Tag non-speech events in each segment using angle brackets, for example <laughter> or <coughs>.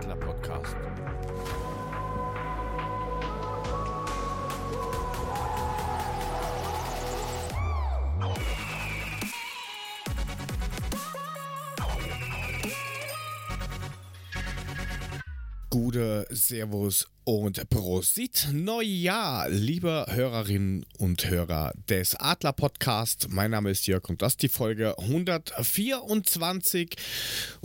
Adler Podcast. Gute Servus und Prosit Neujahr, liebe Hörerinnen und Hörer des Adler Podcast. Mein Name ist Jörg und das ist die Folge 124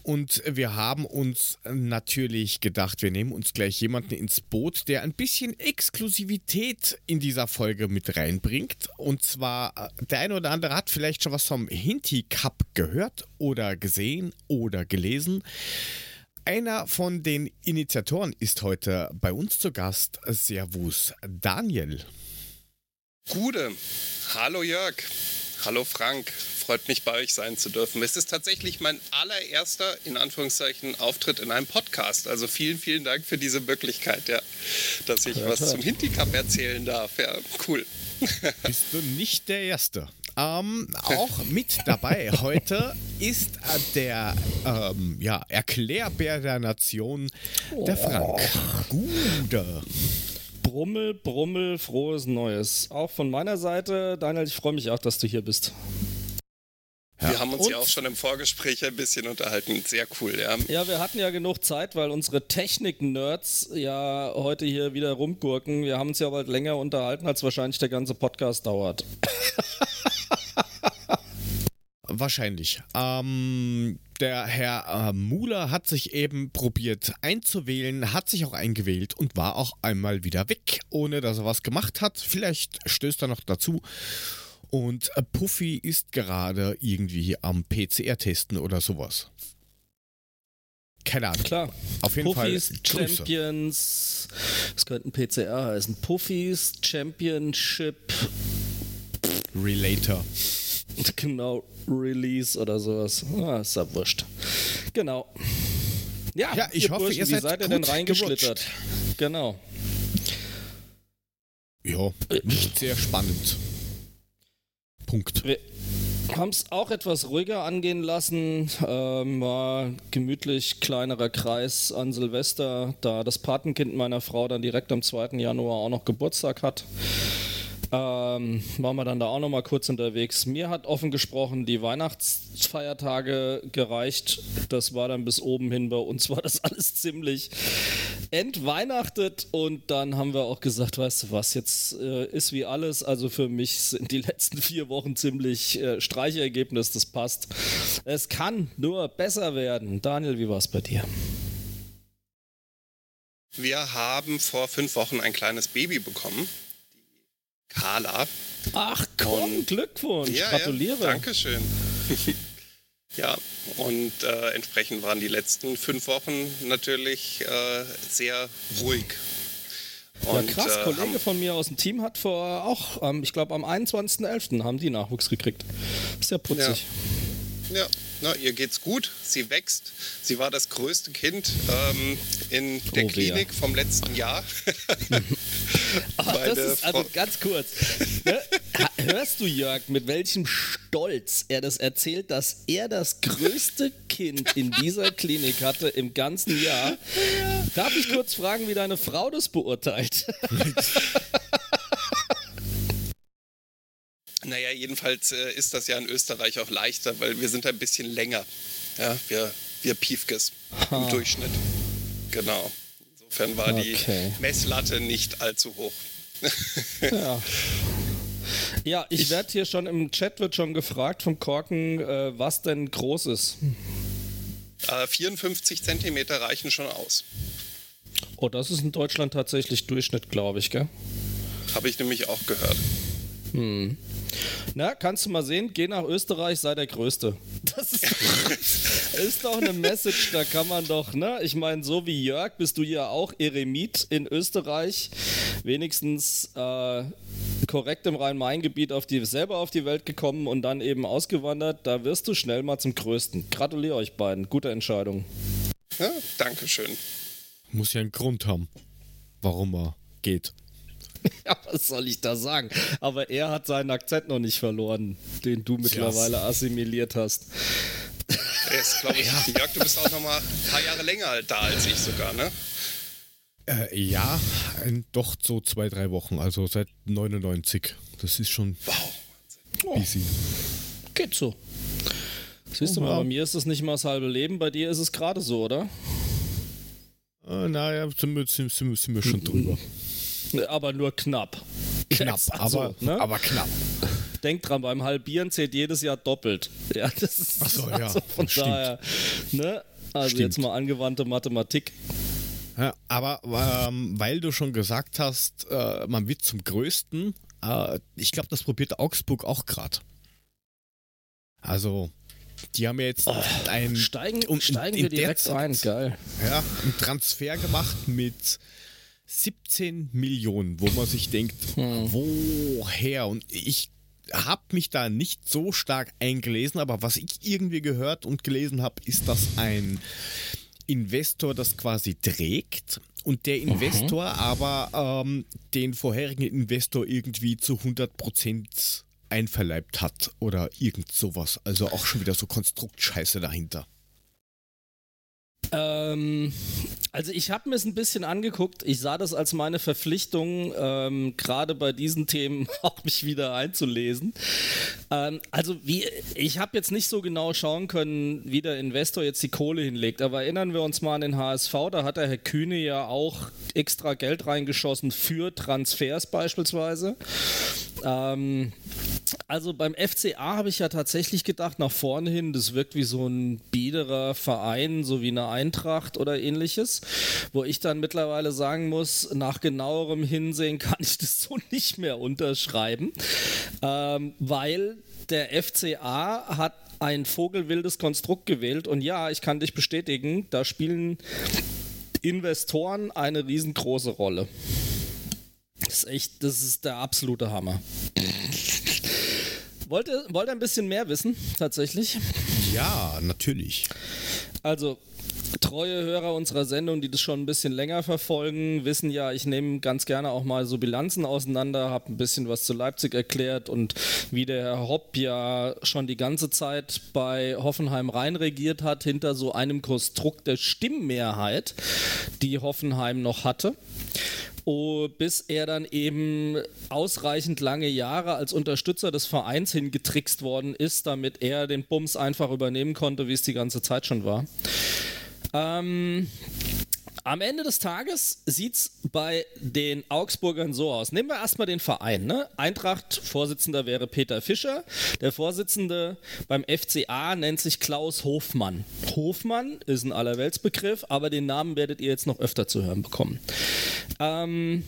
und wir haben uns natürlich gedacht, wir nehmen uns gleich jemanden ins Boot, der ein bisschen Exklusivität in dieser Folge mit reinbringt. Und zwar, äh, der eine oder andere hat vielleicht schon was vom Hinti Cup gehört oder gesehen oder gelesen. Einer von den Initiatoren ist heute bei uns zu Gast. Servus, Daniel. Gude. Hallo Jörg. Hallo Frank. Freut mich, bei euch sein zu dürfen. Es ist tatsächlich mein allererster, in Anführungszeichen, Auftritt in einem Podcast. Also vielen, vielen Dank für diese Möglichkeit, ja, dass ich ja, was zum Hinti Cup erzählen darf. Ja, cool. Bist du nicht der Erste? Ähm, auch mit dabei heute ist äh, der ähm, ja, Erklärbär der Nation, der Frank. Gude. Brummel, Brummel, frohes Neues. Auch von meiner Seite, Daniel, ich freue mich auch, dass du hier bist. Ja. Wir haben uns Und? ja auch schon im Vorgespräch ein bisschen unterhalten. Sehr cool, ja. Ja, wir hatten ja genug Zeit, weil unsere Technik-Nerds ja heute hier wieder rumgurken. Wir haben uns ja bald länger unterhalten, als wahrscheinlich der ganze Podcast dauert. <laughs> Wahrscheinlich. Ähm, der Herr äh, Muller hat sich eben probiert einzuwählen, hat sich auch eingewählt und war auch einmal wieder weg, ohne dass er was gemacht hat. Vielleicht stößt er noch dazu. Und äh, Puffy ist gerade irgendwie am PCR testen oder sowas. Keine Ahnung. Klar. Auf jeden Puffys, Fall. Grüße. Champions. Es könnten PCR heißen. Puffys Championship. Relator. <laughs> Genau, Release oder sowas. Ah, ist ja wurscht. Genau. Ja, ja ich hoffe, Burschen, ihr seid, seid ihr denn reingeschlittert? Gerutscht. Genau. Ja, nicht sehr spannend. Punkt. Wir haben es auch etwas ruhiger angehen lassen. Ähm, war gemütlich kleinerer Kreis an Silvester, da das Patenkind meiner Frau dann direkt am 2. Januar auch noch Geburtstag hat. Ähm, waren wir dann da auch noch mal kurz unterwegs. Mir hat offen gesprochen die Weihnachtsfeiertage gereicht. Das war dann bis oben hin bei uns war das <laughs> alles ziemlich entweihnachtet und dann haben wir auch gesagt, weißt du was, jetzt äh, ist wie alles. Also für mich sind die letzten vier Wochen ziemlich äh, Streichergebnis, das passt. Es kann nur besser werden. Daniel, wie war es bei dir? Wir haben vor fünf Wochen ein kleines Baby bekommen. Carla. Ach komm, und, Glückwunsch, ja, gratuliere. Ja, Dankeschön. <laughs> ja, und äh, entsprechend waren die letzten fünf Wochen natürlich äh, sehr ruhig. Und, ja, krass, äh, Kollege von mir aus dem Team hat vor auch, ähm, ich glaube am 21.11. haben die Nachwuchs gekriegt. Ist ja putzig. Ja, ja. Na, ihr geht's gut, sie wächst. Sie war das größte Kind ähm, in der oh, Klinik ja. vom letzten Jahr. <laughs> oh, das ist also ganz kurz. Ne? Hörst du, Jörg, mit welchem Stolz er das erzählt, dass er das größte Kind in dieser Klinik hatte im ganzen Jahr? Darf ich kurz fragen, wie deine Frau das beurteilt? <laughs> Naja, jedenfalls äh, ist das ja in Österreich auch leichter, weil wir sind ein bisschen länger. Ja, wir, wir Piefkes ha. im Durchschnitt. Genau. Insofern war okay. die Messlatte nicht allzu hoch. <laughs> ja. Ja, ich, ich werde hier schon im Chat wird schon gefragt vom Korken, äh, was denn groß ist. Äh, 54 Zentimeter reichen schon aus. Oh, das ist in Deutschland tatsächlich Durchschnitt, glaube ich, gell? Habe ich nämlich auch gehört. Hm. Na, kannst du mal sehen, geh nach Österreich, sei der Größte. <laughs> Das ist, ist doch eine Message, da kann man doch, ne? Ich meine, so wie Jörg bist du ja auch Eremit in Österreich. Wenigstens äh, korrekt im Rhein-Main-Gebiet auf die, selber auf die Welt gekommen und dann eben ausgewandert. Da wirst du schnell mal zum Größten. Gratuliere euch beiden. Gute Entscheidung. Ja, Dankeschön. Muss ja einen Grund haben, warum er geht. <laughs> ja, was soll ich da sagen? Aber er hat seinen Akzent noch nicht verloren, den du mittlerweile assimiliert hast. Er ist, glaube ich, <laughs> ja. Jörg, du bist auch noch mal ein paar Jahre länger da als ich sogar, ne? Äh, ja, doch so zwei, drei Wochen, also seit 99. Das ist schon wow. busy. Oh. Geht so. Siehst oh, du mal, bei mir ist es nicht mal das halbe Leben, bei dir ist es gerade so, oder? Äh, naja, sind wir, sind, sind, sind wir schon drüber. <laughs> Aber nur knapp. Knapp, also, aber, ne? aber knapp. Denk dran, beim Halbieren zählt jedes Jahr doppelt. Ja, das ist Ach so, also ja, von daher. Ne? Also stimmt. jetzt mal angewandte Mathematik. Ja, aber ähm, weil du schon gesagt hast, äh, man wird zum Größten, äh, ich glaube, das probiert Augsburg auch gerade. Also, die haben ja jetzt oh, ein. Steigen, um, steigen wir direkt rein, geil. Ja, einen Transfer gemacht mit 17 Millionen, wo man sich denkt, hm. woher? Und ich habe mich da nicht so stark eingelesen, aber was ich irgendwie gehört und gelesen habe, ist, dass ein Investor das quasi trägt und der Investor mhm. aber ähm, den vorherigen Investor irgendwie zu 100 Prozent einverleibt hat oder irgend sowas. Also auch schon wieder so Konstruktscheiße dahinter. Ähm, also ich habe mir es ein bisschen angeguckt. Ich sah das als meine Verpflichtung, ähm, gerade bei diesen Themen <laughs> auch mich wieder einzulesen. Ähm, also wie, ich habe jetzt nicht so genau schauen können, wie der Investor jetzt die Kohle hinlegt. Aber erinnern wir uns mal an den HSV. Da hat der Herr Kühne ja auch extra Geld reingeschossen für Transfers beispielsweise. Ähm, also beim FCA habe ich ja tatsächlich gedacht, nach vorne hin, das wirkt wie so ein biederer Verein, so wie eine Eintracht oder ähnliches, wo ich dann mittlerweile sagen muss, nach genauerem Hinsehen <laughs> kann ich das so nicht mehr unterschreiben, ähm, weil der FCA hat ein vogelwildes Konstrukt gewählt und ja, ich kann dich bestätigen, da spielen Investoren eine riesengroße Rolle. Das ist echt, das ist der absolute Hammer. Wollt ihr, wollt ihr ein bisschen mehr wissen, tatsächlich? Ja, natürlich. Also, treue Hörer unserer Sendung, die das schon ein bisschen länger verfolgen, wissen ja, ich nehme ganz gerne auch mal so Bilanzen auseinander, habe ein bisschen was zu Leipzig erklärt und wie der Herr Hopp ja schon die ganze Zeit bei Hoffenheim rein regiert hat, hinter so einem Konstrukt der Stimmmehrheit, die Hoffenheim noch hatte. Oh, bis er dann eben ausreichend lange Jahre als Unterstützer des Vereins hingetrickst worden ist, damit er den Bums einfach übernehmen konnte, wie es die ganze Zeit schon war. Ähm, am Ende des Tages sieht es bei den Augsburgern so aus. Nehmen wir erstmal den Verein. Ne? Eintracht, Vorsitzender wäre Peter Fischer. Der Vorsitzende beim FCA nennt sich Klaus Hofmann. Hofmann ist ein Allerweltsbegriff, aber den Namen werdet ihr jetzt noch öfter zu hören bekommen. Ähm,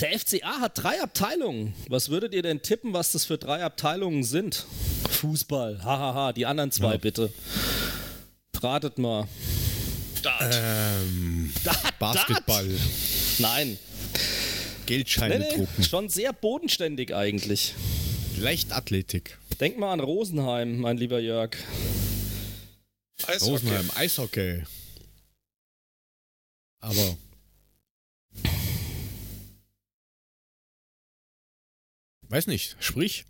der FCA hat drei Abteilungen. Was würdet ihr denn tippen, was das für drei Abteilungen sind? Fußball, hahaha, die anderen zwei ja. bitte. Ratet mal. Dart. Ähm, Dart, Basketball. Dart. Nein. Geldscheine nee, nee, drucken. Schon sehr bodenständig eigentlich. Leichtathletik. Denk mal an Rosenheim, mein lieber Jörg. Eishockey. Rosenheim, Eishockey. Aber. Weiß nicht, sprich.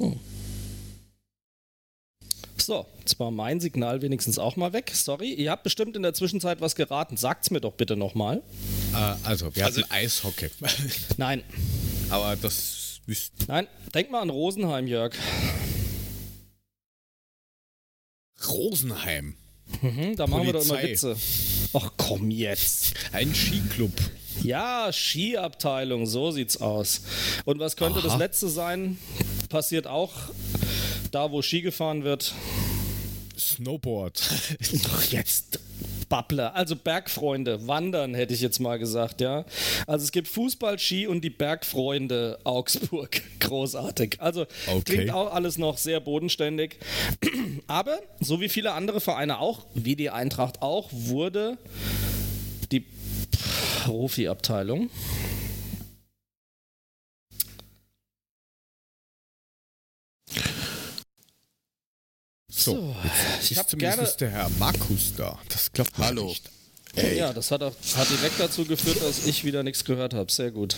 Hm. So, jetzt war mein Signal wenigstens auch mal weg. Sorry, ihr habt bestimmt in der Zwischenzeit was geraten. Sagt's mir doch bitte nochmal. Äh, also, wir also, hatten Eishockey. <laughs> Nein. Aber das Nein, denk mal an Rosenheim, Jörg. Rosenheim. Mhm, da machen Polizei. wir doch immer Witze. Ach komm jetzt. Ein Skiclub. Ja, Skiabteilung, so sieht's aus. Und was könnte Aha. das letzte sein? Passiert auch da, wo Ski gefahren wird. Snowboard. <laughs> Doch jetzt. Babbler, also Bergfreunde, Wandern hätte ich jetzt mal gesagt, ja. Also es gibt Fußball, Ski und die Bergfreunde Augsburg. <laughs> Großartig. Also okay. klingt auch alles noch sehr bodenständig. <clears throat> Aber so wie viele andere Vereine auch, wie die Eintracht auch, wurde die Profi-Abteilung. So, ich habe gerne der Herr Markus da. Das klappt Hallo. nicht. Ey. Ja, das hat, auch, hat direkt dazu geführt, dass ich wieder nichts gehört habe. Sehr gut.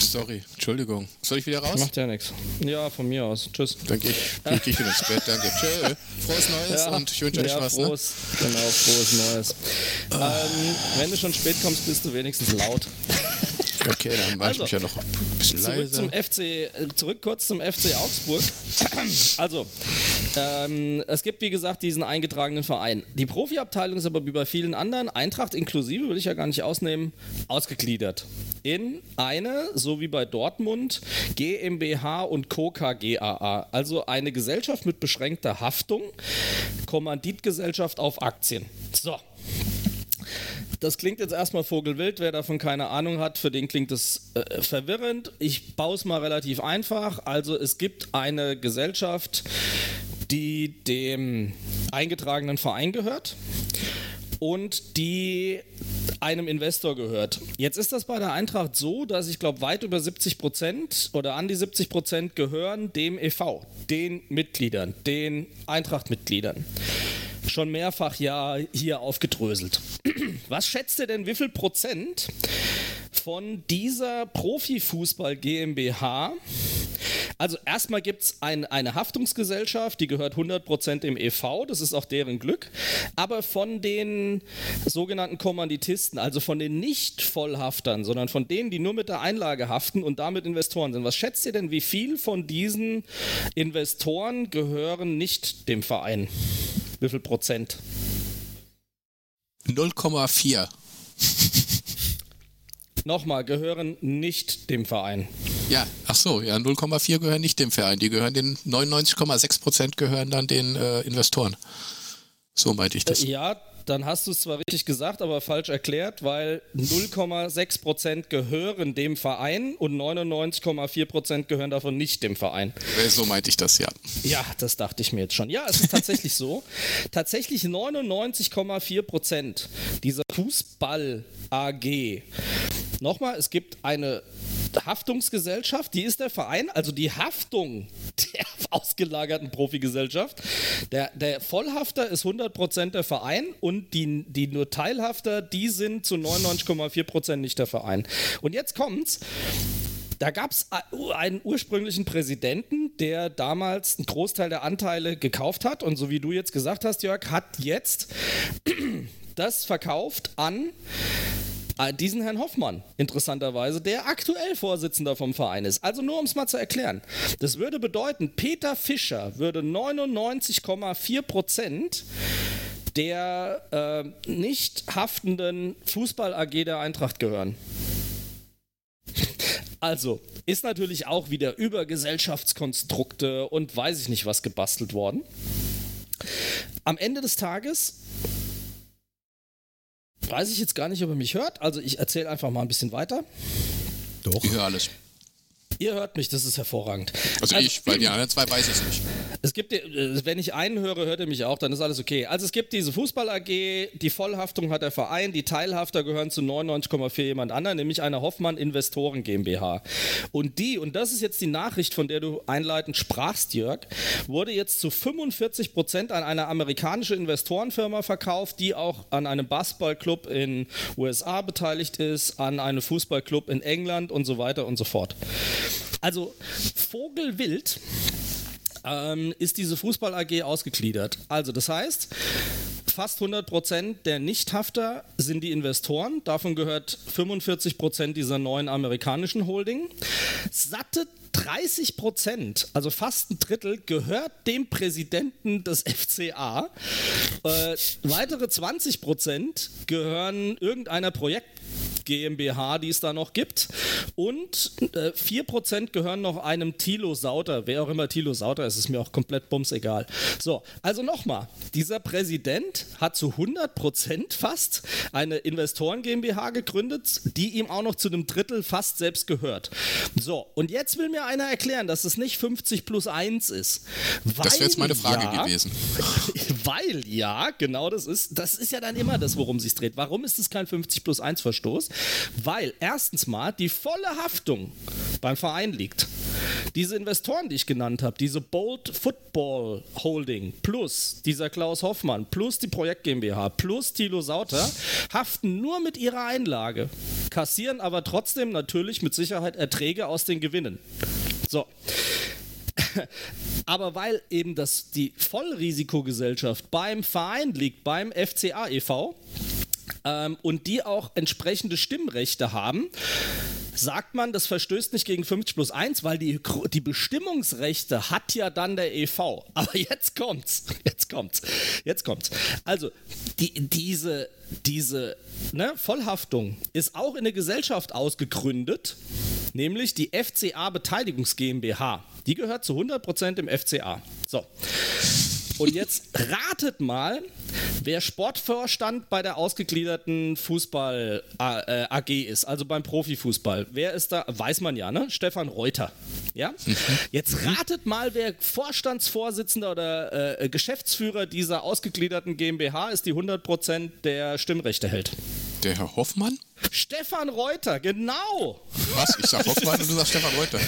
Sorry, Entschuldigung. Soll ich wieder raus? Macht ja nichts. Ja, von mir aus. Tschüss. Dann gehe ich, geh ich wieder ins Bett. Danke. <laughs> Tschö. Frohes Neues Ja, und ich wünsche euch ja, was. Ne? frohes, Genau, frohes Neues. Ähm, wenn du schon spät kommst, bist du wenigstens laut. Okay, dann mache Also, ich mich ja noch ein bisschen Zurück leiser. zum FC, äh, zurück kurz zum FC Augsburg. <clears throat> Also, ähm, es gibt wie gesagt diesen eingetragenen Verein. Die Profiabteilung ist aber wie bei vielen anderen, Eintracht inklusive, will ich ja gar nicht ausnehmen, ausgegliedert. In eine, so wie bei Dortmund, GmbH und Co. KGaA. Also eine Gesellschaft mit beschränkter Haftung, Kommanditgesellschaft auf Aktien. So. Das klingt jetzt erstmal vogelwild. Wer davon keine Ahnung hat, für den klingt es äh, verwirrend. Ich baue es mal relativ einfach. Also es gibt eine Gesellschaft, die dem eingetragenen Verein gehört und die einem Investor gehört. Jetzt ist das bei der Eintracht so, dass ich glaube, weit über 70 Prozent oder an die 70 Prozent gehören dem e.V., den Mitgliedern, den Eintracht-Mitgliedern. Schon mehrfach ja hier aufgedröselt. <clears throat> Was schätzt ihr denn, wie viel Prozent von dieser Profifußball GmbH also erstmal gibt es ein, eine Haftungsgesellschaft, die gehört 100% dem EV, das ist auch deren Glück. Aber von den sogenannten Kommanditisten, also von den Nicht-Vollhaftern, sondern von denen, die nur mit der Einlage haften und damit Investoren sind, was schätzt ihr denn, wie viel von diesen Investoren gehören nicht dem Verein? Wie viel Prozent? 0,4. Nochmal, gehören nicht dem Verein. Ja, ach so, ja, 0,4 gehören nicht dem Verein. Die gehören den 99,6 Prozent gehören dann den äh, Investoren. So meinte ich das. Ja, dann hast du es zwar richtig gesagt, aber falsch erklärt, weil 0,6% gehören dem Verein und 99,4% gehören davon nicht dem Verein. Äh, So meinte ich das, ja. Ja, das dachte ich mir jetzt schon. Ja, es ist tatsächlich so. <laughs> Tatsächlich 99,4% dieser Fußball AG. Nochmal, es gibt eine Haftungsgesellschaft, die ist der Verein, also die Haftung der <laughs> ausgelagerten Profigesellschaft. Der, der Vollhafter ist 100% der Verein und die, die nur Teilhafter, die sind zu 99,4% nicht der Verein. Und jetzt kommt's. Da gab es einen ursprünglichen Präsidenten, der damals einen Großteil der Anteile gekauft hat und so wie du jetzt gesagt hast, Jörg, hat jetzt <clears throat> das verkauft an diesen Herrn Hoffmann, interessanterweise, der aktuell Vorsitzender vom Verein ist. Also nur um es mal zu erklären. Das würde bedeuten, Peter Fischer würde 99,4 Prozent der äh, nicht haftenden Fußball AG der Eintracht gehören. Also, ist natürlich auch wieder über Gesellschaftskonstrukte und weiß ich nicht was gebastelt worden. Am Ende des Tages weiß ich jetzt gar nicht, ob ihr mich hört. Also, ich erzähle einfach mal ein bisschen weiter. Doch. Ich höre alles. Ihr hört mich, das ist hervorragend. Also, ich, weil die anderen zwei weiß ich es nicht. Es gibt, äh, wenn ich einen höre, hört ihr mich auch, dann ist alles okay. Also es gibt diese Fußball AG, die Vollhaftung hat der Verein, die Teilhafter gehören zu 99,4 jemand anderen, nämlich einer Hoffmann Investoren GmbH. Und die, und das ist jetzt die Nachricht, von der du einleitend sprachst, Jörg, wurde jetzt zu 45 Prozent an eine amerikanische Investorenfirma verkauft, die auch an einem Basketballclub in USA beteiligt ist, an einen Fußballclub in England und so weiter und so fort. Also Vogelwild ähm, ist diese Fußball AG ausgegliedert. Also das heißt, fast 100% der Nichthafter sind die Investoren. Davon gehört 45% dieser neuen amerikanischen Holding. Satte 30 Prozent, also fast ein Drittel, gehört dem Präsidenten des FCA. Äh, weitere 20 Prozent gehören irgendeiner Projekt GmbH, die es da noch gibt. Und äh, 4% gehören noch einem Thilo Sauter. Wer auch immer Thilo Sauter ist, ist mir auch komplett bumsegal. So, also nochmal. Dieser Präsident hat zu 100% fast eine Investoren GmbH gegründet, die ihm auch noch zu einem Drittel fast selbst gehört. So, und jetzt will mir einer erklären, dass es nicht 50 plus 1 ist. Das wäre jetzt meine Frage ja, gewesen. <laughs> Weil ja, genau das ist, das ist ja dann immer das, worum es sich dreht. Warum ist es kein 50 plus 1 Verstoß? Weil erstens mal die volle Haftung beim Verein liegt. Diese Investoren, die ich genannt habe, diese Bold Football Holding plus dieser Klaus Hoffmann plus die Projekt GmbH plus Thilo Sauter haften nur mit ihrer Einlage. kassieren aber trotzdem natürlich mit Sicherheit Erträge aus den Gewinnen. So. <laughs> Aber weil eben das, die Vollrisikogesellschaft beim Verein liegt, beim FCA e.V., ähm, und die auch entsprechende Stimmrechte haben, sagt man, das verstößt nicht gegen 50 plus 1, weil die, die Bestimmungsrechte hat ja dann der EV. Aber jetzt kommt's. Jetzt kommt's. Jetzt kommt's. Also, die, diese, diese ne, Vollhaftung ist auch in eine Gesellschaft ausgegründet, nämlich die FCA Beteiligungs GmbH. Die gehört zu 100% im FCA. So. Und jetzt ratet mal, wer Sportvorstand bei der ausgegliederten Fußball AG äh, ist, also beim Profifußball. Wer ist da? Weiß man ja, ne? Stefan Reuter. Ja? Mhm. Jetzt ratet mal, wer Vorstandsvorsitzender oder äh, Geschäftsführer dieser ausgegliederten GmbH ist, die 100% der Stimmrechte hält. Der Herr Hoffmann? Stefan Reuter, genau. Was? Ich sag Hoffmann und du sagst Stefan Reuter.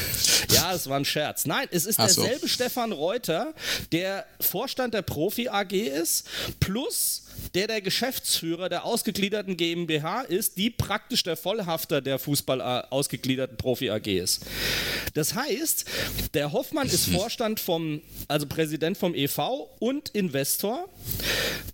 Ja, es war ein Scherz. Nein, es ist Ach derselbe so. Stefan Reuter, der Vorstand der Profi AG ist, plus der der Geschäftsführer der ausgegliederten GmbH ist, die praktisch der Vollhafter der Fußball äh, ausgegliederten Profi AG ist. Das heißt, der Hoffmann ist <laughs> Vorstand vom, also Präsident vom EV und Investor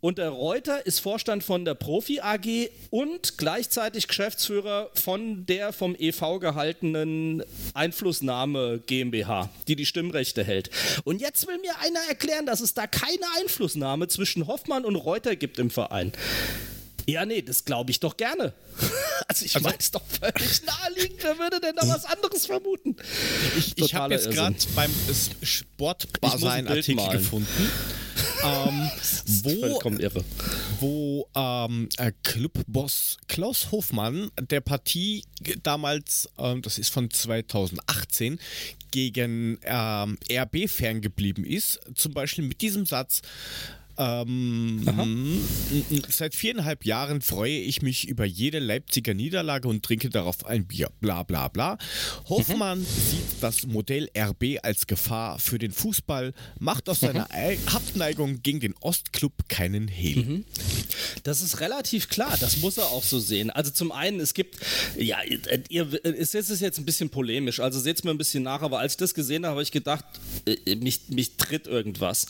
und der Reuter ist Vorstand von der Profi AG und gleichzeitig Geschäftsführer von der vom EV gehaltenen Einflussnahme GmbH, die die Stimmrechte hält. Und jetzt will mir einer erklären, dass es da keine Einflussnahme zwischen Hoffmann und Reuter gibt im Verein. Ja, nee, das glaube ich doch gerne. <laughs> Also ich also, meine es doch völlig naheliegend. Wer würde denn da was anderes vermuten? Ich, ich habe jetzt gerade beim Sportbasein-Artikel gefunden, ähm, <laughs> wo, wo ähm, äh, Clubboss Klaus Hofmann der Partie damals, ähm, das ist von 2018, gegen ähm, RB ferngeblieben ist. Zum Beispiel mit diesem Satz, ähm, seit viereinhalb Jahren freue ich mich über jede Leipziger Niederlage und trinke darauf ein Bier. Bla bla bla. Hoffmann mhm. sieht das Modell RB als Gefahr für den Fußball, macht aus seiner mhm. Abneigung gegen den Ostclub keinen Hehl. Mhm. Das ist relativ klar, das muss er auch so sehen. Also zum einen, es gibt, ja, ihr, es ist jetzt ein bisschen polemisch, also seht es mir ein bisschen nach, aber als ich das gesehen habe, habe ich gedacht, äh, mich, mich tritt irgendwas.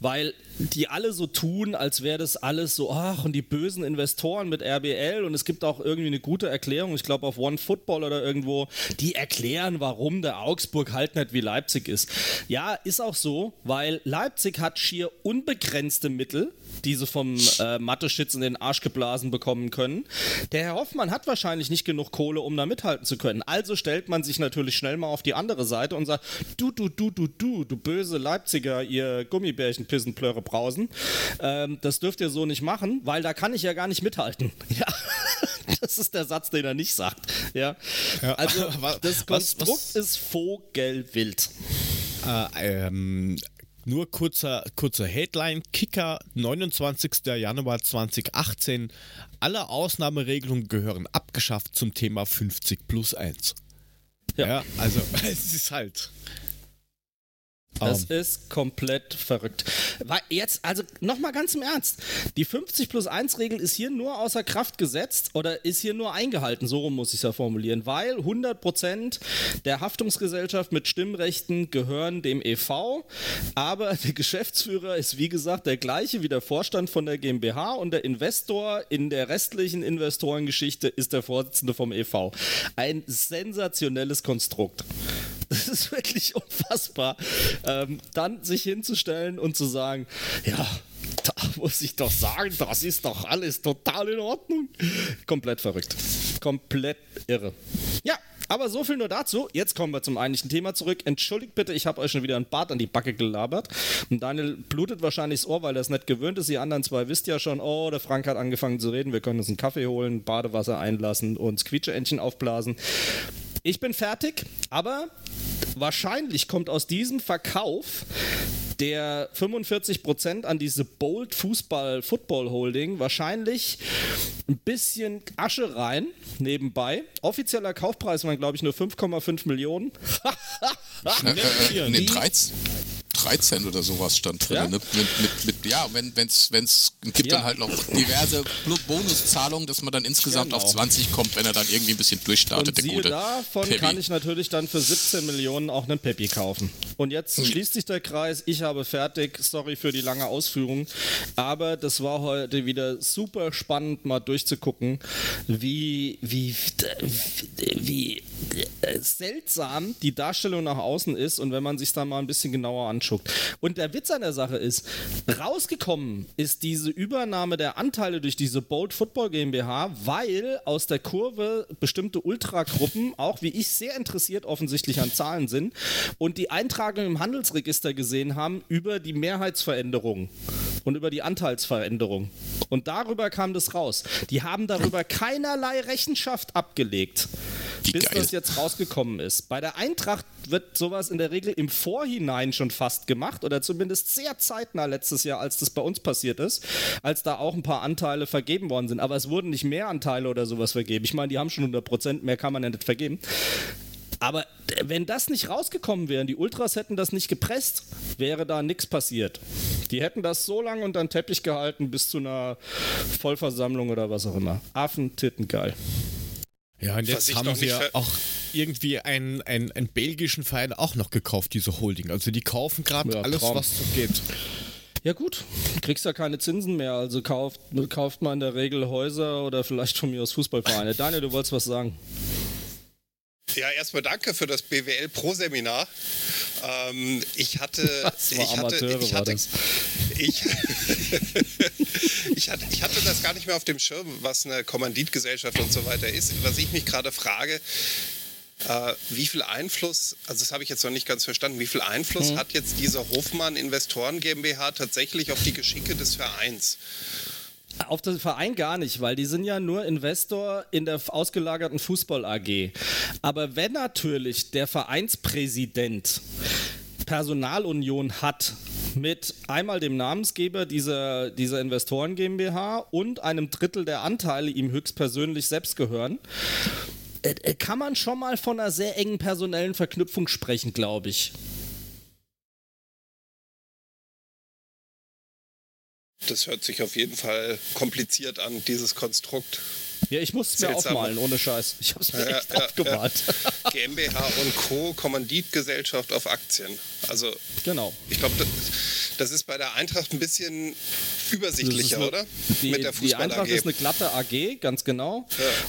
Weil die alle so tun, als wäre das alles so, ach, und die bösen Investoren mit RBL und es gibt auch irgendwie eine gute Erklärung, ich glaube auf One Football oder irgendwo, die erklären, warum der Augsburg halt nicht wie Leipzig ist. Ja, ist auch so, weil Leipzig hat schier unbegrenzte Mittel, die sie vom äh, Mathe-Schitz in den Arsch geblasen bekommen können. Der Herr Hoffmann hat wahrscheinlich nicht genug Kohle, um da mithalten zu können. Also stellt man sich natürlich schnell mal auf die andere Seite und sagt, du, du, du, du, du, du böse Leipziger, ihr Gummibärchen, Pissenplöre, Brausen. Ähm, das dürft ihr so nicht machen, weil da kann ich ja gar nicht mithalten. <laughs> Ja. Das ist der Satz, den er nicht sagt. Ja. ja. Also <laughs> das Konstrukt was, was? ist vogelwild. Äh, ähm, nur kurzer, kurzer Headline. Kicker, 29. Januar 2018. Alle Ausnahmeregelungen gehören abgeschafft zum Thema 50 plus 1. Ja, ja also <laughs> es ist halt. Das um. ist komplett verrückt. Jetzt, also nochmal ganz im Ernst. Die 50 plus 1 Regel ist hier nur außer Kraft gesetzt oder ist hier nur eingehalten, so rum muss ich es ja formulieren, weil 100% der Haftungsgesellschaft mit Stimmrechten gehören dem EV, aber der Geschäftsführer ist wie gesagt der gleiche wie der Vorstand von der GmbH und der Investor in der restlichen Investorengeschichte ist der Vorsitzende vom EV. Ein sensationelles Konstrukt. <laughs> Das ist wirklich unfassbar. Ähm, dann sich hinzustellen und zu sagen, ja, da muss ich doch sagen, das ist doch alles total in Ordnung. Komplett verrückt. Komplett irre. Ja, aber so viel nur dazu. Jetzt kommen wir zum eigentlichen Thema zurück. Entschuldigt bitte, ich habe euch schon wieder ein Bart an die Backe gelabert. Und Daniel blutet wahrscheinlich das Ohr, weil er es nicht gewöhnt ist. Die anderen zwei wisst ja schon, oh, der Frank hat angefangen zu reden. Wir können uns einen Kaffee holen, Badewasser einlassen und Quietscheentchen aufblasen. Ich bin fertig, aber wahrscheinlich kommt aus diesem Verkauf der 45% an diese Bold Fußball Football Holding wahrscheinlich ein bisschen Asche rein nebenbei. Offizieller Kaufpreis waren, glaube ich, nur 5,5 Millionen. <laughs> äh, äh, nee, 13, 13 oder sowas stand drin, ja? ne? mit, mit, mit Ja, wenn es wenn's, gibt ja. dann halt noch diverse Bonuszahlungen, dass man dann insgesamt genau. auf 20 kommt, wenn er dann irgendwie ein bisschen durchstartet, Und der gute. Davon Peppy. kann ich natürlich dann für 17 Millionen auch einen Peppi kaufen. Und jetzt hm. schließt sich der Kreis. Ich habe fertig. Sorry für die lange Ausführung. Aber das war heute wieder super spannend, mal durchzugucken, wie, wie, wie, wie seltsam die Darstellung nach außen ist und wenn man sich da mal ein bisschen genauer anschaut. Und der Witz an der Sache ist, rausgekommen ist diese Übernahme der Anteile durch diese Bold Football GmbH, weil aus der Kurve bestimmte Ultragruppen, auch wie ich sehr interessiert offensichtlich an Zahlen sind und die Eintragung im Handelsregister gesehen haben über die Mehrheitsveränderung und über die Anteilsveränderung. Und darüber kam das raus. Die haben darüber keinerlei Rechenschaft abgelegt, wie bis geil. das jetzt rausgekommen ist. Bei der Eintracht wird sowas in der Regel im Vorhinein schon fast gemacht oder zumindest sehr zeitnah letztes Jahr, als das bei uns passiert ist, als da auch ein paar Anteile vergeben worden sind. Aber es wurden nicht mehr Anteile oder sowas vergeben. Ich meine, die haben schon 100 Prozent, mehr kann man ja nicht vergeben. Aber wenn das nicht rausgekommen wäre, die Ultras hätten das nicht gepresst, wäre da nichts passiert. Die hätten das so lange unter den Teppich gehalten bis zu einer Vollversammlung oder was auch immer. Affen, Titten, geil. Ja, und jetzt haben sie ja auch irgendwie einen, einen, einen belgischen Verein auch noch gekauft, diese Holding. Also die kaufen gerade ja, alles, Traum. was so geht. Ja gut, kriegst ja keine Zinsen mehr, also kauft, kauft man in der Regel Häuser oder vielleicht von mir aus Fußballvereine. Daniel, du wolltest was sagen. Ja, erstmal danke für das BWL Pro Seminar. Ähm, ich hatte, <laughs> ich hatte, ich hatte, ich, <laughs> ich, hatte, ich hatte das gar nicht mehr auf dem Schirm, was eine Kommanditgesellschaft und so weiter ist. Was ich mich gerade frage, äh, wie viel Einfluss, also das habe ich jetzt noch nicht ganz verstanden, wie viel Einfluss hm. hat jetzt diese Hofmann Investoren GmbH tatsächlich auf die Geschicke des Vereins? Auf den Verein gar nicht, weil die sind ja nur Investor in der ausgelagerten Fußball AG. Aber wenn natürlich der Vereinspräsident Personalunion hat mit einmal dem Namensgeber dieser, dieser Investoren GmbH und einem Drittel der Anteile ihm höchstpersönlich selbst gehören, äh, äh, kann man schon mal von einer sehr engen personellen Verknüpfung sprechen, glaube ich. Das hört sich auf jeden Fall kompliziert an, dieses Konstrukt. Ja, ich muss es mir aufmalen, ohne Scheiß. Ich habe es mir ja, echt ja, aufgemalt. Ja. GmbH und Co. Kommanditgesellschaft auf Aktien. Also, genau. Ich glaube, das, das, ist bei der Eintracht ein bisschen übersichtlicher, eine, oder? Die, Mit der die Eintracht ist eine glatte AG, ganz genau.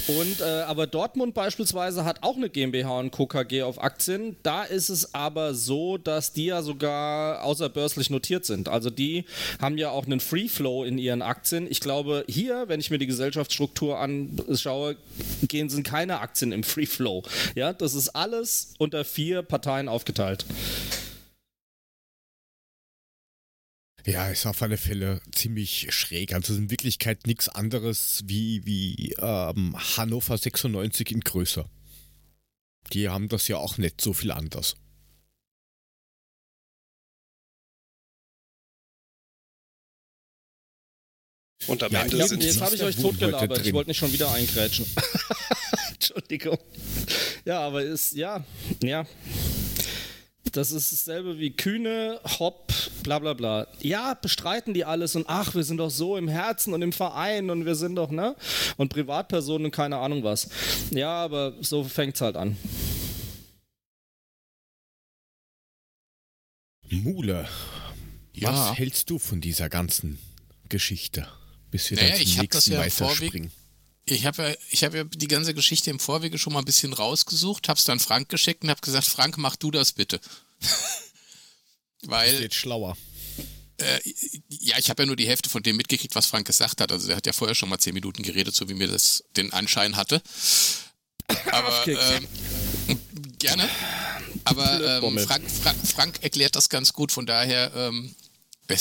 Und, äh, aber Dortmund beispielsweise hat auch eine GmbH und Co. KG auf Aktien. Da ist es aber so, dass die ja sogar außerbörslich notiert sind. Also die haben ja auch einen Free Flow in ihren Aktien. Ich glaube, hier, wenn ich mir die Gesellschaftsstruktur anschaue, gehen sind keine Aktien im Free Flow. Ja, das ist alles unter vier Parteien aufgeteilt. Ja, ist auf alle Fälle ziemlich schräg. Also in Wirklichkeit nichts anderes wie, wie ähm, Hannover 96 in größer. Die haben das ja auch nicht so viel anders. Und am ja, Ende jetzt, jetzt habe ich euch totgelabert. Ich wollte nicht schon wieder eingrätschen. <laughs> Entschuldigung. Ja, aber ist, ja, ja. Das ist dasselbe wie Kühne, Hopp, bla bla bla. Ja, bestreiten die alles und ach, wir sind doch so im Herzen und im Verein und wir sind doch, ne? Und Privatpersonen und keine Ahnung was. Ja, aber so fängt es halt an. Mule, ja. was hältst du von dieser ganzen Geschichte? Bis wir naja, dann zum ich nächsten ja weiterspringen. Ich habe ja, ich hab ja die ganze Geschichte im Vorwege schon mal ein bisschen rausgesucht, habe es dann Frank geschickt und habe gesagt, Frank, mach du das bitte. <laughs> Weil. Ist jetzt schlauer. Äh, ja, ich habe ja nur die Hälfte von dem mitgekriegt, was Frank gesagt hat. Also er hat ja vorher schon mal zehn Minuten geredet, so wie mir das den Anschein hatte. <laughs> Aber ähm, gerne. Aber ähm, Frank, Frank, Frank, erklärt das ganz gut, von daher, ähm, <laughs>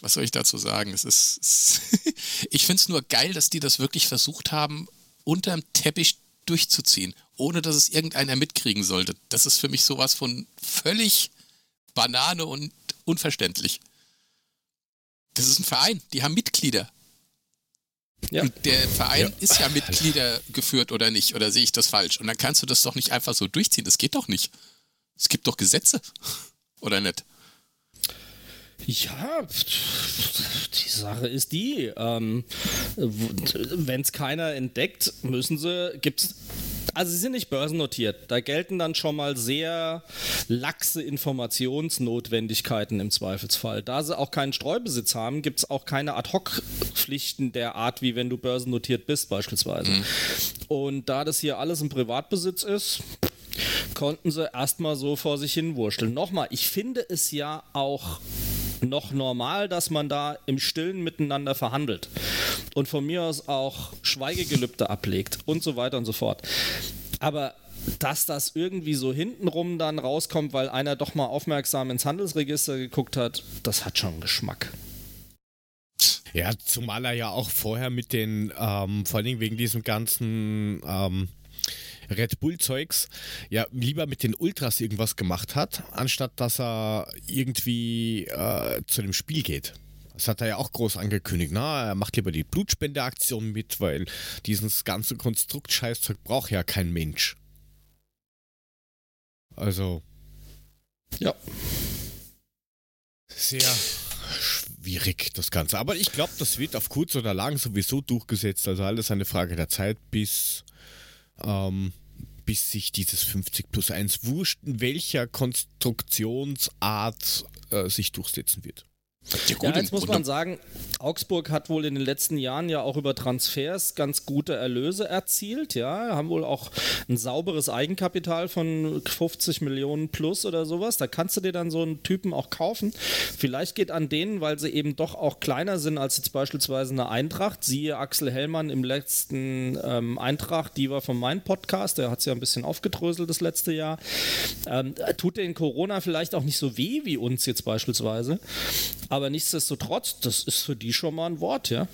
was soll ich dazu sagen? Es ist, es <laughs> ich finde es nur geil, dass die das wirklich versucht haben, unterm Teppich durchzuziehen, ohne dass es irgendeiner mitkriegen sollte. Das ist für mich sowas von völlig Banane und unverständlich. Das ist ein Verein, die haben Mitglieder. Ja. Und der Verein ja. ist ja Mitglieder geführt oder nicht, oder sehe ich das falsch? Und dann kannst du das doch nicht einfach so durchziehen, das geht doch nicht. Es gibt doch Gesetze, oder nicht? Ja, die Sache ist die, ähm, wenn es keiner entdeckt, müssen sie, gibt's also sie sind nicht börsennotiert. Da gelten dann schon mal sehr laxe Informationsnotwendigkeiten im Zweifelsfall. Da sie auch keinen Streubesitz haben, gibt es auch keine Ad-Hoc-Pflichten der Art, wie wenn du börsennotiert bist beispielsweise. Mhm. Und da das hier alles im Privatbesitz ist, konnten sie erstmal so vor sich hin wurschteln. Nochmal, ich finde es ja auch noch normal, dass man da im Stillen miteinander verhandelt und von mir aus auch Schweigegelübde ablegt und so weiter und so fort. Aber dass das irgendwie so hintenrum dann rauskommt, weil einer doch mal aufmerksam ins Handelsregister geguckt hat, das hat schon Geschmack. Ja, zumal er ja auch vorher mit den, ähm, vor allem wegen diesem ganzen ähm, Red Bull-Zeugs ja lieber mit den Ultras irgendwas gemacht hat, anstatt dass er irgendwie äh, zu dem Spiel geht. Das hat er ja auch groß angekündigt. Na, er macht lieber die Blutspendeaktion mit, weil dieses ganze Konstrukt-Scheißzeug braucht ja kein Mensch. Also. Ja. Sehr schwierig, das Ganze. Aber ich glaube, das wird auf kurz oder lang sowieso durchgesetzt. Also alles eine Frage der Zeit, bis ähm, bis sich dieses 50 plus 1 wurscht, in welcher Konstruktionsart äh, sich durchsetzen wird. Ja, gut, ja, jetzt muss man sagen, Augsburg hat wohl in den letzten Jahren ja auch über Transfers ganz gute Erlöse erzielt, ja, haben wohl auch ein sauberes Eigenkapital von 50 Millionen plus oder sowas. Da kannst du dir dann so einen Typen auch kaufen. Vielleicht geht an denen, weil sie eben doch auch kleiner sind als jetzt beispielsweise eine Eintracht. Siehe Axel Hellmann im letzten ähm, Eintracht, die war von meinem Podcast, der hat es ja ein bisschen aufgedröselt das letzte Jahr. Ähm, tut den Corona vielleicht auch nicht so weh wie uns jetzt beispielsweise. Aber nichtsdestotrotz, das ist für die schon mal ein Wort, ja.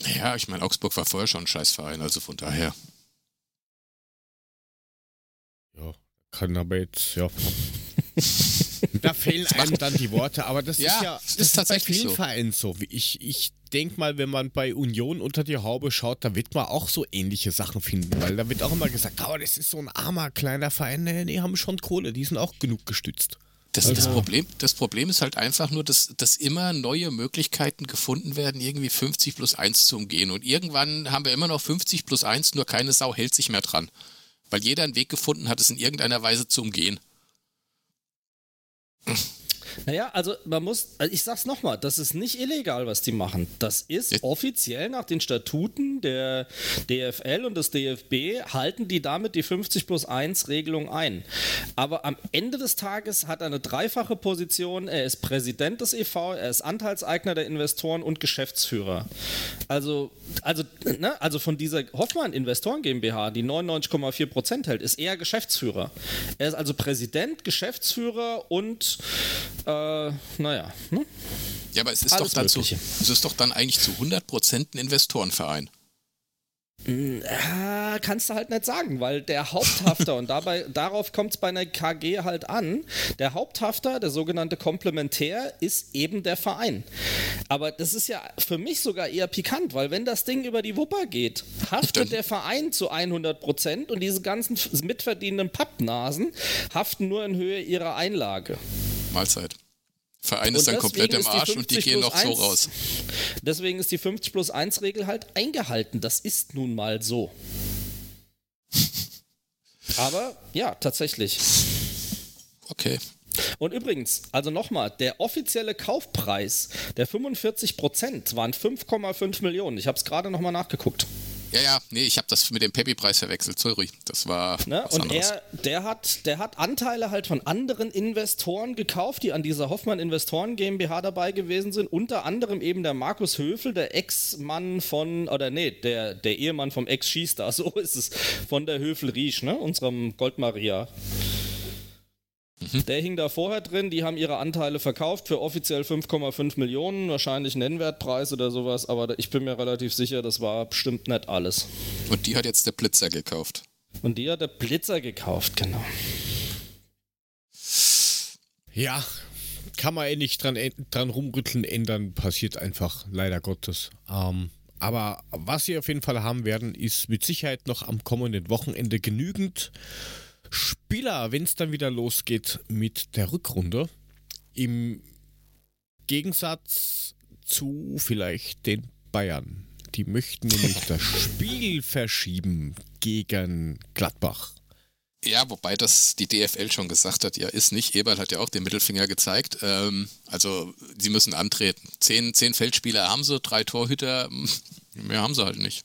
Ja, ich meine, Augsburg war vorher schon ein Scheißverein, also von daher. Ja, kann aber jetzt, ja. <laughs> <laughs> da fehlen einem dann die <laughs> Worte, aber das ja, ist ja das ist, tatsächlich bei vielen so. Vereinen so. Ich, ich denke mal, wenn man bei Union unter die Haube schaut, da wird man auch so ähnliche Sachen finden, weil da wird auch immer gesagt, oh, das ist so ein armer kleiner Verein. Nee, nee, haben schon Kohle, die sind auch genug gestützt. Das, also. das, Problem, das Problem ist halt einfach nur, dass, dass immer neue Möglichkeiten gefunden werden, irgendwie 50 plus 1 zu umgehen. Und irgendwann haben wir immer noch 50 plus 1, nur keine Sau hält sich mehr dran. Weil jeder einen Weg gefunden hat, es in irgendeiner Weise zu umgehen. Mm-hmm. <laughs> Naja, also man muss, also ich sag's nochmal, das ist nicht illegal, was die machen. Das ist offiziell nach den Statuten der DFL und des DFB halten die damit die 50 plus 1 Regelung ein. Aber am Ende des Tages hat er eine dreifache Position. Er ist Präsident des EV, er ist Anteilseigner der Investoren und Geschäftsführer. Also, also, ne, also von dieser Hoffmann Investoren GmbH, die 99,4 Prozent hält, ist er Geschäftsführer. Er ist also Präsident, Geschäftsführer und äh, naja. Hm? Ja, aber es ist, doch dann zu, es ist doch dann eigentlich zu 100% ein Investorenverein. Ja, kannst du halt nicht sagen, weil der Haupthafter, und dabei, darauf kommt es bei einer KG halt an, der Haupthafter, der sogenannte Komplementär, ist eben der Verein. Aber das ist ja für mich sogar eher pikant, weil wenn das Ding über die Wupper geht, haftet der Verein zu 100 Prozent und diese ganzen mitverdienenden Pappnasen haften nur in Höhe ihrer Einlage. Mahlzeit. Verein ist dann komplett im Arsch und die gehen noch 1, so raus. Deswegen ist die 50 plus 1 Regel halt eingehalten. Das ist nun mal so. Aber ja, tatsächlich. Okay. Und übrigens, also nochmal, der offizielle Kaufpreis der 45 Prozent waren 5,5 Millionen. Ich habe es gerade nochmal nachgeguckt. Ja, ja, nee, ich habe das mit dem Peppy-Preis verwechselt, sorry. Das war. Ne? Was und anderes. er, der hat, der hat Anteile halt von anderen Investoren gekauft, die an dieser Hoffmann Investoren GmbH dabei gewesen sind. Unter anderem eben der Markus Höfel, der Ex-Mann von, oder nee, der, der Ehemann vom Ex-Schießstar, <laughs> so ist es, von der Höfel Riesch, ne? Unserem Goldmaria. Mhm. Der hing da vorher drin, die haben ihre Anteile verkauft für offiziell 5,5 Millionen, wahrscheinlich Nennwertpreis oder sowas, aber ich bin mir relativ sicher, das war bestimmt nicht alles. Und die hat jetzt der Blitzer gekauft. Und die hat der Blitzer gekauft, genau. Ja, kann man eh nicht dran, dran rumrütteln, ändern, passiert einfach, leider Gottes. Ähm, aber was sie auf jeden Fall haben werden, ist mit Sicherheit noch am kommenden Wochenende genügend Spieler, wenn es dann wieder losgeht mit der Rückrunde, im Gegensatz zu vielleicht den Bayern. Die möchten nämlich das <laughs> Spiel verschieben gegen Gladbach. Ja, wobei das die DFL schon gesagt hat, ja, ist nicht. Eberl hat ja auch den Mittelfinger gezeigt. Ähm, also, sie müssen antreten. Zehn, zehn Feldspieler haben sie, drei Torhüter, <laughs> mehr haben sie halt nicht.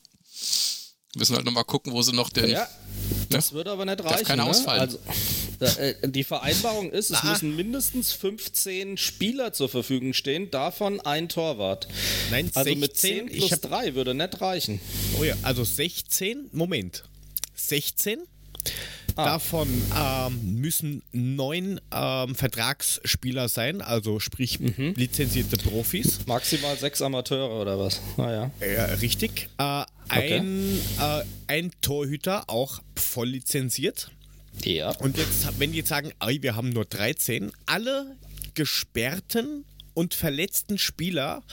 Müssen halt nochmal gucken, wo sie noch den. Ja, das ja? würde aber nicht reichen. Darf keiner ne? ausfallen. Also, da, äh, die Vereinbarung ist, es ah. müssen mindestens 15 Spieler zur Verfügung stehen, davon ein Torwart. Nein, also 16, mit 10 plus hab, 3 würde nicht reichen. Oh ja, also 16, Moment. 16 Ah. Davon ähm, müssen neun ähm, Vertragsspieler sein, also sprich mhm. lizenzierte Profis. Maximal sechs Amateure oder was? Naja. Ah, ja, richtig. Äh, ein, äh, ein Torhüter, auch voll lizenziert. Ja. Und jetzt, wenn die jetzt sagen, ey, wir haben nur 13, alle gesperrten und verletzten Spieler,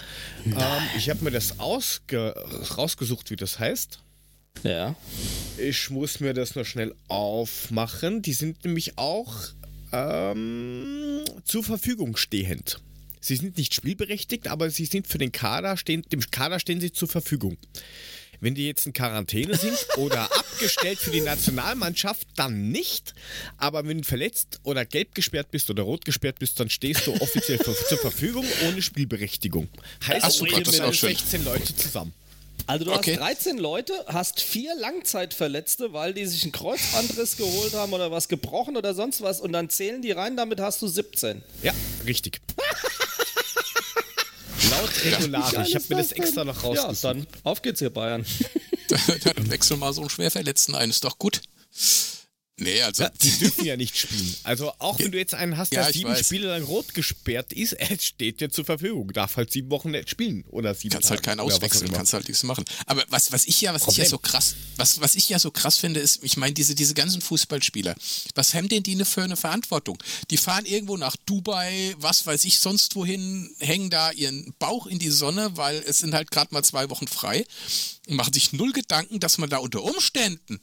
ähm, ich habe mir das rausgesucht, wie das heißt. Ja. Ich muss mir das noch schnell aufmachen. Die sind nämlich auch ähm, zur Verfügung stehend. Sie sind nicht spielberechtigt, aber sie sind für den Kader, stehen, dem Kader stehen sie zur Verfügung. Wenn die jetzt in Quarantäne sind <laughs> oder abgestellt für die Nationalmannschaft, dann nicht. Aber wenn du verletzt oder gelb gesperrt bist oder rot gesperrt bist, dann stehst du offiziell zur Verfügung ohne Spielberechtigung. Heißt, Ach, super, das ist 16 Leute zusammen. Also du okay. hast 13 Leute, hast vier Langzeitverletzte, weil die sich einen Kreuzbandriss geholt haben oder was gebrochen oder sonst was und dann zählen die rein, damit hast du 17. Ja, richtig. <laughs> Laut Regularien. Ich habe mir das extra noch rausgesucht. Ja, dann auf geht's hier Bayern. <laughs> dann wechsel mal so einen Schwerverletzten ein, ist doch gut. Nee, also. Ja, die dürfen ja <laughs> nicht spielen. Also auch wenn du jetzt einen hast, der ja, sieben weiß. Spiele lang rot gesperrt ist, er steht dir zur Verfügung. Darf halt sieben Wochen nicht spielen. Oder sieben Kannst halt Tage halt keinen auswechseln, kannst halt nichts machen. Aber was, was ich ja, was ich ja so krass, was, was ich ja so krass finde, ist, ich meine, diese, diese ganzen Fußballspieler, was haben denn die ne für eine Verantwortung? Die fahren irgendwo nach Dubai, was weiß ich, sonst wohin, hängen da ihren Bauch in die Sonne, weil es sind halt gerade mal zwei Wochen frei und machen sich null Gedanken, dass man da unter Umständen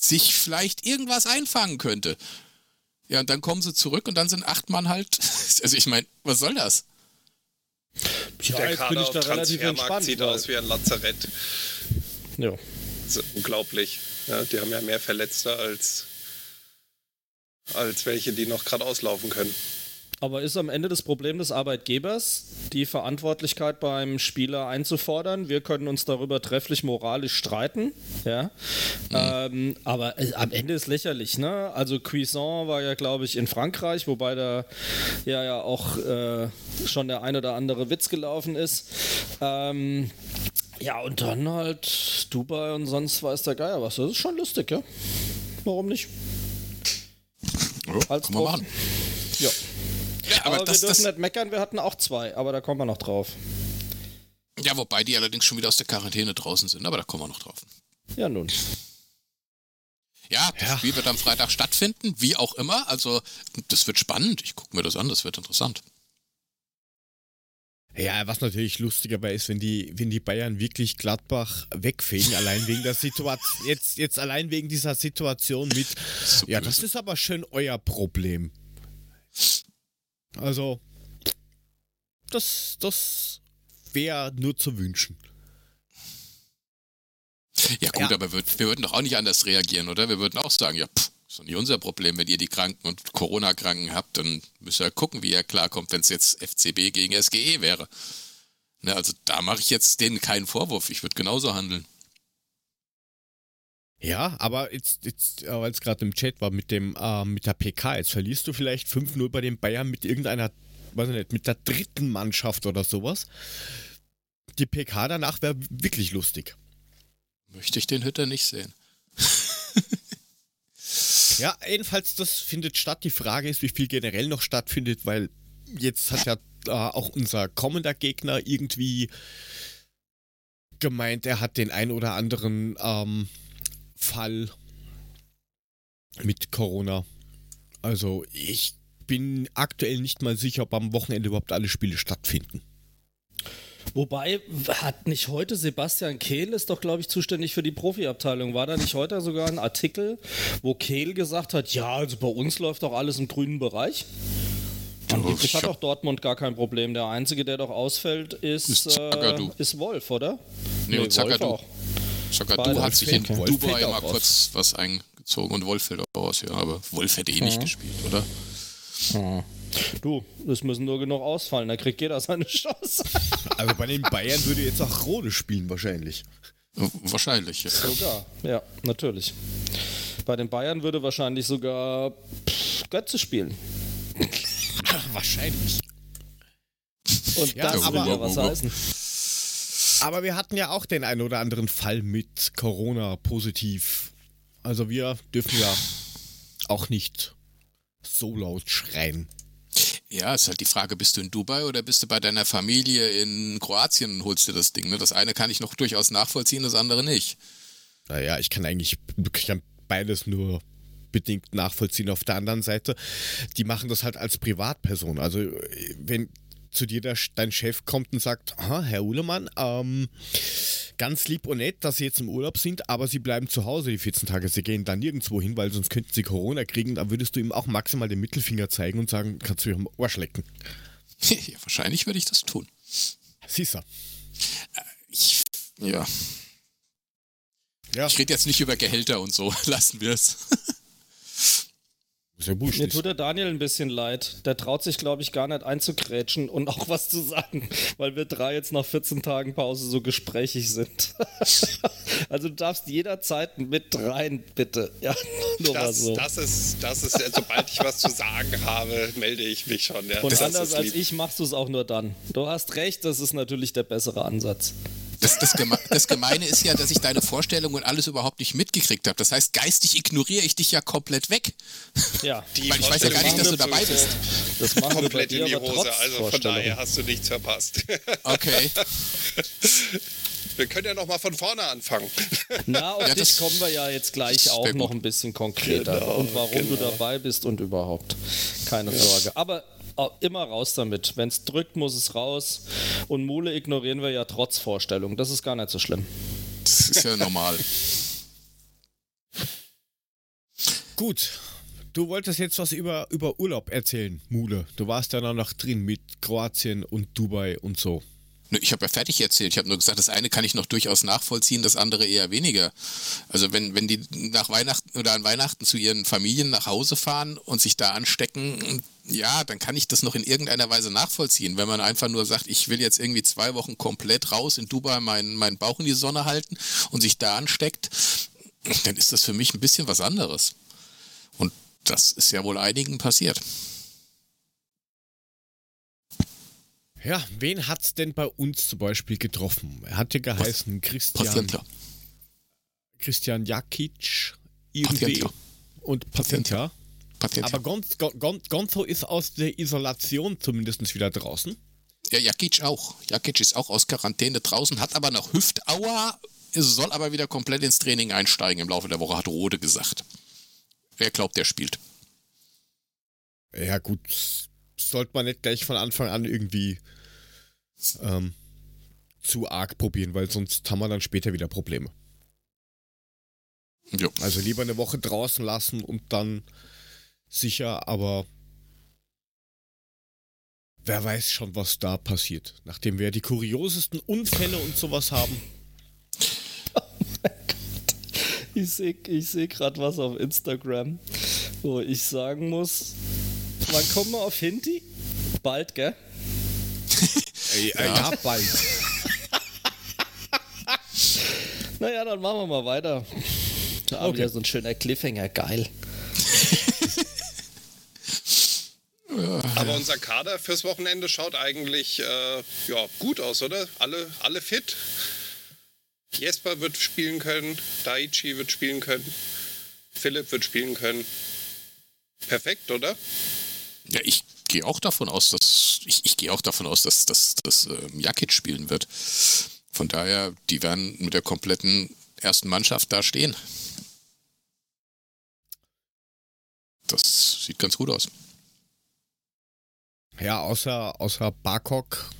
sich vielleicht irgendwas einfangen könnte. Ja, und dann kommen sie zurück und dann sind acht Mann halt. <laughs> Also ich meine, was soll das? Ja, Der jetzt bin ich da relativ entspannt. sieht aus wie ein Lazarett. Ja. unglaublich. Ja, die haben ja mehr Verletzte als, als welche, die noch gerade auslaufen können. Aber ist am Ende das Problem des Arbeitgebers, die Verantwortlichkeit beim Spieler einzufordern? Wir können uns darüber trefflich moralisch streiten, ja. Mhm. Ähm, aber äh, am Ende ist lächerlich, ne? Also Cuisson war ja, glaube ich, in Frankreich, wobei da ja ja auch äh, schon der ein oder andere Witz gelaufen ist. Ähm, ja, und dann halt Dubai und sonst weiß der Geier was. Das ist schon lustig, ja? Warum nicht? Ja, Als kann man machen. Ja. Ja, aber, aber das, wir dürfen das, nicht meckern, wir hatten auch zwei, aber da kommen wir noch drauf. Ja, wobei die allerdings schon wieder aus der Quarantäne draußen sind, aber da kommen wir noch drauf. Ja, nun. Ja, das ja. Spiel wird am Freitag stattfinden, wie auch immer. Also, das wird spannend. Ich gucke mir das an, das wird interessant. Ja, was natürlich lustiger dabei ist, wenn die, wenn die Bayern wirklich Gladbach wegfegen, allein wegen der Situation, <laughs> jetzt, jetzt allein wegen dieser Situation mit, ja, das ist aber schön euer Problem. Also, das, das wäre nur zu wünschen. Ja gut, ja. aber wir, wir, würden doch auch nicht anders reagieren, oder? Wir würden auch sagen, ja, pff, ist doch nicht unser Problem, wenn ihr die Kranken und Corona-Kranken habt, dann müsst ihr gucken, wie ihr klarkommt, wenn es jetzt FCB gegen SGE wäre. Ne, also da mache ich jetzt denen keinen Vorwurf. Ich würde genauso handeln. Ja, aber jetzt, jetzt äh, weil es gerade im Chat war mit dem äh, mit der PK, jetzt verlierst du vielleicht 5-0 bei den Bayern mit irgendeiner, weiß ich nicht, mit der dritten Mannschaft oder sowas. Die PK danach wäre wirklich lustig. Möchte ich den Hütter nicht sehen. <laughs> ja, jedenfalls, das findet statt. Die Frage ist, wie viel generell noch stattfindet, weil jetzt hat ja äh, auch unser kommender Gegner irgendwie gemeint, er hat den ein oder anderen ähm, Fall mit Corona. Also ich bin aktuell nicht mal sicher, ob am Wochenende überhaupt alle Spiele stattfinden. Wobei, hat nicht heute Sebastian Kehl ist doch, glaube ich, zuständig für die Profiabteilung. War da nicht heute sogar ein Artikel, wo Kehl gesagt hat, ja, also bei uns läuft doch alles im grünen Bereich? Angeblich hat auch Dortmund gar kein Problem. Der Einzige, der doch ausfällt, ist, ist, äh, ist Wolf, oder? Nee, nee Zagadou. Wolf auch. Zagadou hat sich in Wolf Dubai mal kurz was eingezogen und Wolf fällt auch aus, ja. Aber Wolf hätte eh nicht mhm. gespielt, oder? Mhm. Du, es müssen nur genug ausfallen, da kriegt jeder seine Chance. <laughs> also bei den Bayern würde jetzt auch Rode spielen, wahrscheinlich. Wahrscheinlich, ja. Sogar, ja, natürlich. Bei den Bayern würde wahrscheinlich sogar Götze spielen. <laughs> wahrscheinlich. Und ja, das würde ja was heißen. Aber wir hatten ja auch den einen oder anderen Fall mit Corona positiv. Also wir dürfen ja auch nicht so laut schreien. Ja, ist halt die Frage, bist du in Dubai oder bist du bei deiner Familie in Kroatien und holst dir das Ding? Ne? Das eine kann ich noch durchaus nachvollziehen, das andere nicht. Naja, ich kann eigentlich ich kann beides nur bedingt nachvollziehen. Auf der anderen Seite, die machen das halt als Privatperson. Also wenn zu dir der, dein Chef kommt und sagt, Herr Uhlemann, ähm, ganz lieb und nett, dass Sie jetzt im Urlaub sind, aber Sie bleiben zu Hause die 14 Tage. Sie gehen da nirgendwo hin, weil sonst könnten Sie Corona kriegen. Da würdest du ihm auch maximal den Mittelfinger zeigen und sagen, kannst du Ihrem Arsch lecken. <laughs> Ja, wahrscheinlich würde ich das tun. Siehst du. Ich, ja. ja. Ich rede jetzt nicht über Gehälter und so. <laughs> Lassen wir es. Ja Mir tut der Daniel ein bisschen leid. Der traut sich, glaube ich, gar nicht einzugrätschen und auch was zu sagen, <laughs> weil wir drei jetzt nach 14 Tagen Pause so gesprächig sind. <laughs> also du darfst jederzeit mit rein, bitte. Ja, <laughs> nur das, mal so. Das ist, das ist, sobald ich was zu sagen habe, melde ich mich schon. Ja. Und das anders als ich machst du es auch nur dann. Du hast recht, das ist natürlich der bessere Ansatz. Das, das, Geme das, Gemeine ist ja, dass ich deine Vorstellungen und alles überhaupt nicht mitgekriegt habe. Das heißt, geistig ignoriere ich dich ja komplett weg. Ja, <laughs> Weil ich weiß ja gar nicht, dass du dabei bist. Das machen komplett wir in die Hose. Also von daher hast du nichts verpasst. <laughs> Okay. Wir können ja noch mal von vorne anfangen. <laughs> Na, auf ja, dich kommen wir ja jetzt gleich auch noch ein bisschen konkreter. Genau, und warum genau. du dabei bist und überhaupt. Keine. Sorge. Aber immer raus damit. Wenn es drückt, muss es raus. Und Mule ignorieren wir ja trotz Vorstellung. Das ist gar nicht so schlimm. Das ist ja normal. Gut. Du wolltest jetzt was über, über Urlaub erzählen, Mule. Du warst ja noch drin mit Kroatien und Dubai und so. Ich habe ja fertig erzählt. Ich habe nur gesagt, das eine kann ich noch durchaus nachvollziehen, das andere eher weniger. Also wenn, wenn die nach Weihnachten oder an Weihnachten zu ihren Familien nach Hause fahren und sich da anstecken, ja, dann kann ich das noch in irgendeiner Weise nachvollziehen. Wenn man einfach nur sagt, ich will jetzt irgendwie zwei Wochen komplett raus in Dubai meinen, meinen Bauch in die Sonne halten und sich da ansteckt, dann ist das für mich ein bisschen was anderes. Und das ist ja wohl einigen passiert. Ja, wen hat es denn bei uns zum Beispiel getroffen? Er hatte geheißen Christian. Patienta. Christian Jakic, irgendwie. Und Patienta. Patienta. Aber Gonzo, Gonzo ist aus der Isolation zumindest wieder draußen. Ja, Jakic auch. Jakic ist auch aus Quarantäne draußen, hat aber noch Hüftauer, soll aber wieder komplett ins Training einsteigen im Laufe der Woche, hat Rode gesagt. Wer glaubt, der spielt? Ja, gut, sollte man nicht gleich von Anfang an irgendwie ähm, zu arg probieren, weil sonst haben wir dann später wieder Probleme. Jo. Also lieber eine Woche draußen lassen und dann sicher, aber wer weiß schon, was da passiert. Nachdem wir die kuriosesten Unfälle und sowas haben. Oh mein Gott. Ich sehe ich seh gerade was auf Instagram, wo ich sagen muss, Wann kommen wir auf Hindi? Bald, gell? Ja, <laughs> ja, bald. naja, dann machen wir mal weiter. Da okay. wieder so ein schöner Cliffhanger, geil. <laughs> Aber unser Kader fürs Wochenende schaut eigentlich äh, ja, gut aus, oder? Alle, alle fit. Jesper wird spielen können, Daichi wird spielen können, Philipp wird spielen können. Perfekt, oder? Ja, ich gehe auch davon aus, dass ich, ich gehe auch davon aus, dass, dass, dass ähm, Jakic spielen wird. Von daher, die werden mit der kompletten ersten Mannschaft da stehen. Das sieht ganz gut aus. Ja, außer, außer Barkok,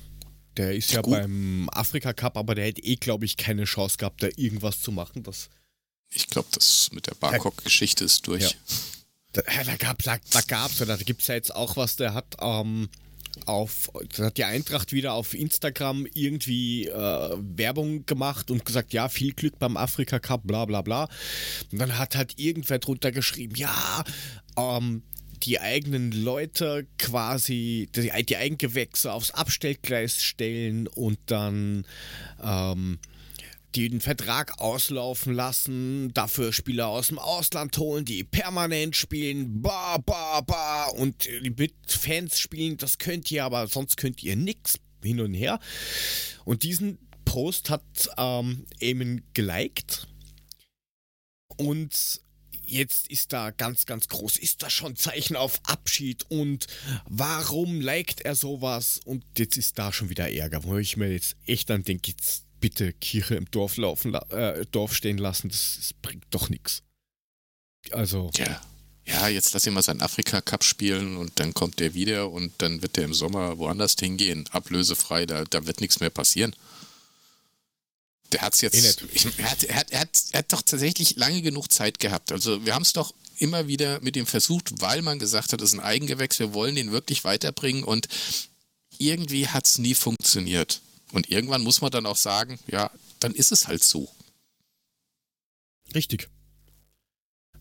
Der ist ja, Gut. beim Afrika Cup, aber der hätte eh, glaube ich, keine Chance gehabt, da irgendwas zu machen. Das, Ich glaube, das mit der Bangkok-Geschichte ist durch. Ja. Da, gab da, da gab's da gibt's ja jetzt auch was, der hat ähm, auf, da hat die Eintracht wieder auf Instagram irgendwie äh, Werbung gemacht und gesagt, ja, viel Glück beim Afrika Cup, bla bla bla. Und dann hat halt irgendwer drunter geschrieben, ja, ähm, die eigenen Leute quasi, die, die Eigengewächse aufs Abstellgleis stellen und dann ähm, den Vertrag auslaufen lassen, dafür Spieler aus dem Ausland holen, die permanent spielen, ba, ba, ba, und mit Fans spielen, das könnt ihr, aber sonst könnt ihr nix hin und her. Und diesen Post hat ähm, Eamon geliked und jetzt ist da ganz, ganz groß, ist da schon Zeichen auf Abschied und warum liked er sowas? Und jetzt ist da schon wieder Ärger, wo ich mir jetzt echt dann denke, jetzt bitte Kirche im Dorf laufen, la- äh, Dorf stehen lassen, das, das bringt doch nichts. Also, Ja. Ja, jetzt lass ihn mal seinen Afrika-Cup spielen und dann kommt der wieder und dann wird der im Sommer woanders hingehen, ablösefrei, da, da wird nichts mehr passieren. Der hat's jetzt. Eh. Ich, er, hat, er, hat, er, hat, er hat doch tatsächlich lange genug Zeit gehabt. Also wir haben es doch immer wieder mit ihm versucht, weil man gesagt hat, das ist ein Eigengewächs, wir wollen den wirklich weiterbringen und irgendwie hat es nie funktioniert. Und irgendwann muss man dann auch sagen, ja, dann ist es halt so. richtig.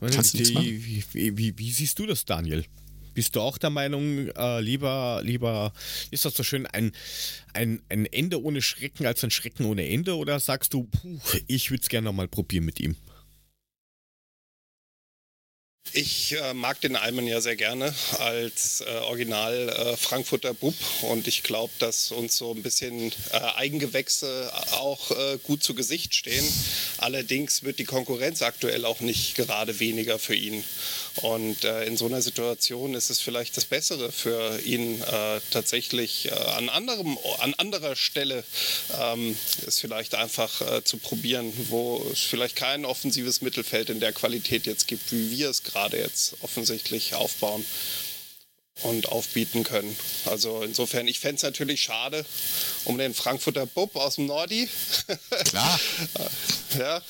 Kannst du die, wie, wie, wie siehst du das, Daniel? Bist du auch der Meinung, äh, lieber, lieber, ist das so schön, ein, ein, ein Ende ohne Schrecken als ein Schrecken ohne Ende? Oder sagst du, puh, ich würde es gerne nochmal probieren mit ihm? Ich äh, mag den Almen ja sehr gerne als äh, Original äh, Frankfurter Bub und ich glaube, dass uns so ein bisschen äh, Eigengewächse auch äh, gut zu Gesicht stehen. Allerdings wird die Konkurrenz aktuell auch nicht gerade weniger für ihn. Und äh, in so einer Situation ist es vielleicht das Bessere für ihn tatsächlich an, anderem, an anderer Stelle ähm, es vielleicht einfach zu probieren, wo es vielleicht kein offensives Mittelfeld in der Qualität jetzt gibt, wie wir es gerade jetzt offensichtlich aufbauen und aufbieten können. Also insofern, ich fände es natürlich schade um den Frankfurter Bub aus dem Nordi. Klar. <laughs> ja.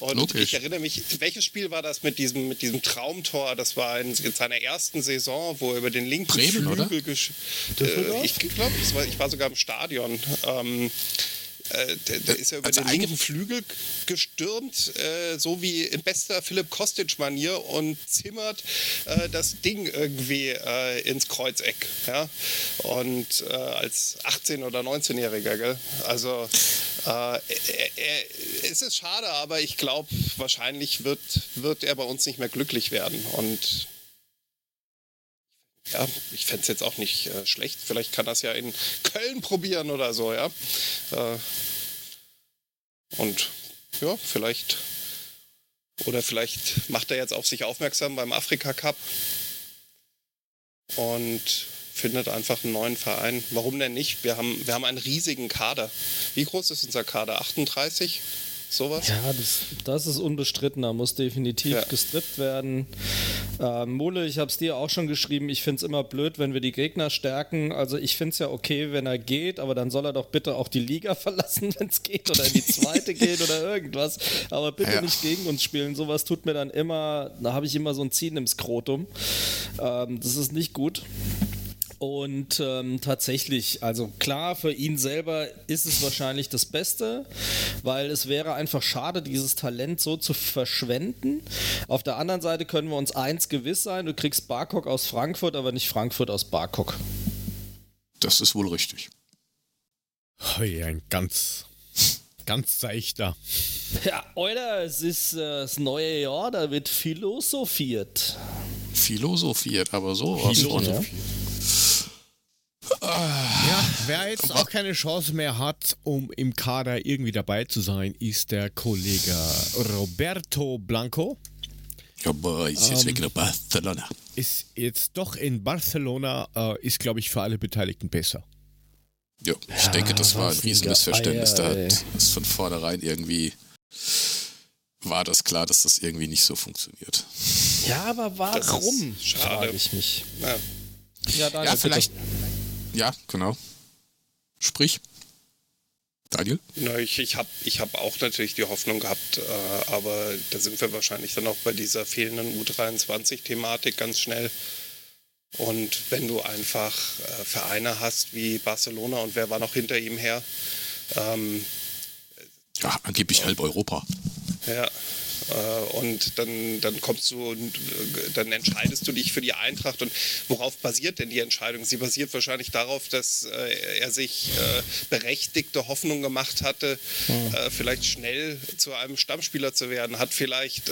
Und Logisch. ich erinnere mich, welches Spiel war das mit diesem, mit diesem Traumtor? Das war in, in seiner ersten Saison, wo er über den linken Bremen, oder? Flügel gesch- äh, Ich glaube, war, ich war sogar im Stadion. Ähm, äh, der, der ist ja über Also den linken Flügel gestürmt, äh, so wie in bester Philipp Kostic-Manier und zimmert äh, das Ding irgendwie äh, ins Kreuzeck. Ja? Und äh, als 18- oder 19-Jähriger, gell? Also es ist schade, aber ich glaube, wahrscheinlich wird, wird er bei uns nicht mehr glücklich werden. Und ja, ich fände es jetzt auch nicht äh, schlecht. Vielleicht kann das ja in Köln probieren oder so, ja. Äh, und ja, vielleicht. Oder vielleicht macht er jetzt auf sich aufmerksam beim Afrika Cup und findet einfach einen neuen Verein. Warum denn nicht? Wir haben, wir haben einen riesigen Kader. Wie groß ist unser Kader? 38? Sowas? Ja, das, das ist unbestritten. Da muss definitiv Ja. gestrippt werden. Ähm, Mole, ich habe es dir auch schon geschrieben. Ich finde es immer blöd, wenn wir die Gegner stärken. Also ich finde es ja okay, wenn er geht, aber dann soll er doch bitte auch die Liga <laughs> verlassen, wenn es geht, oder in die zweite <laughs> gehen oder irgendwas. Aber bitte Ja. nicht gegen uns spielen. Sowas tut mir dann immer, da habe ich immer so ein Ziehen im Skrotum. Ähm, das ist nicht gut. Und ähm, tatsächlich, also klar, für ihn selber ist es wahrscheinlich das Beste, weil es wäre einfach schade, dieses Talent so zu verschwenden. Auf der anderen Seite können wir uns eins gewiss sein, du kriegst Barkok aus Frankfurt, aber nicht Frankfurt aus Barkok. Das ist wohl richtig. Hui, ein ganz, ganz seichter. Ja, oder es ist äh, das neue Jahr, da wird philosophiert. Philosophiert, aber so von. Ja. Ja, wer jetzt auch keine Chance mehr hat, um im Kader irgendwie dabei zu sein, ist der Kollege Roberto Blanco. Ja, aber ist jetzt weg nach Barcelona. Ist jetzt doch in Barcelona, äh, ist glaube ich für alle Beteiligten besser. Ja, ich denke, das war ein Riesenmissverständnis. Da hat ist von vornherein irgendwie war das klar, dass das irgendwie nicht so funktioniert. Ja, aber warum? schade. Frage ich mich. Ja. Ja, Daniel, Ja, bitte. Ja, genau. Sprich. Daniel? Na, ich ich habe ich hab auch natürlich die Hoffnung gehabt, äh, aber da sind wir wahrscheinlich dann auch bei dieser fehlenden U23-Thematik ganz schnell. Und wenn du einfach äh, Vereine hast wie Barcelona und wer war noch hinter ihm her? Ähm, ja, angeblich halb Europa. Ja, und dann, dann kommst du, dann entscheidest du dich für die Eintracht. Und worauf basiert denn die Entscheidung? Sie basiert wahrscheinlich darauf, dass äh, er sich äh, berechtigte Hoffnung gemacht hatte, mhm. vielleicht schnell zu einem Stammspieler zu werden, hat vielleicht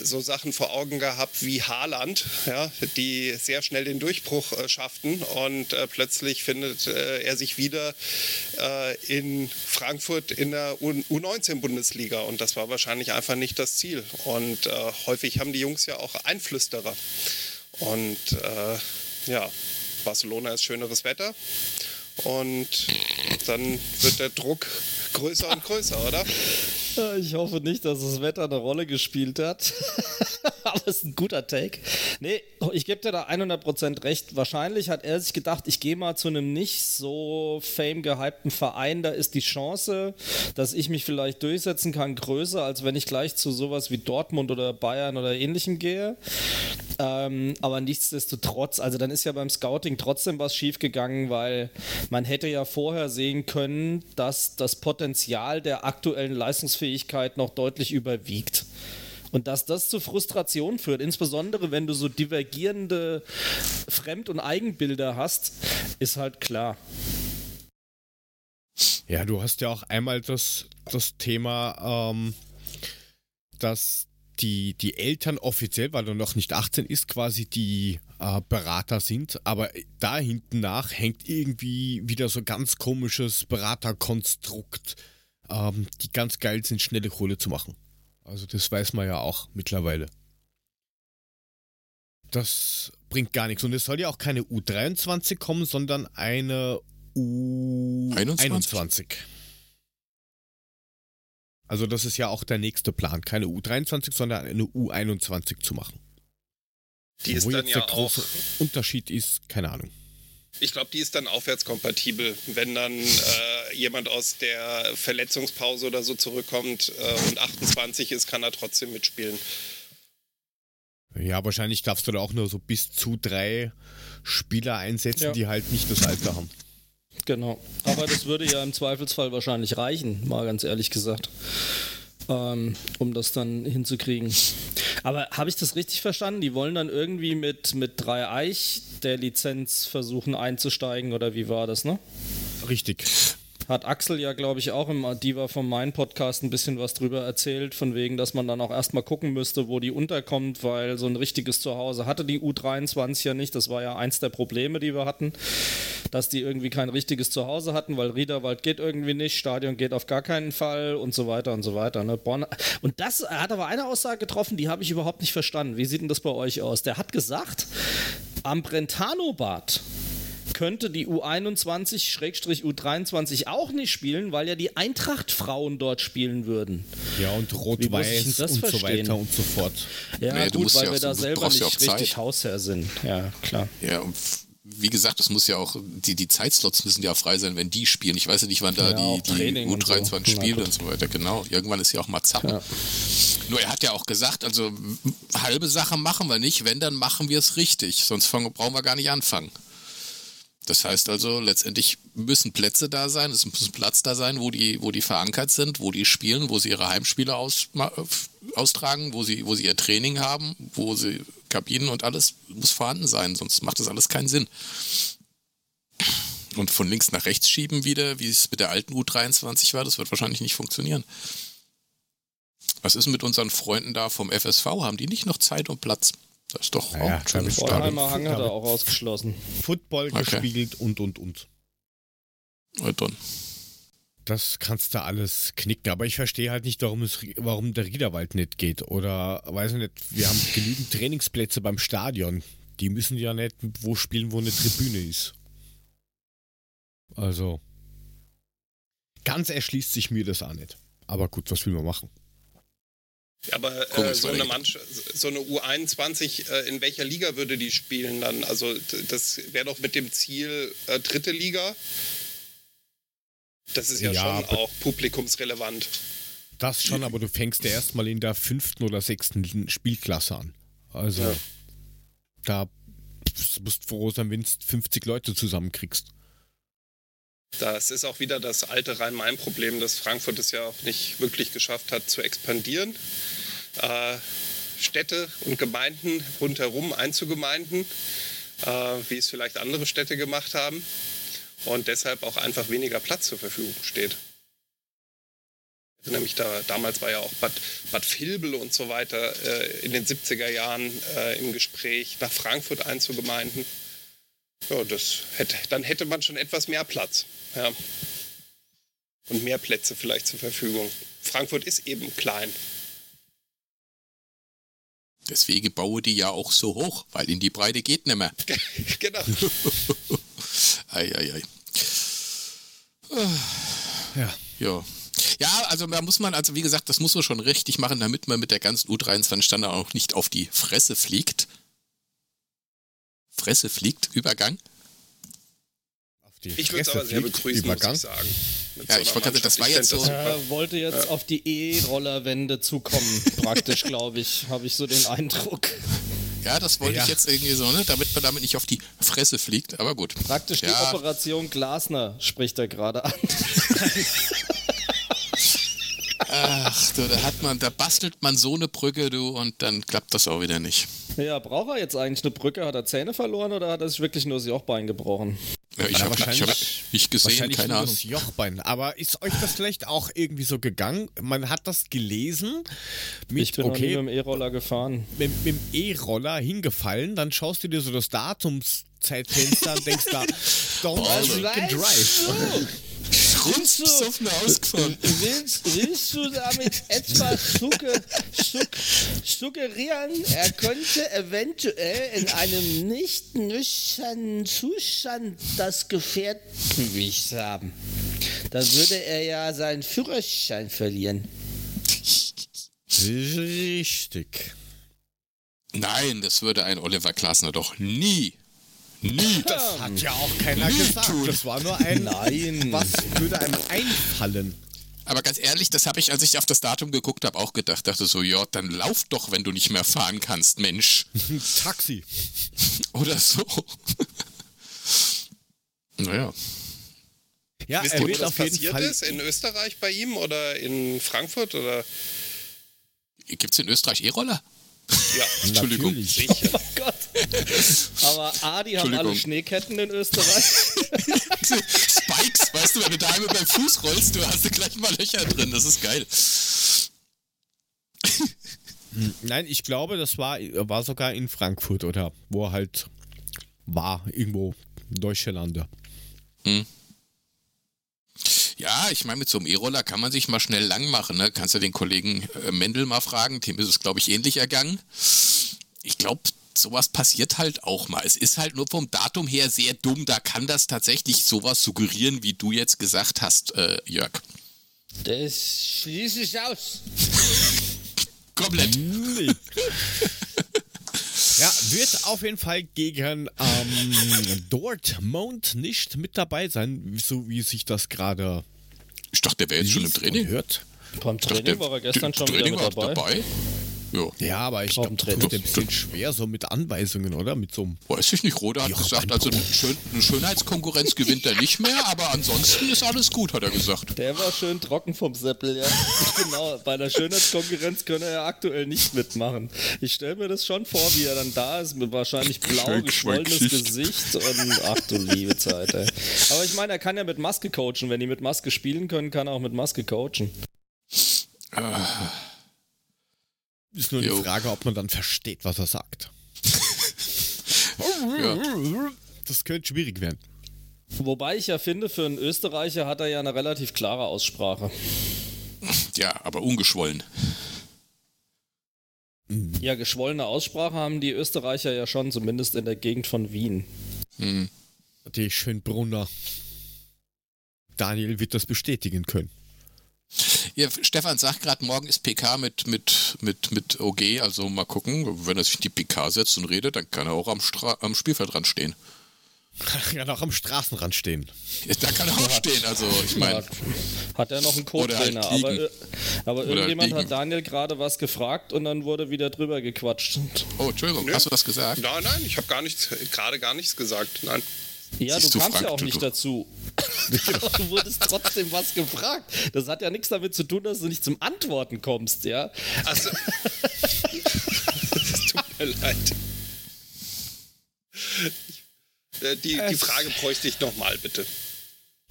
so Sachen vor Augen gehabt wie Haaland, ja, die sehr schnell den Durchbruch schafften und plötzlich findet er sich wieder in Frankfurt in der U19-Bundesliga und das war wahrscheinlich einfach nicht das Ziel. Und äh, häufig haben die Jungs ja auch Einflüsterer. Und äh, ja, Barcelona ist schöneres Wetter. Und dann wird der Druck größer und größer, oder? <laughs> Ich hoffe nicht, dass das Wetter eine Rolle gespielt hat. <laughs> <laughs> Aber es ist ein guter Take. Nee, ich gebe dir da 100% recht. Wahrscheinlich hat er sich gedacht, ich gehe mal zu einem nicht so fame-gehypten Verein. Da ist die Chance, dass ich mich vielleicht durchsetzen kann, größer, als wenn ich gleich zu sowas wie Dortmund oder Bayern oder ähnlichem gehe. Ähm, aber nichtsdestotrotz, also dann ist ja beim Scouting trotzdem was schiefgegangen, weil man hätte ja vorher sehen können, dass das Potenzial der aktuellen Leistungsfähigkeit noch deutlich überwiegt. Und dass das zu Frustration führt, insbesondere wenn du so divergierende Fremd- und Eigenbilder hast, ist halt klar. Ja, du hast ja auch einmal das, das Thema, ähm, dass die, die Eltern offiziell, weil er noch nicht 18 ist, quasi die äh, Berater sind. Aber da hinten nach hängt irgendwie wieder so ganz komisches Beraterkonstrukt, ähm, die ganz geil sind, schnelle Kohle zu machen. Also das weiß man ja auch mittlerweile. Das bringt gar nichts. Und es soll ja auch keine U23 kommen, sondern eine U21. Also das ist ja auch der nächste Plan. Keine U23, sondern eine U21 zu machen. Die ist Wo dann jetzt ja der große Unterschied ist, keine Ahnung. Ich glaube, die ist dann aufwärtskompatibel. Wenn dann äh, jemand aus der Verletzungspause oder so zurückkommt äh, und 28 ist, kann er trotzdem mitspielen. Ja, wahrscheinlich darfst du da auch nur so bis zu drei Spieler einsetzen, ja. die halt nicht das Alter haben. Genau. Aber das würde ja im Zweifelsfall wahrscheinlich reichen, mal ganz ehrlich gesagt ähm, um das dann hinzukriegen. Aber habe ich das richtig verstanden? Die wollen dann irgendwie mit, mit drei Eich der Lizenz versuchen einzusteigen oder wie war das, ne? Richtig hat Axel ja, glaube ich, auch im Diva von meinem Podcast ein bisschen was drüber erzählt, von wegen, dass man dann auch erstmal gucken müsste, wo die unterkommt, weil so ein richtiges Zuhause hatte die U23 ja nicht. Das war ja eins der Probleme, die wir hatten, dass die irgendwie kein richtiges Zuhause hatten, weil Riederwald geht irgendwie nicht, Stadion geht auf gar keinen Fall und so weiter und so weiter. Ne? Und das hat aber eine Aussage getroffen, die habe ich überhaupt nicht verstanden. Wie sieht denn das bei euch aus? Der hat gesagt, am Brentano-Bad könnte die U21-U23 auch nicht spielen, weil ja die Eintracht-Frauen dort spielen würden. Ja, und Rot-Weiß und verstehen? so weiter und so fort. Ja, naja, gut, weil ja wir da selber nicht richtig Hausherr sind. Ja, klar. Ja, und wie gesagt, das muss ja auch, die, die Zeitslots müssen ja frei sein, wenn die spielen. Ich weiß ja nicht, wann da ja, die, die U23 so. spielt ja, und so weiter. Genau, irgendwann ist ja auch mal Zappen. Ja. Nur er hat ja auch gesagt, also halbe Sache machen wir nicht, wenn, dann machen wir es richtig. Sonst brauchen wir gar nicht anfangen. Das heißt also, letztendlich müssen Plätze da sein, es muss Platz da sein, wo die, wo die verankert sind, wo die spielen, wo sie ihre Heimspiele aus, austragen, wo sie, wo sie ihr Training haben, wo sie Kabinen und alles muss vorhanden sein, sonst macht das alles keinen Sinn. Und von links nach rechts schieben wieder, wie es mit der alten U23 war, das wird wahrscheinlich nicht funktionieren. Was ist mit unseren Freunden da vom FSV? Haben die nicht noch Zeit und Platz? Das ist doch naja, auch ein Vorheimer Hang hat er auch ausgeschlossen. Football okay. gespielt und und und. Und dann. Das kannst du alles knicken, aber ich verstehe halt nicht, warum, es, warum der Riederwald nicht geht. Oder weiß ich nicht, wir haben <laughs> genügend Trainingsplätze beim Stadion. Die müssen ja nicht wo spielen, wo eine Tribüne ist. Also. Ganz erschließt sich mir das auch nicht. Aber gut, was will man machen? Aber äh, so, eine so eine U21, äh, in welcher Liga würde die spielen dann? Also das wäre doch mit dem Ziel äh, dritte Liga. Das ist ja, ja schon auch publikumsrelevant. Das schon, aber du fängst ja erstmal in der fünften oder sechsten Spielklasse an. Also ja. da musst du froh sein, wenn du 50 Leute zusammenkriegst. Das ist auch wieder das alte Rhein-Main-Problem, dass Frankfurt es ja auch nicht wirklich geschafft hat zu expandieren. Äh, Städte und Gemeinden rundherum einzugemeinden, äh, wie es vielleicht andere Städte gemacht haben. Und deshalb auch einfach weniger Platz zur Verfügung steht. Nämlich da, damals war ja auch Bad, Bad Vilbel und so weiter äh, in den 70er Jahren äh, im Gespräch, nach Frankfurt einzugemeinden. Ja, das hätte, dann hätte man schon etwas mehr Platz. Ja. Und mehr Plätze vielleicht zur Verfügung. Frankfurt ist eben klein. Deswegen baue die ja auch so hoch, weil in die Breite geht nicht mehr. <laughs> genau. <laughs> ei, ei, ei. Ja. Ja. Ja, also da muss man, also wie gesagt, das muss man schon richtig machen, damit man mit der ganzen U23-Standard auch nicht auf die Fresse fliegt. Fresse fliegt, Übergang. ich würde es aber sehr begrüßen, Übergang. muss ich sagen. Ja, so ich wollte das war jetzt so. Er wollte jetzt ja. auf die E-Rollerwende zukommen, praktisch, glaube ich, habe ich so den Eindruck. Ja, das wollte ja. ich jetzt irgendwie so, ne? damit man damit nicht auf die Fresse fliegt, aber gut. Praktisch ja. die Operation Glasner spricht er gerade an. <laughs> Ach du, da hat man, da bastelt man so eine Brücke, du, und dann klappt das auch wieder nicht. Ja, braucht er jetzt eigentlich eine Brücke? Hat er Zähne verloren oder hat er sich wirklich nur das Jochbein gebrochen? Ja, ich habe hab nicht gesehen, keine Ahnung. Das Jochbein. Aber ist euch das vielleicht auch irgendwie so gegangen? Man hat das gelesen. Mit, ich bin okay, mit dem E-Roller gefahren. Mit, mit dem E-Roller hingefallen, dann schaust du dir so das Datumszeitfenster und denkst da, <laughs> don't freaking drive. <laughs> <laughs> Willst du, ausgefahren. Willst, willst du damit etwas suge, sug, suggerieren, er könnte eventuell in einem nicht nüchternen Zustand das Gefährtgewicht haben? Dann würde er ja seinen Führerschein verlieren. Richtig. Nein, das würde ein Oliver Glasner doch Nie. Das hat ja auch keiner Nie gesagt. Tun. Das war nur ein Nein. Was würde einem einfallen? Aber ganz ehrlich, das habe ich, als ich auf das Datum geguckt habe, auch gedacht. Dachte so, ja, dann lauf doch, wenn du nicht mehr fahren kannst, Mensch. <laughs> Taxi. Oder so. <laughs> naja. Ja, Wisst er wird auf jeden passiert Fall ist? In Österreich bei ihm oder in Frankfurt oder? Gibt es in Österreich E-Roller? Ja, <laughs> Entschuldigung. Sicher. Oh Gott. Aber A, die haben alle Schneeketten in Österreich. <laughs> Spikes, weißt du, wenn du da einmal beim Fuß rollst, du hast gleich mal Löcher drin. Das ist geil. Nein, ich glaube, das war, war sogar in Frankfurt oder wo er halt war, irgendwo in Deutschland. Hm. Ja, ich meine, mit so einem E-Roller kann man sich mal schnell lang machen. Ne? Kannst du den Kollegen äh, Mendel mal fragen. Dem ist es, glaube ich, ähnlich ergangen. Ich glaube, sowas passiert halt auch mal. Es ist halt nur vom Datum her sehr dumm. Da kann das tatsächlich sowas suggerieren, wie du jetzt gesagt hast, äh, Jörg. Das schließe ich aus. <laughs> Komplett. Nee. Ja, wird auf jeden Fall gegen ähm, Dortmund nicht mit dabei sein, so wie sich das gerade. Ich dachte, der wäre jetzt schon im Training. Hört. Beim Training dachte, war er gestern schon Training wieder mit dabei. dabei. Ja. ja, aber ich glaube, das ist ein bisschen schwer so mit Anweisungen, oder? Mit so einem. Weiß ich nicht. Rode hat gesagt, also eine, Schön eine Schönheitskonkurrenz gewinnt er nicht mehr, aber ansonsten ist alles gut, hat er gesagt. Der war schön trocken vom Seppel, ja. <laughs> genau, bei einer Schönheitskonkurrenz könne er aktuell nicht mitmachen. Ich stelle mir das schon vor, wie er dann da ist, mit wahrscheinlich blau geschwollenes Gesicht und ach du liebe Zeit, ey. Aber ich meine, er kann ja mit Maske coachen. Wenn die mit Maske spielen können, kann er auch mit Maske coachen. Ah. Ist nur jo. die Frage, ob man dann versteht, was er sagt. <laughs> ja. Das könnte schwierig werden. Wobei ich ja finde, für einen Österreicher hat er ja eine relativ klare Aussprache. Ja, aber ungeschwollen. Ja, geschwollene Aussprache haben die Österreicher ja schon, zumindest in der Gegend von Wien. Hm. Die Schönbrunner. Daniel wird das bestätigen können. Ja, Stefan sagt gerade, morgen ist PK mit, mit, mit, mit OG, also mal gucken. Wenn er sich in die PK setzt und redet, dann kann er auch am, Stra am Spielfeld dran stehen. <laughs> Kann auch am Straßenrand stehen. Ja, da kann er auch stehen, also ich meine. Hat er noch einen Co-Trainer, Oder halt aber, aber irgendjemand liegen. hat Daniel gerade was gefragt und dann wurde wieder drüber gequatscht. Oh, Entschuldigung, Nö. hast du das gesagt? Nein, nein, ich habe gar nichts, gerade gar nichts gesagt. Nein. Ja, Siehst du du, kamst Frank, ja auch du- nicht du- dazu. <laughs> Du wurdest trotzdem was gefragt. Das hat ja nichts damit zu tun, dass du nicht zum Antworten kommst, ja? Also, es <laughs> tut mir leid. Äh, Die, die Frage bräuchte ich nochmal, bitte.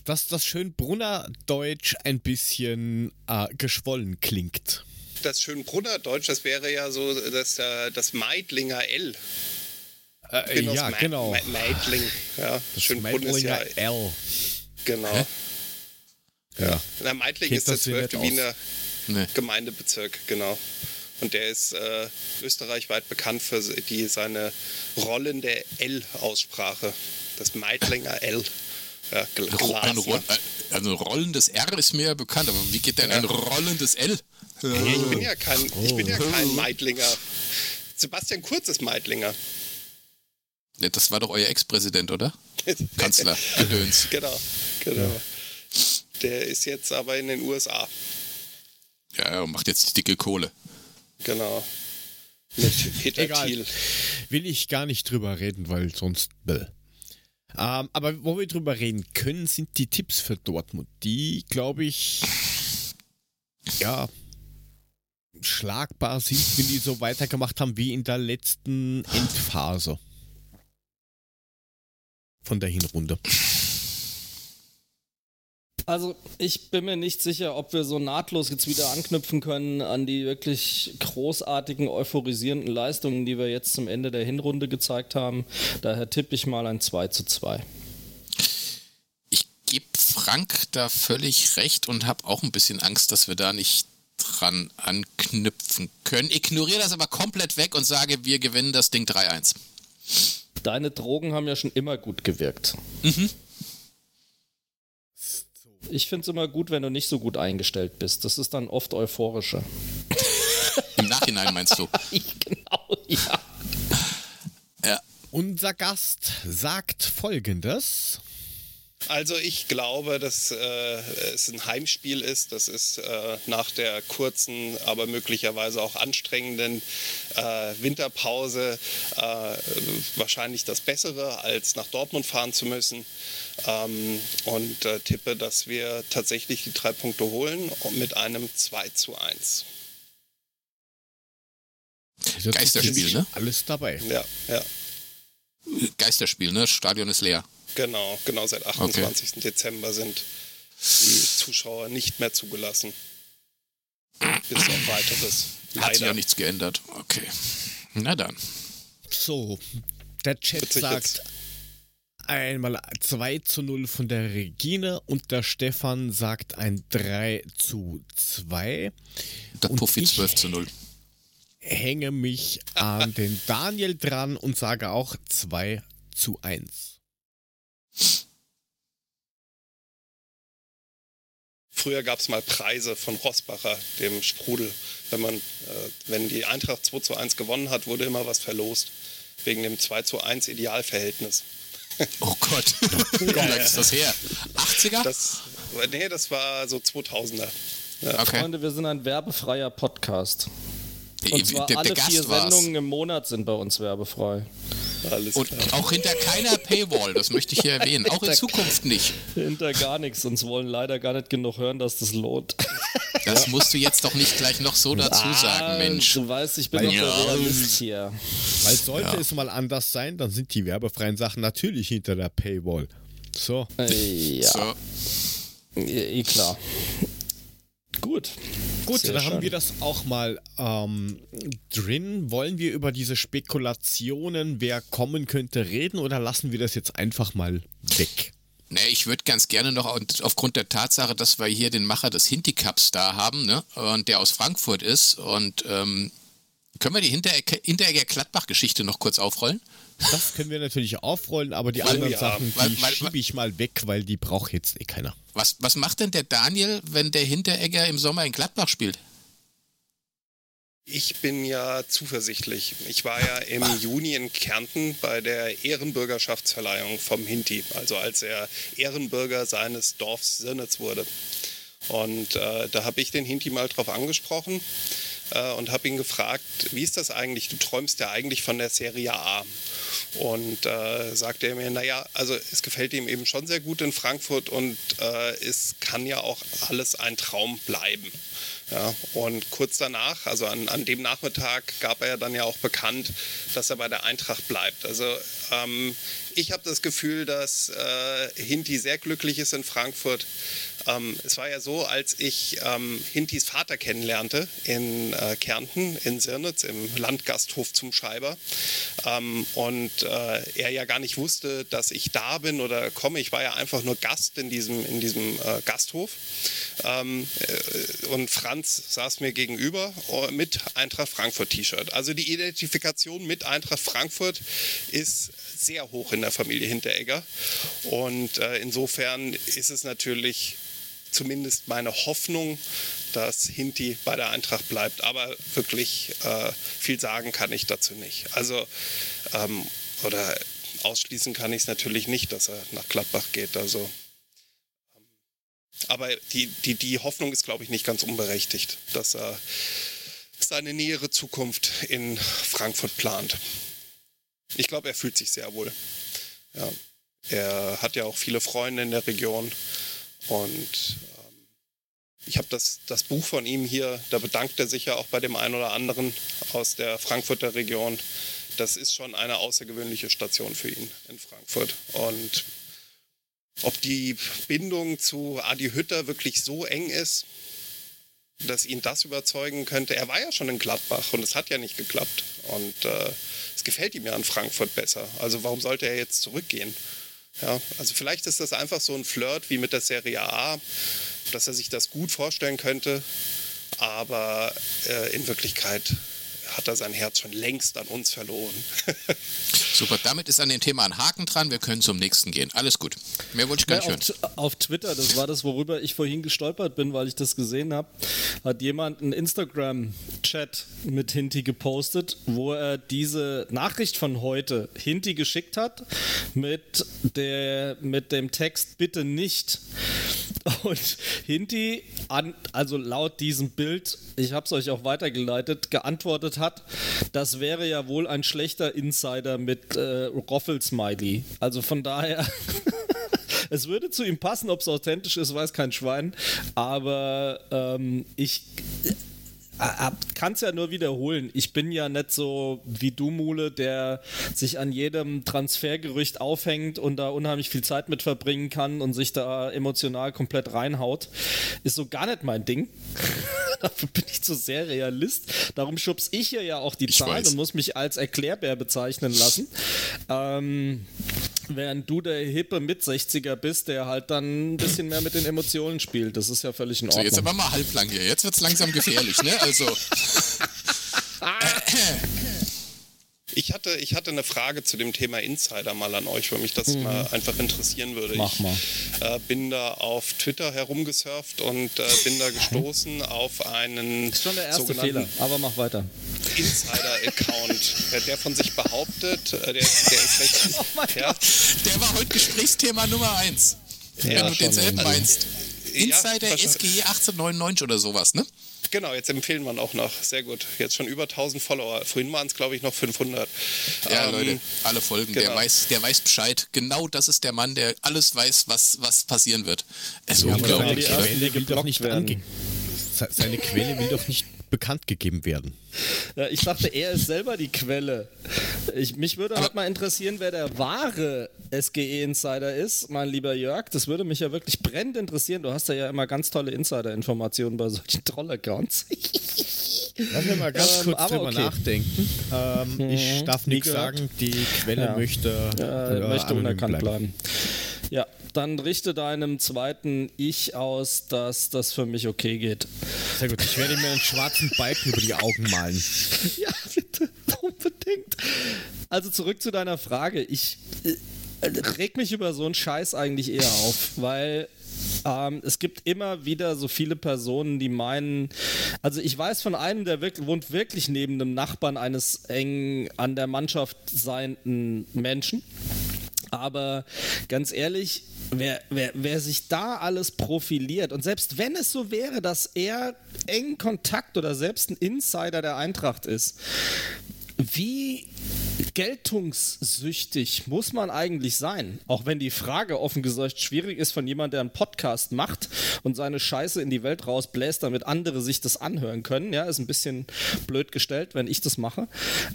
Dass das Schönbrunner Deutsch ein bisschen äh, geschwollen klingt. Das Schönbrunner Deutsch, das wäre ja so das, äh, das Meidlinger L. Äh, Genau, ja, genau. Me- Meidling. Ja, Das ja, Meidlinger L. genau. Ja. Na, Meidling Geht ist der zwölfte? Wiener Nee. Gemeindebezirk, genau. Und der ist äh, österreichweit bekannt für die, seine rollende L-Aussprache. Das Meidlinger L. Ja, Ein. Roll, also ein rollendes R ist mir ja bekannt, aber wie geht denn ein rollendes L? Ja, ich bin ja kein, ich bin ja Oh. kein Meidlinger. Sebastian Kurz ist Meidlinger. Ja, Das war doch euer Ex-Präsident, oder? <laughs> Kanzler, Gedöns. genau, genau. Der ist jetzt aber in den USA. Ja, ja, und macht jetzt die dicke Kohle. Genau. Mit Peter Egal. Thiel. Will ich gar nicht drüber reden, weil sonst. Bäh. Ähm, aber wo wir drüber reden können, sind die Tipps für Dortmund. Die, glaube ich, ja, schlagbar sind, wenn die so weitergemacht haben wie in der letzten Endphase von der Hinrunde. Also ich bin mir nicht sicher, ob wir so nahtlos jetzt wieder anknüpfen können an die wirklich großartigen, euphorisierenden Leistungen, die wir jetzt zum Ende der Hinrunde gezeigt haben. Daher tippe ich mal ein 2 zu 2. Ich gebe Frank da völlig recht und habe auch ein bisschen Angst, dass wir da nicht dran anknüpfen können. Ignoriere das aber komplett weg und sage, wir gewinnen das Ding 3-1. Deine Drogen haben ja schon immer gut gewirkt. Ich finde es immer gut, wenn du nicht so gut eingestellt bist. Das ist dann oft euphorischer. Im Nachhinein meinst du? <laughs> genau, ja. Ja. Unser Gast sagt folgendes. Also ich glaube, dass äh, es ein Heimspiel ist. Das ist äh, nach der kurzen, aber möglicherweise auch anstrengenden äh, Winterpause äh, wahrscheinlich das Bessere, als nach Dortmund fahren zu müssen. Ähm, und äh, tippe, dass wir tatsächlich die drei Punkte holen mit einem 2 zu 1. Also, das Geisterspiel, ist ne? Alles dabei. Ja, ja. Geisterspiel, ne? Stadion ist leer. Genau, genau seit 28. Dezember sind die Zuschauer nicht mehr zugelassen. Bis auf weiteres. Hat sich Leider. auch nichts geändert. Okay. Na dann. So, der Chat Witzig sagt jetzt. einmal 2 zu 0 von der Regine und der Stefan sagt ein 3 zu 2. Der Und Puffy ich- 12 zu 0. Hänge mich an den Daniel dran und sage auch 2 zu 1. Früher gab es mal Preise von Rossbacher, dem Sprudel. Wenn, man, äh, wenn die Eintracht 2 zu 1 gewonnen hat, wurde immer was verlost. Wegen dem 2 zu 1 Idealverhältnis. <laughs> Oh Gott. <laughs> Wie lange ist das her? 80er? Das, nee, das war so 2000er. Ja. okay. Freunde, wir sind ein werbefreier Podcast. Und zwar der, alle der vier war's. Sendungen im Monat sind bei uns werbefrei. Alles Und klar. auch hinter keiner Paywall, das möchte ich hier erwähnen. Auch in Zukunft nicht. Hinter gar nichts. Uns wollen leider gar nicht genug hören, dass das lohnt. Das musst du jetzt doch nicht gleich noch so dazu sagen, Mensch. Du weißt, ich bin Weil- doch der Ja. Realist hier. Weil sollte es mal anders sein, dann sind die werbefreien Sachen natürlich hinter der Paywall. So, Äh, ja, So, eh klar. Gut. gut, Sehr dann haben schön. wir das auch mal ähm, drin. Wollen wir über diese Spekulationen, wer kommen könnte, reden oder lassen wir das jetzt einfach mal weg? ne, ich würde ganz gerne noch und aufgrund der Tatsache, dass wir hier den Macher des Hinti-Cups da haben, ne, und der aus Frankfurt ist, und ähm, können wir die Hinteregger Hinteregger Gladbach-Geschichte noch kurz aufrollen? Das können wir natürlich aufrollen, aber die Weil- anderen Sachen, die weil- weil- schiebe ich mal weg, weil die braucht jetzt eh keiner. Was, was macht denn der Daniel, wenn der Hinteregger im Sommer in Gladbach spielt? Ich bin ja zuversichtlich. Ich war ja im Juni in Kärnten bei der Ehrenbürgerschaftsverleihung vom Hinti, also als er Ehrenbürger seines Dorfs Sirnitz wurde. Und äh, da habe ich den Hinti mal drauf angesprochen äh, und habe ihn gefragt, wie ist das eigentlich? Du träumst ja eigentlich von der Serie A. Und äh, sagte er mir, naja, also es gefällt ihm eben schon sehr gut in Frankfurt und äh, es kann ja auch alles ein Traum bleiben. Ja, und kurz danach, also an, an dem Nachmittag, gab er dann ja auch bekannt, dass er bei der Eintracht bleibt. Also ähm, ich habe das Gefühl, dass äh, Hinti sehr glücklich ist in Frankfurt. Ähm, es war ja so, als ich ähm, Hintis Vater kennenlernte in äh, Kärnten, in Sirnitz, im Landgasthof zum Schreiber. Ähm, und äh, er ja gar nicht wusste, dass ich da bin oder komme. Ich war ja einfach nur Gast in diesem, in diesem äh, Gasthof. Ähm, äh, und Franz saß mir gegenüber äh, mit Eintracht Frankfurt T-Shirt. Also die Identifikation mit Eintracht Frankfurt ist sehr hoch in der Familie Hinteregger. Und äh, insofern ist es natürlich zumindest meine Hoffnung, dass Hinti bei der Eintracht bleibt. Aber wirklich äh, viel sagen kann ich dazu nicht. Also, ähm, oder ausschließen kann ich es natürlich nicht, dass er nach Gladbach geht. Also, ähm, aber die, die, die Hoffnung ist, glaube ich, nicht ganz unberechtigt, dass er seine nähere Zukunft in Frankfurt plant. Ich glaube, er fühlt sich sehr wohl. Ja. Er hat ja auch viele Freunde in der Region und ähm, ich habe das, das Buch von ihm hier, da bedankt er sich ja auch bei dem einen oder anderen aus der Frankfurter Region. Das ist schon eine außergewöhnliche Station für ihn in Frankfurt. Und ob die Bindung zu Adi Hütter wirklich so eng ist, dass ihn das überzeugen könnte. Er war ja schon in Gladbach und es hat ja nicht geklappt. Und äh, es gefällt ihm ja in Frankfurt besser. Also warum sollte er jetzt zurückgehen? Ja, also vielleicht ist das einfach so ein Flirt wie mit der Serie A, dass er sich das gut vorstellen könnte, aber äh, in Wirklichkeit hat er sein Herz schon längst an uns verloren. <laughs> Super, damit ist an dem Thema ein Haken dran. Wir können zum nächsten gehen. Alles gut. Mehr wollte ich gar nicht ja, hören. Auf, auf, Twitter, das war das, worüber ich vorhin gestolpert bin, weil ich das gesehen habe, hat jemand einen Instagram-Chat mit Hinti gepostet, wo er diese Nachricht von heute Hinti geschickt hat mit, der, mit dem Text bitte nicht. <laughs> Und Hinti, an, also laut diesem Bild, ich habe es euch auch weitergeleitet, geantwortet hat, das wäre ja wohl ein schlechter Insider mit äh, Roffel-Smiley. Also von daher. <laughs> es würde zu ihm passen, ob es authentisch ist, weiß kein Schwein. Aber ähm, ich kann es ja nur wiederholen. Ich bin ja nicht so wie du, Mule, der sich an jedem Transfergerücht aufhängt und da unheimlich viel Zeit mit verbringen kann und sich da emotional komplett reinhaut. Ist so gar nicht mein Ding. <laughs> Dafür bin ich zu sehr Realist. Darum schubs ich hier ja auch die ich Zahlen weiß. und muss mich als Erklärbär bezeichnen lassen. Ähm, während du der hippe Mit-60er bist, der halt dann ein bisschen mehr mit den Emotionen spielt. Das ist ja völlig in Ordnung. So, jetzt aber mal halblang hier. Jetzt wird es langsam gefährlich, ne? Also. <laughs> <clears throat> Ich hatte, ich hatte eine Frage zu dem Thema Insider mal an euch, weil mich das mhm. mal einfach interessieren würde. Mach ich mal. Äh, bin da auf Twitter herumgesurft und äh, bin da gestoßen auf einen. Das ist schon der erste Fehler, aber mach weiter. Insider-Account, <laughs> der von sich behauptet, äh, der, der ist recht. <laughs> Oh mein ja. Gott. Der war heute Gesprächsthema Nummer eins. Ja, wenn du denselben also, meinst. Insider ja, SGE 1899 oder sowas, ne? Genau, jetzt empfehlen wir auch noch. Sehr gut. Jetzt schon über 1000 Follower. Vorhin waren es, glaube ich, noch 500. Ja, ähm, Leute, alle Folgen. Genau. Der, weiß, der weiß Bescheid. Genau das ist der Mann, der alles weiß, was, was passieren wird. Es ist ja, unglaublich. Seine Quelle, will doch nicht seine Quelle will doch nicht bekannt gegeben werden. Ja, ich dachte, er ist selber die Quelle. Ich, mich würde halt mal interessieren, wer der wahre SGE-Insider ist, mein lieber Jörg. Das würde mich ja wirklich brennend interessieren. Du hast ja, immer ganz tolle Insider-Informationen bei solchen Troll-Accounts. <laughs> Lass mir mal ganz ähm, kurz drüber okay. nachdenken. Ähm, hm, ich darf nichts sagen, die Quelle ja. möchte, äh, möchte unerkannt bleiben. bleiben. Ja, dann richte deinem zweiten Ich aus, dass das für mich okay geht. Sehr gut, ich werde mir einen schwarzen Balken über die Augen malen. <laughs> Ja, bitte, unbedingt. Also zurück zu deiner Frage. Ich äh, reg mich über so einen Scheiß eigentlich eher auf, weil Ähm, es gibt immer wieder so viele Personen, die meinen, also ich weiß von einem, der wirklich, wohnt wirklich neben einem Nachbarn eines eng an der Mannschaft seienden Menschen. Aber ganz ehrlich, wer, wer, wer sich da alles profiliert und selbst wenn es so wäre, dass er eng Kontakt oder selbst ein Insider der Eintracht ist, wie geltungssüchtig muss man eigentlich sein? Auch wenn die Frage offen gesagt schwierig ist von jemandem, der einen Podcast macht und seine Scheiße in die Welt rausbläst, damit andere sich das anhören können. Ja, ist ein bisschen blöd gestellt, wenn ich das mache.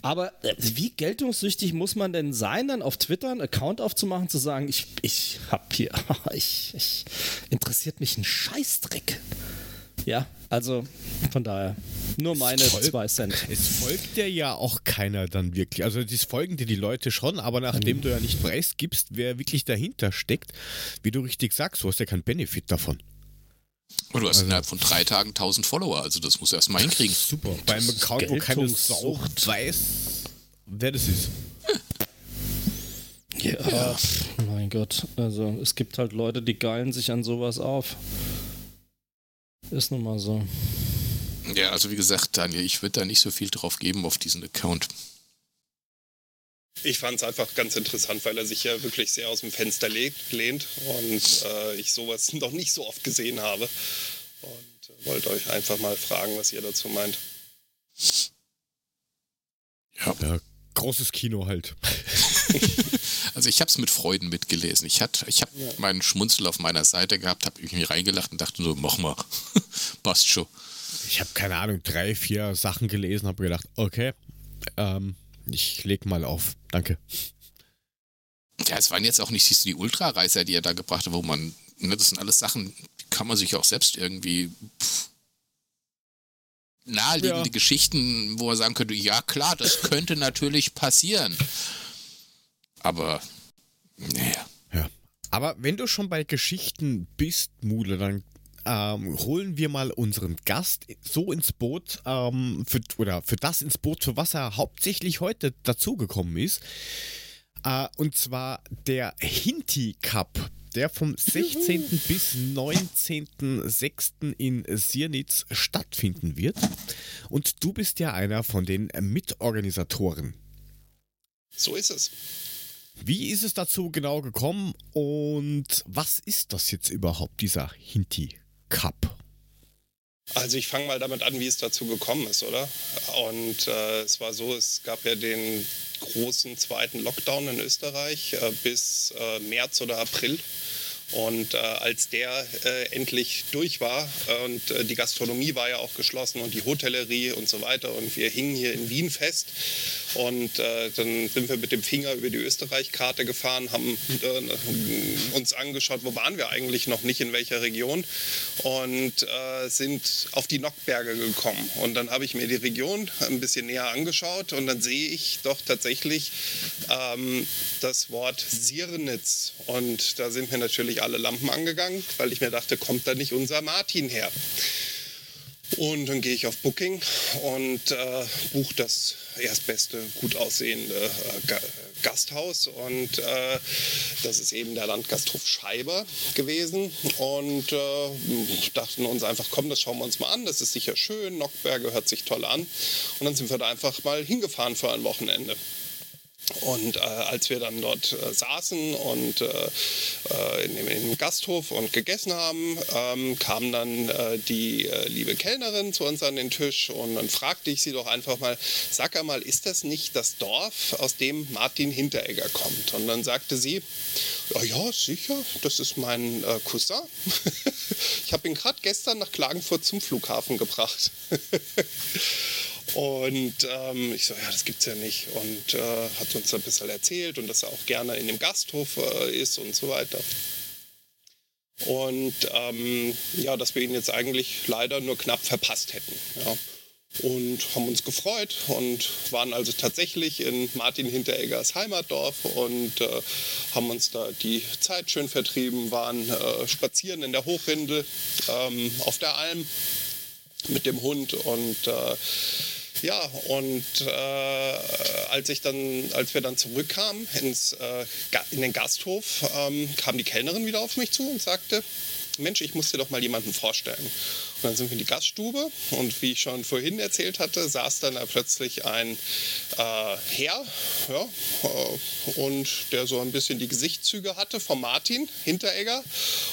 Aber äh, wie geltungssüchtig muss man denn sein, dann auf Twitter einen Account aufzumachen, zu sagen, ich, ich hab hier, <laughs> ich, ich interessiert mich ein Scheißdreck. Ja, also von daher nur meine folgt, zwei Cent. Es folgt dir ja auch keiner dann wirklich. Also es folgen dir die Leute schon, aber nachdem mhm. du ja nicht preisgibst, wer wirklich dahinter steckt, wie du richtig sagst, du hast ja keinen Benefit davon. Und du hast also, innerhalb von drei Tagen 1000 Follower, also das musst du erstmal hinkriegen. Super. Beim Account, wo keine Sau weiß, wer das ist. Ja, ja, mein Gott. Also es gibt halt Leute, die geilen sich an sowas auf. Ist nun mal so. Ja, also wie gesagt, Daniel, ich würde da nicht so viel drauf geben auf diesen Account. Ich fand es einfach ganz interessant, weil er sich ja wirklich sehr aus dem Fenster lehnt und äh, ich sowas <laughs> noch nicht so oft gesehen habe. Und äh, wollte euch einfach mal fragen, was ihr dazu meint. Ja, ja großes Kino halt. <laughs> also ich habe es mit Freuden mitgelesen. Ich, ich habe ja. meinen Schmunzel auf meiner Seite gehabt, habe irgendwie reingelacht und dachte so, mach mal, <laughs> passt schon. Ich habe keine Ahnung, drei, vier Sachen gelesen, habe gedacht, okay, ähm, ich leg mal auf. Danke. Ja, es waren jetzt auch nicht die Ultrareiser, die er da gebracht hat, wo man, ne, das sind alles Sachen, die kann man sich auch selbst irgendwie pff, naheliegende ja. Geschichten, wo er sagen könnte, ja klar, das könnte natürlich passieren. Aber, naja. Ja. Aber wenn du schon bei Geschichten bist, Mule, dann ähm, holen wir mal unseren Gast so ins Boot, ähm, für, oder für das ins Boot, für was er hauptsächlich heute dazugekommen ist. Äh, und zwar der Hinti Cup der vom 16. bis 19.06. in Siernitz stattfinden wird. Und du bist ja einer von den Mitorganisatoren. So ist es. Wie ist es dazu genau gekommen und was ist das jetzt überhaupt, dieser Hinti Cup? Also ich fange mal damit an, wie es dazu gekommen ist, oder? Und äh, es war so, es gab ja den großen zweiten Lockdown in Österreich äh, bis äh, März oder April. Und äh, als der äh, endlich durch war und äh, die Gastronomie war ja auch geschlossen und die Hotellerie und so weiter und wir hingen hier in Wien fest und äh, dann sind wir mit dem Finger über die Österreich-Karte gefahren, haben äh, uns angeschaut, wo waren wir eigentlich noch nicht, in welcher Region und äh, sind auf die Nockberge gekommen. Und dann habe ich mir die Region ein bisschen näher angeschaut und dann sehe ich doch tatsächlich ähm, das Wort Sirnitz. Und da sind mir natürlich alle Lampen angegangen, weil ich mir dachte, kommt da nicht unser Martin her? Und dann gehe ich auf Booking und äh, buche das erstbeste, gut aussehende äh, Gasthaus. Und äh, das ist eben der Landgasthof Scheiber gewesen. Und äh, dachten uns einfach, komm, das schauen wir uns mal an. Das ist sicher schön. Nockberge hört sich toll an. Und dann sind wir da einfach mal hingefahren für ein Wochenende. Und äh, als wir dann dort äh, saßen und äh, äh in, in, dem, Gasthof und gegessen haben, ähm, kam dann äh, die äh, liebe Kellnerin zu uns an den Tisch und dann fragte ich sie doch einfach mal, sag einmal, ist das nicht das Dorf, aus dem Martin Hinteregger kommt? Und dann sagte sie, ja, ja sicher, das ist mein Cousin. <laughs> ich habe ihn gerade gestern nach Klagenfurt zum Flughafen gebracht. <laughs> Und ähm, ich so, ja, das gibt's ja nicht. Und äh, hat uns ein bisschen erzählt und dass er auch gerne in dem Gasthof äh, ist und so weiter. Und ähm, ja, dass wir ihn jetzt eigentlich leider nur knapp verpasst hätten. Ja. Und haben uns gefreut und waren also tatsächlich in Martin Hintereggers Heimatdorf und äh, haben uns da die Zeit schön vertrieben, waren äh, spazieren in der Hochrinde ähm, auf der Alm mit dem Hund und äh, ja, und äh, als, ich dann, als wir dann zurückkamen ins, äh, in den Gasthof, ähm, kam die Kellnerin wieder auf mich zu und sagte, Mensch, ich muss dir doch mal jemanden vorstellen. Und dann sind wir in die Gaststube und wie ich schon vorhin erzählt hatte, saß dann da plötzlich ein äh, Herr, ja, äh, und der so ein bisschen die Gesichtszüge hatte von Martin Hinteregger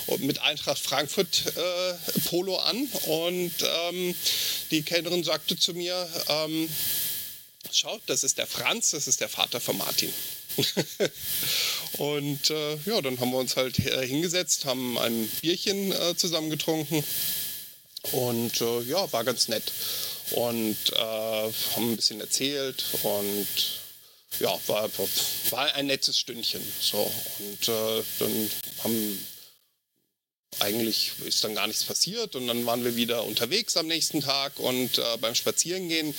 und mit Eintracht Frankfurt äh, Polo an. Und ähm, die Kellnerin sagte zu mir, ähm, schaut, das ist der Franz, das ist der Vater von Martin. <laughs> und äh, ja, dann haben wir uns halt hingesetzt, haben ein Bierchen äh, zusammen getrunken und äh, ja, war ganz nett. Und äh, haben ein bisschen erzählt und ja, war, war ein nettes Stündchen. So. Und äh, dann haben eigentlich ist dann gar nichts passiert und dann waren wir wieder unterwegs am nächsten Tag und äh, beim Spazierengehen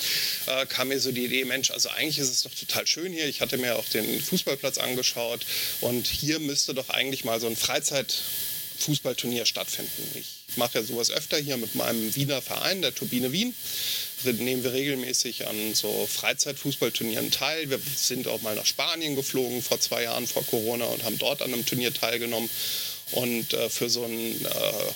äh, kam mir so die Idee, Mensch, also eigentlich ist es doch total schön hier. Ich hatte mir auch den Fußballplatz angeschaut und hier müsste doch eigentlich mal so ein Freizeitfußballturnier stattfinden. Ich mache ja sowas öfter hier mit meinem Wiener Verein, der Turbine Wien. Nehmen wir regelmäßig an so Freizeitfußballturnieren teil. Wir sind auch mal nach Spanien geflogen vor zwei Jahren vor Corona und haben dort an einem Turnier teilgenommen. Und äh, für so ein äh,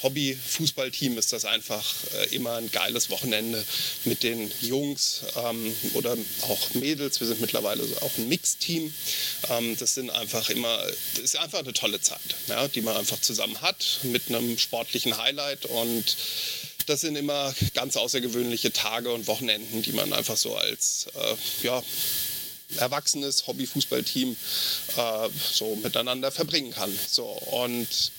Hobby-Fußballteam ist das einfach äh, immer ein geiles Wochenende mit den Jungs ähm, oder auch Mädels. Wir sind mittlerweile auch ein Mixteam. Ähm, das sind einfach immer, ist einfach eine tolle Zeit, ja, die man einfach zusammen hat mit einem sportlichen Highlight und das sind immer ganz außergewöhnliche Tage und Wochenenden, die man einfach so als äh, ja, erwachsenes Hobby-Fußballteam äh, so miteinander verbringen kann. So, und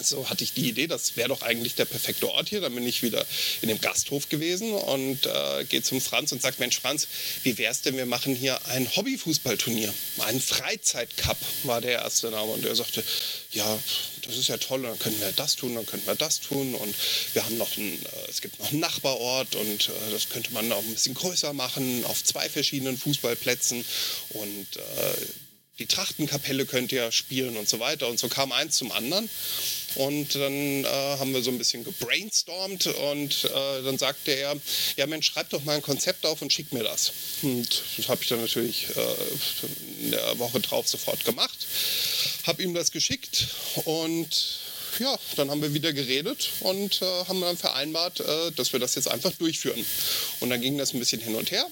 so hatte ich die Idee, das wäre doch eigentlich der perfekte Ort hier. Dann bin ich wieder in dem Gasthof gewesen und äh, gehe zum Franz und sage, Mensch Franz, wie wär's denn, wir machen hier ein Hobbyfußballturnier. Ein Freizeitcup war der erste Name. Und er sagte, ja, das ist ja toll, dann können wir das tun, dann können wir das tun. Und wir haben noch einen, äh, es gibt noch einen Nachbarort und äh, das könnte man auch ein bisschen größer machen, auf zwei verschiedenen Fußballplätzen. Und äh, die Trachtenkapelle könnt ihr spielen und so weiter. Und so kam eins zum anderen. Und dann äh, haben wir so ein bisschen gebrainstormt und äh, dann sagte er, ja Mensch, schreib doch mal ein Konzept auf und schick mir das. Und das habe ich dann natürlich äh, in der Woche drauf sofort gemacht, habe ihm das geschickt und ja, dann haben wir wieder geredet und äh, haben dann vereinbart, äh, dass wir das jetzt einfach durchführen. Und dann ging das ein bisschen hin und her.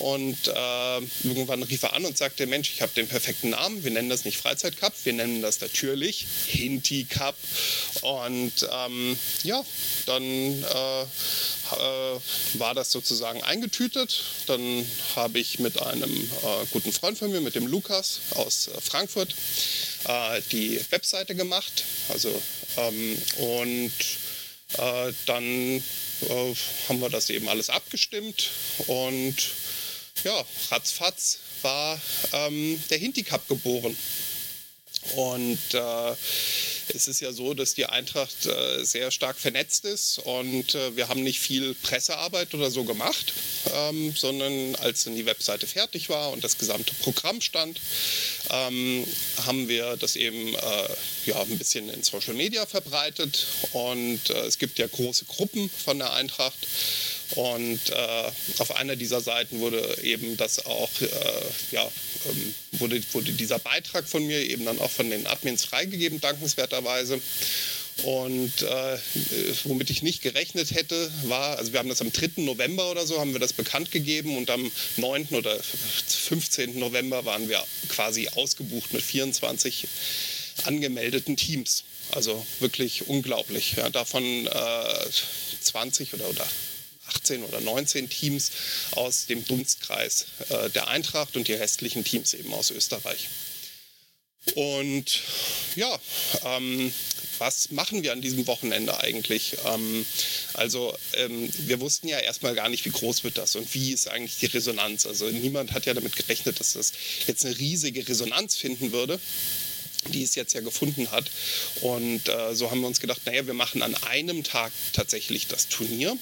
Und äh, irgendwann rief er an und sagte, Mensch, ich habe den perfekten Namen. Wir nennen das nicht Freizeitcup, wir nennen das natürlich Hinti Cup. Und ähm, ja, dann äh, äh, war das sozusagen eingetütet. Dann habe ich mit einem äh, guten Freund von mir, mit dem Lukas aus äh, Frankfurt, äh, die Webseite gemacht. Also, ähm, und dann haben wir das eben alles abgestimmt und ja, ratzfatz war ähm, der Hinti Cup geboren. Und äh, es ist ja so, dass die Eintracht äh, sehr stark vernetzt ist und äh, wir haben nicht viel Pressearbeit oder so gemacht, ähm, sondern als dann die Webseite fertig war und das gesamte Programm stand, ähm, haben wir das eben äh, ja, ein bisschen in Social Media verbreitet und äh, es gibt ja große Gruppen von der Eintracht. Und äh, auf einer dieser Seiten wurde eben das auch, äh, ja, ähm, wurde, wurde dieser Beitrag von mir eben dann auch von den Admins freigegeben, dankenswerterweise. Und äh, womit ich nicht gerechnet hätte, war, also wir haben das am 3. November oder so, haben wir das bekannt gegeben und am 9. oder 15. November waren wir quasi ausgebucht mit 24 angemeldeten Teams. Also wirklich unglaublich. Ja, davon äh, 20 oder, oder 18 oder 19 Teams aus dem Dunstkreis äh, der Eintracht und die restlichen Teams eben aus Österreich. Und ja, ähm, was machen wir an diesem Wochenende eigentlich? Ähm, also ähm, wir wussten ja erstmal gar nicht, wie groß wird das und wie ist eigentlich die Resonanz. Also niemand hat ja damit gerechnet, dass das jetzt eine riesige Resonanz finden würde die es jetzt ja gefunden hat. Und äh, so haben wir uns gedacht, naja, wir machen an einem Tag tatsächlich das Turnier.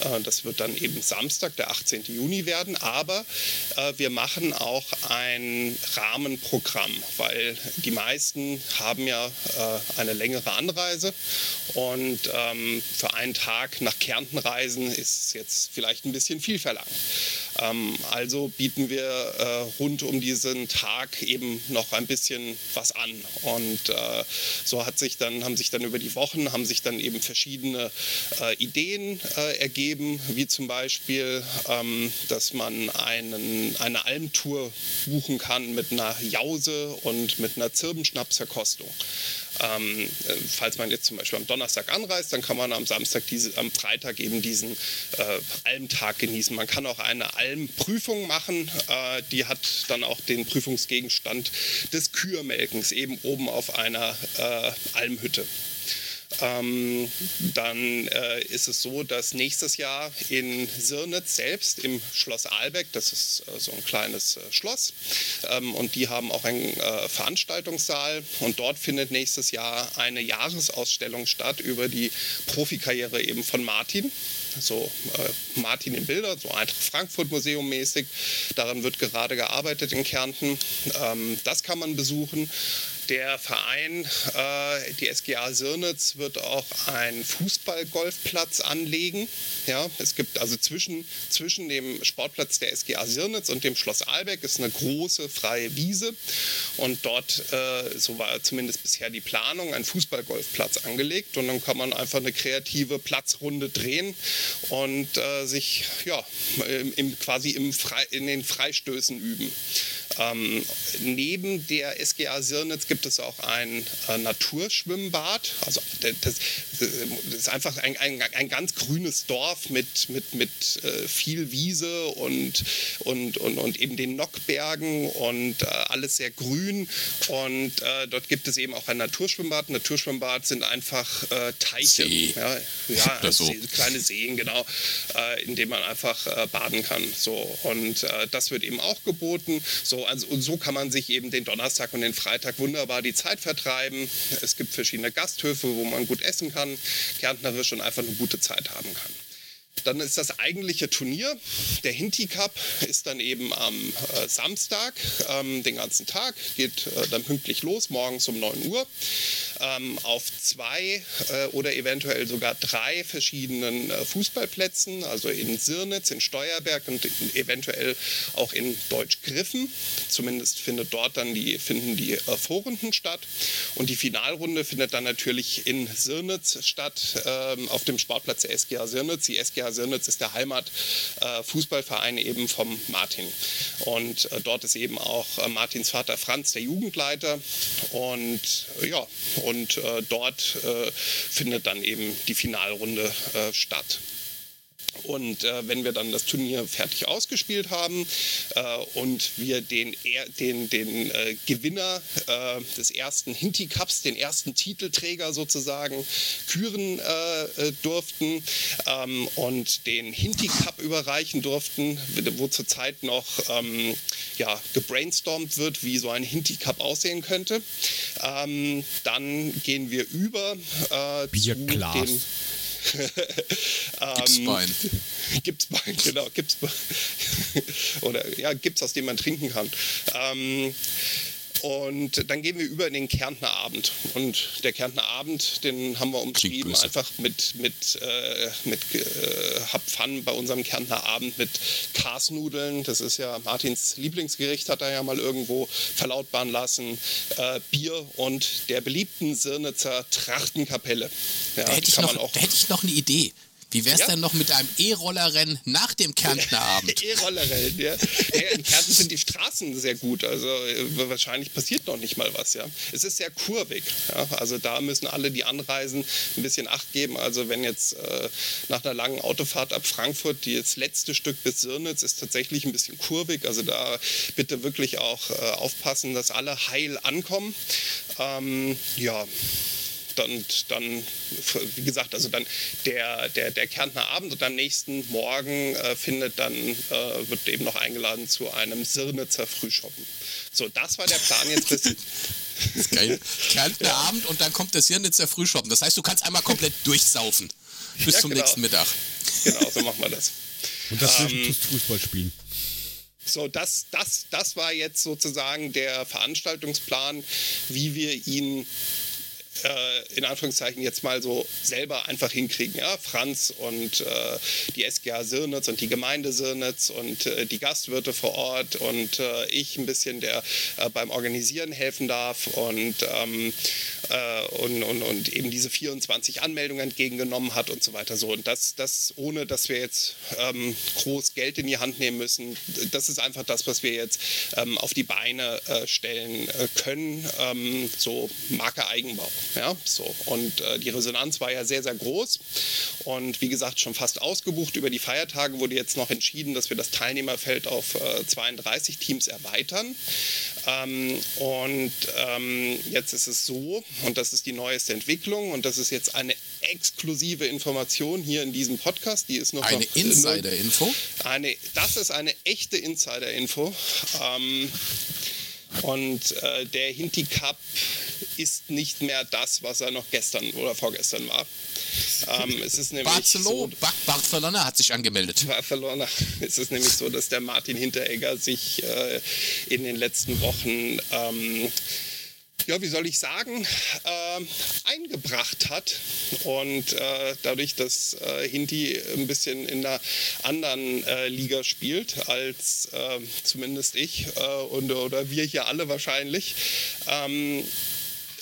Äh, das wird dann eben Samstag, der 18. Juni werden. Aber äh, wir machen auch ein Rahmenprogramm, weil die meisten haben ja äh, eine längere Anreise. Und ähm, für einen Tag nach Kärnten reisen ist jetzt vielleicht ein bisschen viel verlangt. Ähm, also bieten wir äh, rund um diesen Tag eben noch ein bisschen was an. Und äh, so hat sich dann, haben sich dann über die Wochen haben sich dann eben verschiedene äh, Ideen äh, ergeben, wie zum Beispiel, ähm, dass man einen, eine Almtour buchen kann mit einer Jause und mit einer Zirbenschnapsverkostung. Ähm, äh, falls man jetzt zum Beispiel am Donnerstag anreist, dann kann man am Samstag, diese, am Freitag eben diesen äh, Almtag genießen. Man kann auch eine Almprüfung machen, äh, die hat dann auch den Prüfungsgegenstand des Kühemelkens eben oben auf einer äh, Almhütte. Ähm, dann äh, ist es so, dass nächstes Jahr in Sirnitz selbst im Schloss Aalbeck, das ist äh, so ein kleines äh, Schloss, ähm, und die haben auch einen äh, Veranstaltungssaal und dort findet nächstes Jahr eine Jahresausstellung statt über die Profikarriere eben von Martin so äh, Martin in Bilder, so Eintracht Frankfurt Museum mäßig. Daran wird gerade gearbeitet in Kärnten. Ähm, das kann man besuchen. Der Verein, äh, die SGA Sirnitz, wird auch einen Fußballgolfplatz anlegen. Ja, es gibt also zwischen, zwischen dem Sportplatz der SGA Sirnitz und dem Schloss Albeck ist eine große freie Wiese. Und dort, äh, so war zumindest bisher die Planung, ein Fußballgolfplatz angelegt. Und dann kann man einfach eine kreative Platzrunde drehen und äh, sich ja, im, quasi im Fre in den Freistößen üben. Ähm, neben der SGA Sirnitz gibt es auch ein äh, Naturschwimmbad. Also das, das, ist einfach ein, ein, ein, ganz grünes Dorf mit, mit, mit äh, viel Wiese und, und, und, und eben den Nockbergen und äh, alles sehr grün. Und äh, dort gibt es eben auch ein Naturschwimmbad. Naturschwimmbad sind einfach äh, Teiche. See. Ja, <laughs> ja so. See, kleine Seen, genau, äh, in denen man einfach baden kann. So. Und das wird eben auch geboten. So, also, und so kann man sich eben den Donnerstag und den Freitag wunderbar die Zeit vertreiben. Es gibt verschiedene Gasthöfe, wo man gut essen kann, kärntnerisch und einfach eine gute Zeit haben kann. Dann ist das eigentliche Turnier. Der Hinti Cup ist dann eben am äh, Samstag, ähm, den ganzen Tag, geht äh, dann pünktlich los, morgens um 9 Uhr, ähm, auf zwei äh, oder eventuell sogar drei verschiedenen äh, Fußballplätzen, also in Sirnitz, in Steuerberg und in, eventuell auch in Deutschgriffen. Zumindest findet dort dann die, finden die äh, Vorrunden statt. Und die Finalrunde findet dann natürlich in Sirnitz statt, ähm, auf dem Sportplatz der SGA Sirnitz. Die SGA Sirnitz ist der Heimatfußballverein äh, eben vom Martin. Und äh, dort ist eben auch äh, Martins Vater Franz der Jugendleiter. Und ja, und dort findet dann eben die Finalrunde statt. Und äh, wenn wir dann das Turnier fertig ausgespielt haben äh, und wir den, den, den äh, Gewinner äh, des ersten Hinti Cups, den ersten Titelträger sozusagen, küren äh, äh, durften ähm, und den Hinti Cup überreichen durften, wo zurzeit noch ähm, ja, gebrainstormt wird, wie so ein Hinti Cup aussehen könnte, ähm, dann gehen wir über zu <laughs> den Gipsbein. <laughs> Gipsbein, genau, Gipsbein. <laughs> Oder ja, Gips, aus dem man trinken kann. Ähm, und dann gehen wir über in den Kärntner Abend. Und der Kärntner Abend, den haben wir umschrieben, einfach mit, mit, äh, mit äh, Hab Fun bei unserem Kärntner Abend mit Kasnudeln. Das ist ja Martins Lieblingsgericht, hat er ja mal irgendwo verlautbaren lassen. Äh, Bier und der beliebten Sirnitzer Trachtenkapelle. Ja, da, hätte ich noch, da hätte ich noch eine Idee. Wie wär's ja? denn noch mit einem E-Rollerrennen nach dem Kärntner Abend? <laughs> E-Rollerrennen, ja. In Kärnten sind die Straßen sehr gut, also äh, wahrscheinlich passiert noch nicht mal was, ja. Es ist sehr kurvig, ja. Also da müssen alle, die anreisen, ein bisschen Acht geben. Also wenn jetzt äh, nach einer langen Autofahrt ab Frankfurt das letzte Stück bis Sirnitz ist tatsächlich ein bisschen kurvig, also da bitte wirklich auch äh, aufpassen, dass alle heil ankommen. Ähm, ja dann, dann, wie gesagt, also dann der, der, der Kärntner Abend und am nächsten Morgen äh, findet dann, äh, wird eben noch eingeladen zu einem Sirnitzer Frühschoppen. So, das war der Plan jetzt bis. <laughs> Das ist geil. Kärntner ja. Abend und dann kommt das Sirnitzer Frühschoppen. Das heißt, du kannst einmal komplett durchsaufen. Bis ja, zum genau. nächsten Mittag. Genau, so machen wir das. <laughs> Und das ähm, Fußball spielen. So, das, das, das war jetzt sozusagen der Veranstaltungsplan, wie wir ihn äh, in Anführungszeichen jetzt mal so selber einfach hinkriegen. Ja? Franz und äh, die SGA Sirnitz und die Gemeinde Sirnitz und äh, die Gastwirte vor Ort und äh, ich ein bisschen, der äh, beim Organisieren helfen darf und, ähm, äh, und, und, und eben diese 24 Anmeldungen entgegengenommen hat und so weiter. So. Und das, das ohne, dass wir jetzt ähm, groß Geld in die Hand nehmen müssen. Das ist einfach das, was wir jetzt ähm, auf die Beine stellen können. Ähm, so Marke Eigenbau. Ja, so. Und äh, die Resonanz war ja sehr, sehr groß. Und wie gesagt, schon fast ausgebucht. Über die Feiertage wurde jetzt noch entschieden, dass wir das Teilnehmerfeld auf äh, 32 Teams erweitern. Ähm, und ähm, jetzt ist es so, und das ist die neueste Entwicklung, und das ist jetzt eine exklusive Information hier in diesem Podcast. Die ist noch eine Insider-Info. Eine, das ist eine echte Insider-Info. Ähm, und äh, der Hinti Cup ist nicht mehr das, was er noch gestern oder vorgestern war. Ähm, es ist nämlich Barcelona, so, Barcelona hat sich angemeldet. Barcelona. <laughs> Es ist nämlich so, dass der Martin Hinteregger sich äh, in den letzten Wochen ähm, ja, wie soll ich sagen, äh, eingebracht hat. Und äh, dadurch, dass äh, Hinti ein bisschen in einer anderen äh, Liga spielt als äh, zumindest ich äh, und, oder wir hier alle wahrscheinlich, ähm,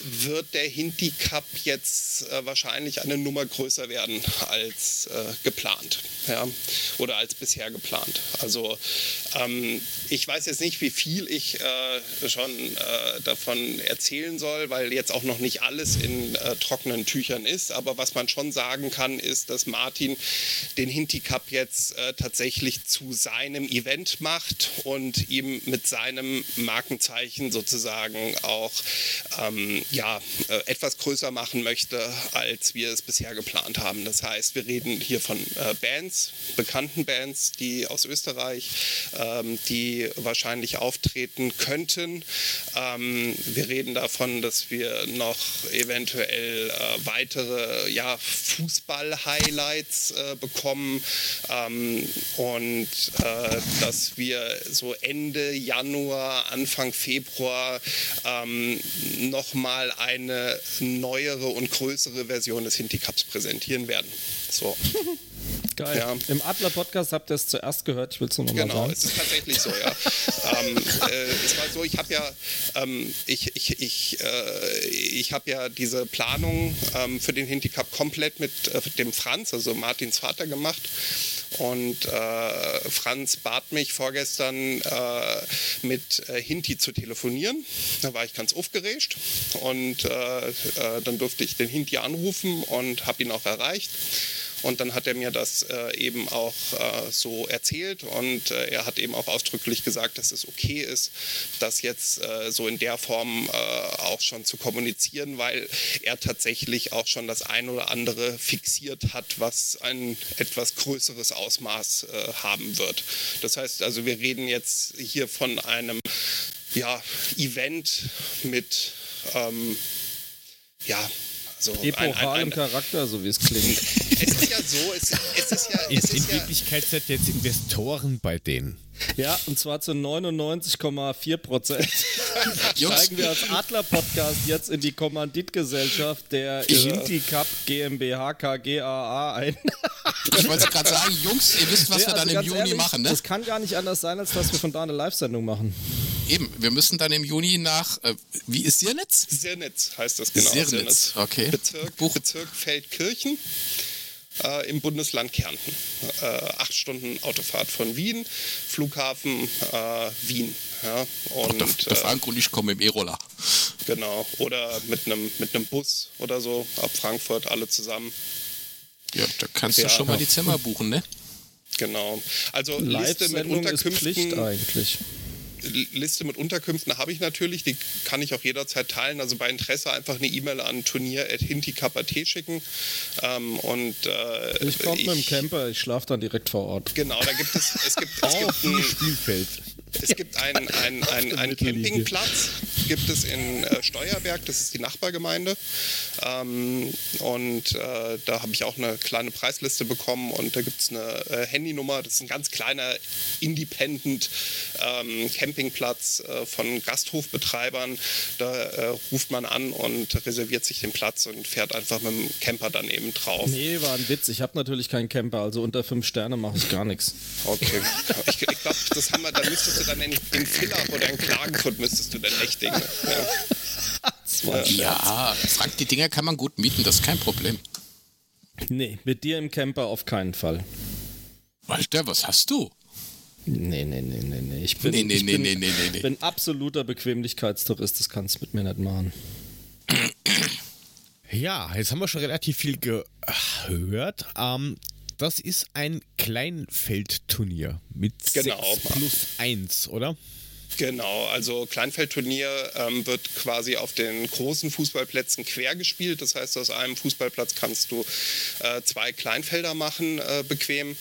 wird der Hinti Cup jetzt äh, wahrscheinlich eine Nummer größer werden als äh, geplant ja, oder als bisher geplant. Also ähm, ich weiß jetzt nicht, wie viel ich äh, schon äh, davon erzählen soll, weil jetzt auch noch nicht alles in äh, trockenen Tüchern ist. Aber was man schon sagen kann, ist, dass Martin den Hinti Cup jetzt äh, tatsächlich zu seinem Event macht und ihm mit seinem Markenzeichen sozusagen auch ähm, ja, äh, etwas größer machen möchte, als wir es bisher geplant haben. Das heißt, wir reden hier von äh, Bands, bekannten Bands, die aus Österreich, ähm, die wahrscheinlich auftreten könnten. Ähm, wir reden davon, dass wir noch eventuell äh, weitere ja, Fußball-Highlights äh, bekommen ähm, und äh, dass wir so Ende Januar, Anfang Februar ähm, nochmal mal eine neuere und größere Version des Hinti Cups präsentieren werden. So. <laughs> Geil. Ja. Im Adler-Podcast habt ihr es zuerst gehört, ich will es nur nochmal genau, sagen. Genau, es ist tatsächlich so, ja. <laughs> ähm, äh, es war so, ich habe ja, ähm, ich, ich, ich, äh, ich habe ja diese Planung ähm, für den Hinti Cup komplett mit äh, dem Franz, also Martins Vater, gemacht. Und äh, Franz bat mich vorgestern äh, mit äh, Hinti zu telefonieren. Da war ich ganz aufgeregt und äh, äh, dann durfte ich den Hinti anrufen und habe ihn auch erreicht. Und dann hat er mir das äh, eben auch äh, so erzählt und äh, er hat eben auch ausdrücklich gesagt, dass es okay ist, das jetzt äh, so in der Form äh, auch schon zu kommunizieren, weil er tatsächlich auch schon das ein oder andere fixiert hat, was ein etwas größeres Ausmaß äh, haben wird. Das heißt also, wir reden jetzt hier von einem ja, Event mit ähm, ja, so Epochalen Charakter, so wie es klingt. <laughs> so, es, es ist ja. Es in, ist in ja, Wirklichkeit seid jetzt Investoren bei denen. Ja, und zwar zu 99,4 Prozent <laughs> steigen wir als Adler-Podcast jetzt in die Kommanditgesellschaft der ja. Inti Cup GmbH KGAA ein. ich wollte gerade sagen, Jungs, ihr wisst, was ja, wir also dann im Juni ehrlich, machen, ne? Das kann gar nicht anders sein, als dass wir von da eine Live-Sendung machen. Eben, wir müssen dann im Juni nach, äh, wie ist Sirnitz? Sirnitz heißt das genau. Sirnitz, Sirnitz. okay. Bezirk, Buch. Bezirk Feldkirchen äh, im Bundesland Kärnten. Äh, acht Stunden Autofahrt von Wien, Flughafen äh, Wien. Ja, und, der, der Frank und ich kommen im E-Roller. Genau, oder mit einem mit Bus oder so ab Frankfurt alle zusammen. Ja, da kannst ja, du schon mal die Zimmer buchen, ne? Genau. Also Liste mit Unterkünften. Ist Pflicht eigentlich. Liste mit Unterkünften habe ich natürlich, die kann ich auch jederzeit teilen. Also bei Interesse einfach eine E-Mail an turnier.hintikap.at schicken. Ähm, und, äh, ich komme mit dem Camper, ich schlafe dann direkt vor Ort. Genau, da gibt es, es gibt, es gibt ein Spielfeld. Es gibt einen, einen, einen, einen Campingplatz gibt es in äh, Steuerberg, das ist die Nachbargemeinde. Ähm, und äh, da habe ich auch eine kleine Preisliste bekommen und da gibt es eine äh, Handynummer. Das ist ein ganz kleiner Independent ähm, Campingplatz äh, von Gasthofbetreibern. Da äh, ruft man an und reserviert sich den Platz und fährt einfach mit dem Camper dann eben drauf. Nee, war ein Witz. Ich habe natürlich keinen Camper, also unter fünf Sterne mache ich gar nichts. Okay. Ich, ich glaube, das haben wir, da müsstest du dann in, in Villach oder in Klagenfurt müsstest du dann echt Dinge. Ja. ja, Frank, die Dinger kann man gut mieten, das ist kein Problem. Nee, mit dir im Camper auf keinen Fall. Walter, was hast du? Nee, nee, nee, nee, nee. Ich bin, nee, nee, ich nee, bin, nee, nee, nee. bin absoluter Bequemlichkeitstourist, das kannst du mit mir nicht machen. Ja, jetzt haben wir schon relativ viel gehört. Ähm, das ist ein Kleinfeldturnier mit Genau. 6 plus 1, oder? Genau, also Kleinfeldturnier ähm, wird quasi auf den großen Fußballplätzen quer gespielt. Das heißt, aus einem Fußballplatz kannst du äh, zwei Kleinfelder machen, äh, bequem.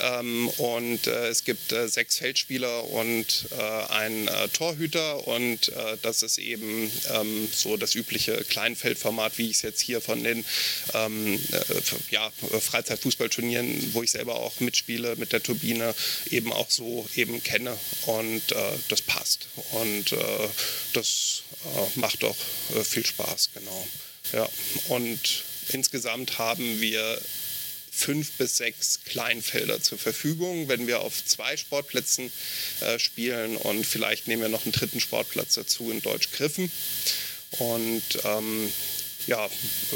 Ähm, und äh, es gibt äh, sechs Feldspieler und äh, einen äh, Torhüter. Und das ist eben ähm, so das übliche Kleinfeldformat, wie ich es jetzt hier von den ähm, äh, ja, Freizeitfußballturnieren, wo ich selber auch mitspiele mit der Turbine, eben auch so eben kenne. Und äh, das passt. Und äh, das äh, macht auch äh, viel Spaß, genau. Ja. Und insgesamt haben wir fünf bis sechs Kleinfelder zur Verfügung, wenn wir auf zwei Sportplätzen äh, spielen und vielleicht nehmen wir noch einen dritten Sportplatz dazu in Deutsch-Griffen. Und ähm, ja,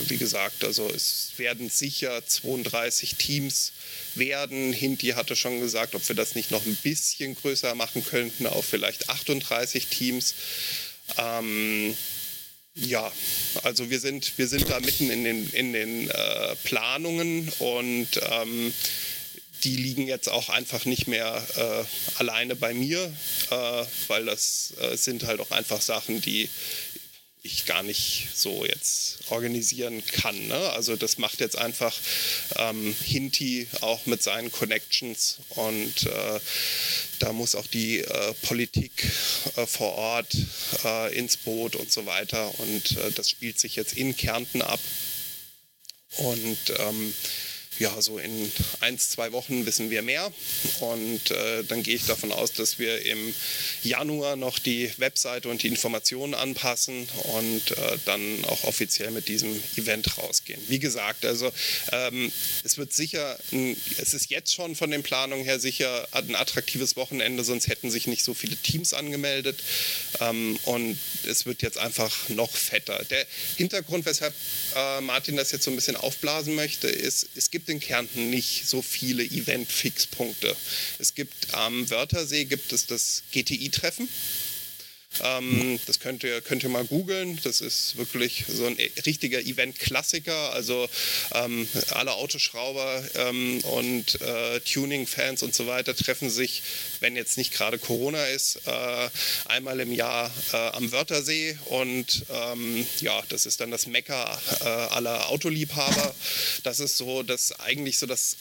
wie gesagt, also es werden sicher 32 Teams werden. Hinti hatte schon gesagt, ob wir das nicht noch ein bisschen größer machen könnten, auf vielleicht 38 Teams. Ähm, ja, also wir sind, wir sind da mitten in den, in den äh, Planungen und ähm, die liegen jetzt auch einfach nicht mehr äh, alleine bei mir, äh, weil das äh, sind halt auch einfach Sachen, die ich gar nicht so jetzt organisieren kann. Ne? Also das macht jetzt einfach ähm, Hinti auch mit seinen Connections und äh, da muss auch die äh, Politik äh, vor Ort äh, ins Boot und so weiter und äh, das spielt sich jetzt in Kärnten ab und ähm, ja, so in eins, zwei Wochen wissen wir mehr. Und äh, dann gehe ich davon aus, dass wir im Januar noch die Webseite und die Informationen anpassen und äh, dann auch offiziell mit diesem Event rausgehen. Wie gesagt, also ähm, es wird sicher, ein, es ist jetzt schon von den Planungen her sicher ein attraktives Wochenende, sonst hätten sich nicht so viele Teams angemeldet. Ähm, und es wird jetzt einfach noch fetter. Der Hintergrund, weshalb äh, Martin das jetzt so ein bisschen aufblasen möchte, ist, es gibt in Kärnten nicht so viele Event-Fixpunkte. Es gibt am Wörthersee gibt es das GTI-Treffen. Ähm, das könnt ihr, könnt ihr mal googeln. Das ist wirklich so ein richtiger Event-Klassiker. Also ähm, alle Autoschrauber ähm, und äh, Tuning-Fans und so weiter treffen sich, wenn jetzt nicht gerade Corona ist, äh, einmal im Jahr äh, am Wörthersee. Und ähm, ja, das ist dann das Mekka äh, aller Autoliebhaber. Das ist so das eigentlich so das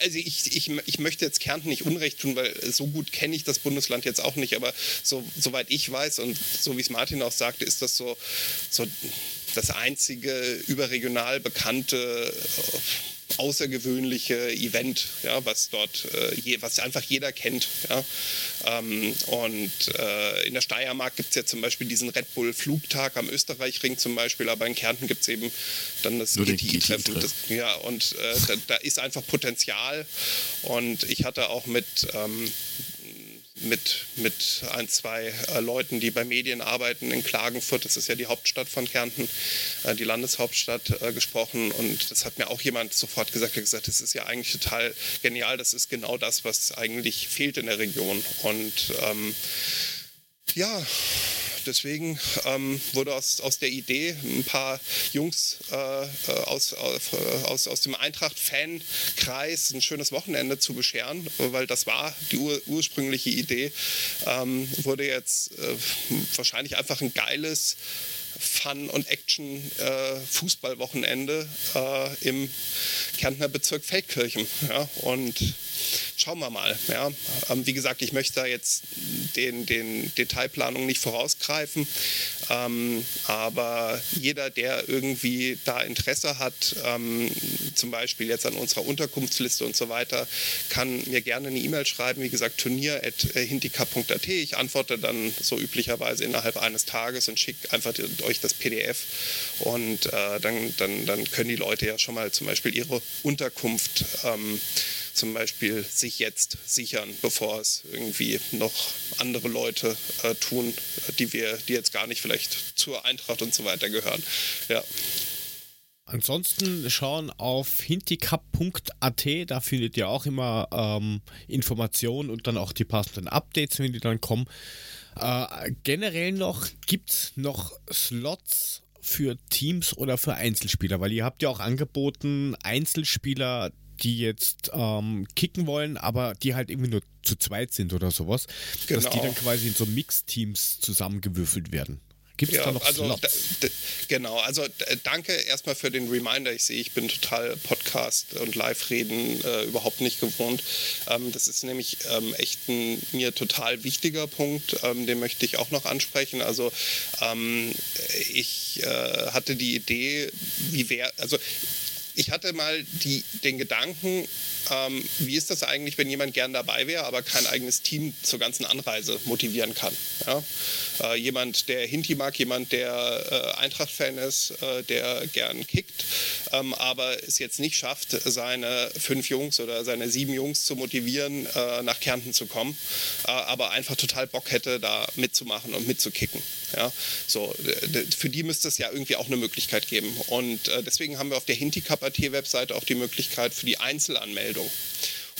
also ich, ich, ich möchte jetzt Kärnten nicht Unrecht tun, weil so gut kenne ich das Bundesland jetzt auch nicht, aber so, soweit ich weiß und so wie es Martin auch sagte, ist das so, so das einzige überregional bekannte außergewöhnliche Event, ja, was dort, äh, je, was einfach jeder kennt. Ja. Ähm, und äh, in der Steiermark gibt es ja zum Beispiel diesen Red Bull Flugtag am Österreichring zum Beispiel, aber in Kärnten gibt es eben dann das GTI-Treffen. Ja, und äh, da, da, ist einfach Potenzial. Und ich hatte auch mit ähm, mit, mit ein, zwei äh, Leuten, die bei Medien arbeiten in Klagenfurt, das ist ja die Hauptstadt von Kärnten, äh, die Landeshauptstadt, äh, gesprochen. Und das hat mir auch jemand sofort gesagt, er hat gesagt, das ist ja eigentlich total genial, das ist genau das, was eigentlich fehlt in der Region. Und ähm, ja, deswegen ähm, wurde aus, aus der Idee ein paar Jungs äh, aus, aus, aus dem Eintracht-Fan-Kreis ein schönes Wochenende zu bescheren, weil das war die ur ursprüngliche Idee, ähm, wurde jetzt äh, wahrscheinlich einfach ein geiles Fun- und Action-Fußballwochenende äh, äh, im Kärntner Bezirk Feldkirchen. Ja? Und schauen wir mal. Ja? Ähm, wie gesagt, ich möchte da jetzt den, den Detailplanungen nicht vorausgreifen. Ähm, aber jeder, der irgendwie da Interesse hat, ähm, zum Beispiel jetzt an unserer Unterkunftsliste und so weiter, kann mir gerne eine E-Mail schreiben. Wie gesagt, turnier.hintika.at. Ich antworte dann so üblicherweise innerhalb eines Tages und schicke einfach euch das PDF. Und äh, dann, dann, dann können die Leute ja schon mal zum Beispiel ihre Unterkunft ähm, zum Beispiel sich jetzt sichern, bevor es irgendwie noch andere Leute äh, tun, die wir, die jetzt gar nicht vielleicht zur Eintracht und so weiter gehören. Ja. Ansonsten schauen auf hinticup.at, da findet ihr auch immer ähm, Informationen und dann auch die passenden Updates, wenn die dann kommen. Äh, generell noch, gibt es noch Slots für Teams oder für Einzelspieler? Weil ihr habt ja auch angeboten, Einzelspieler, die jetzt ähm, kicken wollen, aber die halt irgendwie nur zu zweit sind oder sowas, genau. dass die dann genau. quasi in so Mix-Teams zusammengewürfelt werden. Gibt es ja, da noch also, Genau, also danke erstmal für den Reminder. Ich sehe, ich bin total Podcast und Live-Reden äh, überhaupt nicht gewohnt. Ähm, das ist nämlich ähm, echt ein mir total wichtiger Punkt, ähm, den möchte ich auch noch ansprechen. Also ähm, ich äh, hatte die Idee, wie wäre, also ich hatte mal die, den Gedanken, ähm, wie ist das eigentlich, wenn jemand gern dabei wäre, aber kein eigenes Team zur ganzen Anreise motivieren kann? Ja? Äh, jemand, der Hinti mag, jemand, der äh, Eintracht-Fan ist, äh, der gern kickt, ähm, aber es jetzt nicht schafft, seine fünf Jungs oder seine sieben Jungs zu motivieren, äh, nach Kärnten zu kommen, äh, aber einfach total Bock hätte, da mitzumachen und mitzukicken. Ja? So, für die müsste es ja irgendwie auch eine Möglichkeit geben. Und äh, deswegen haben wir auf der Hinti-Cup.at-Webseite auch die Möglichkeit für die Einzelanmeldung Einzelanmeldung.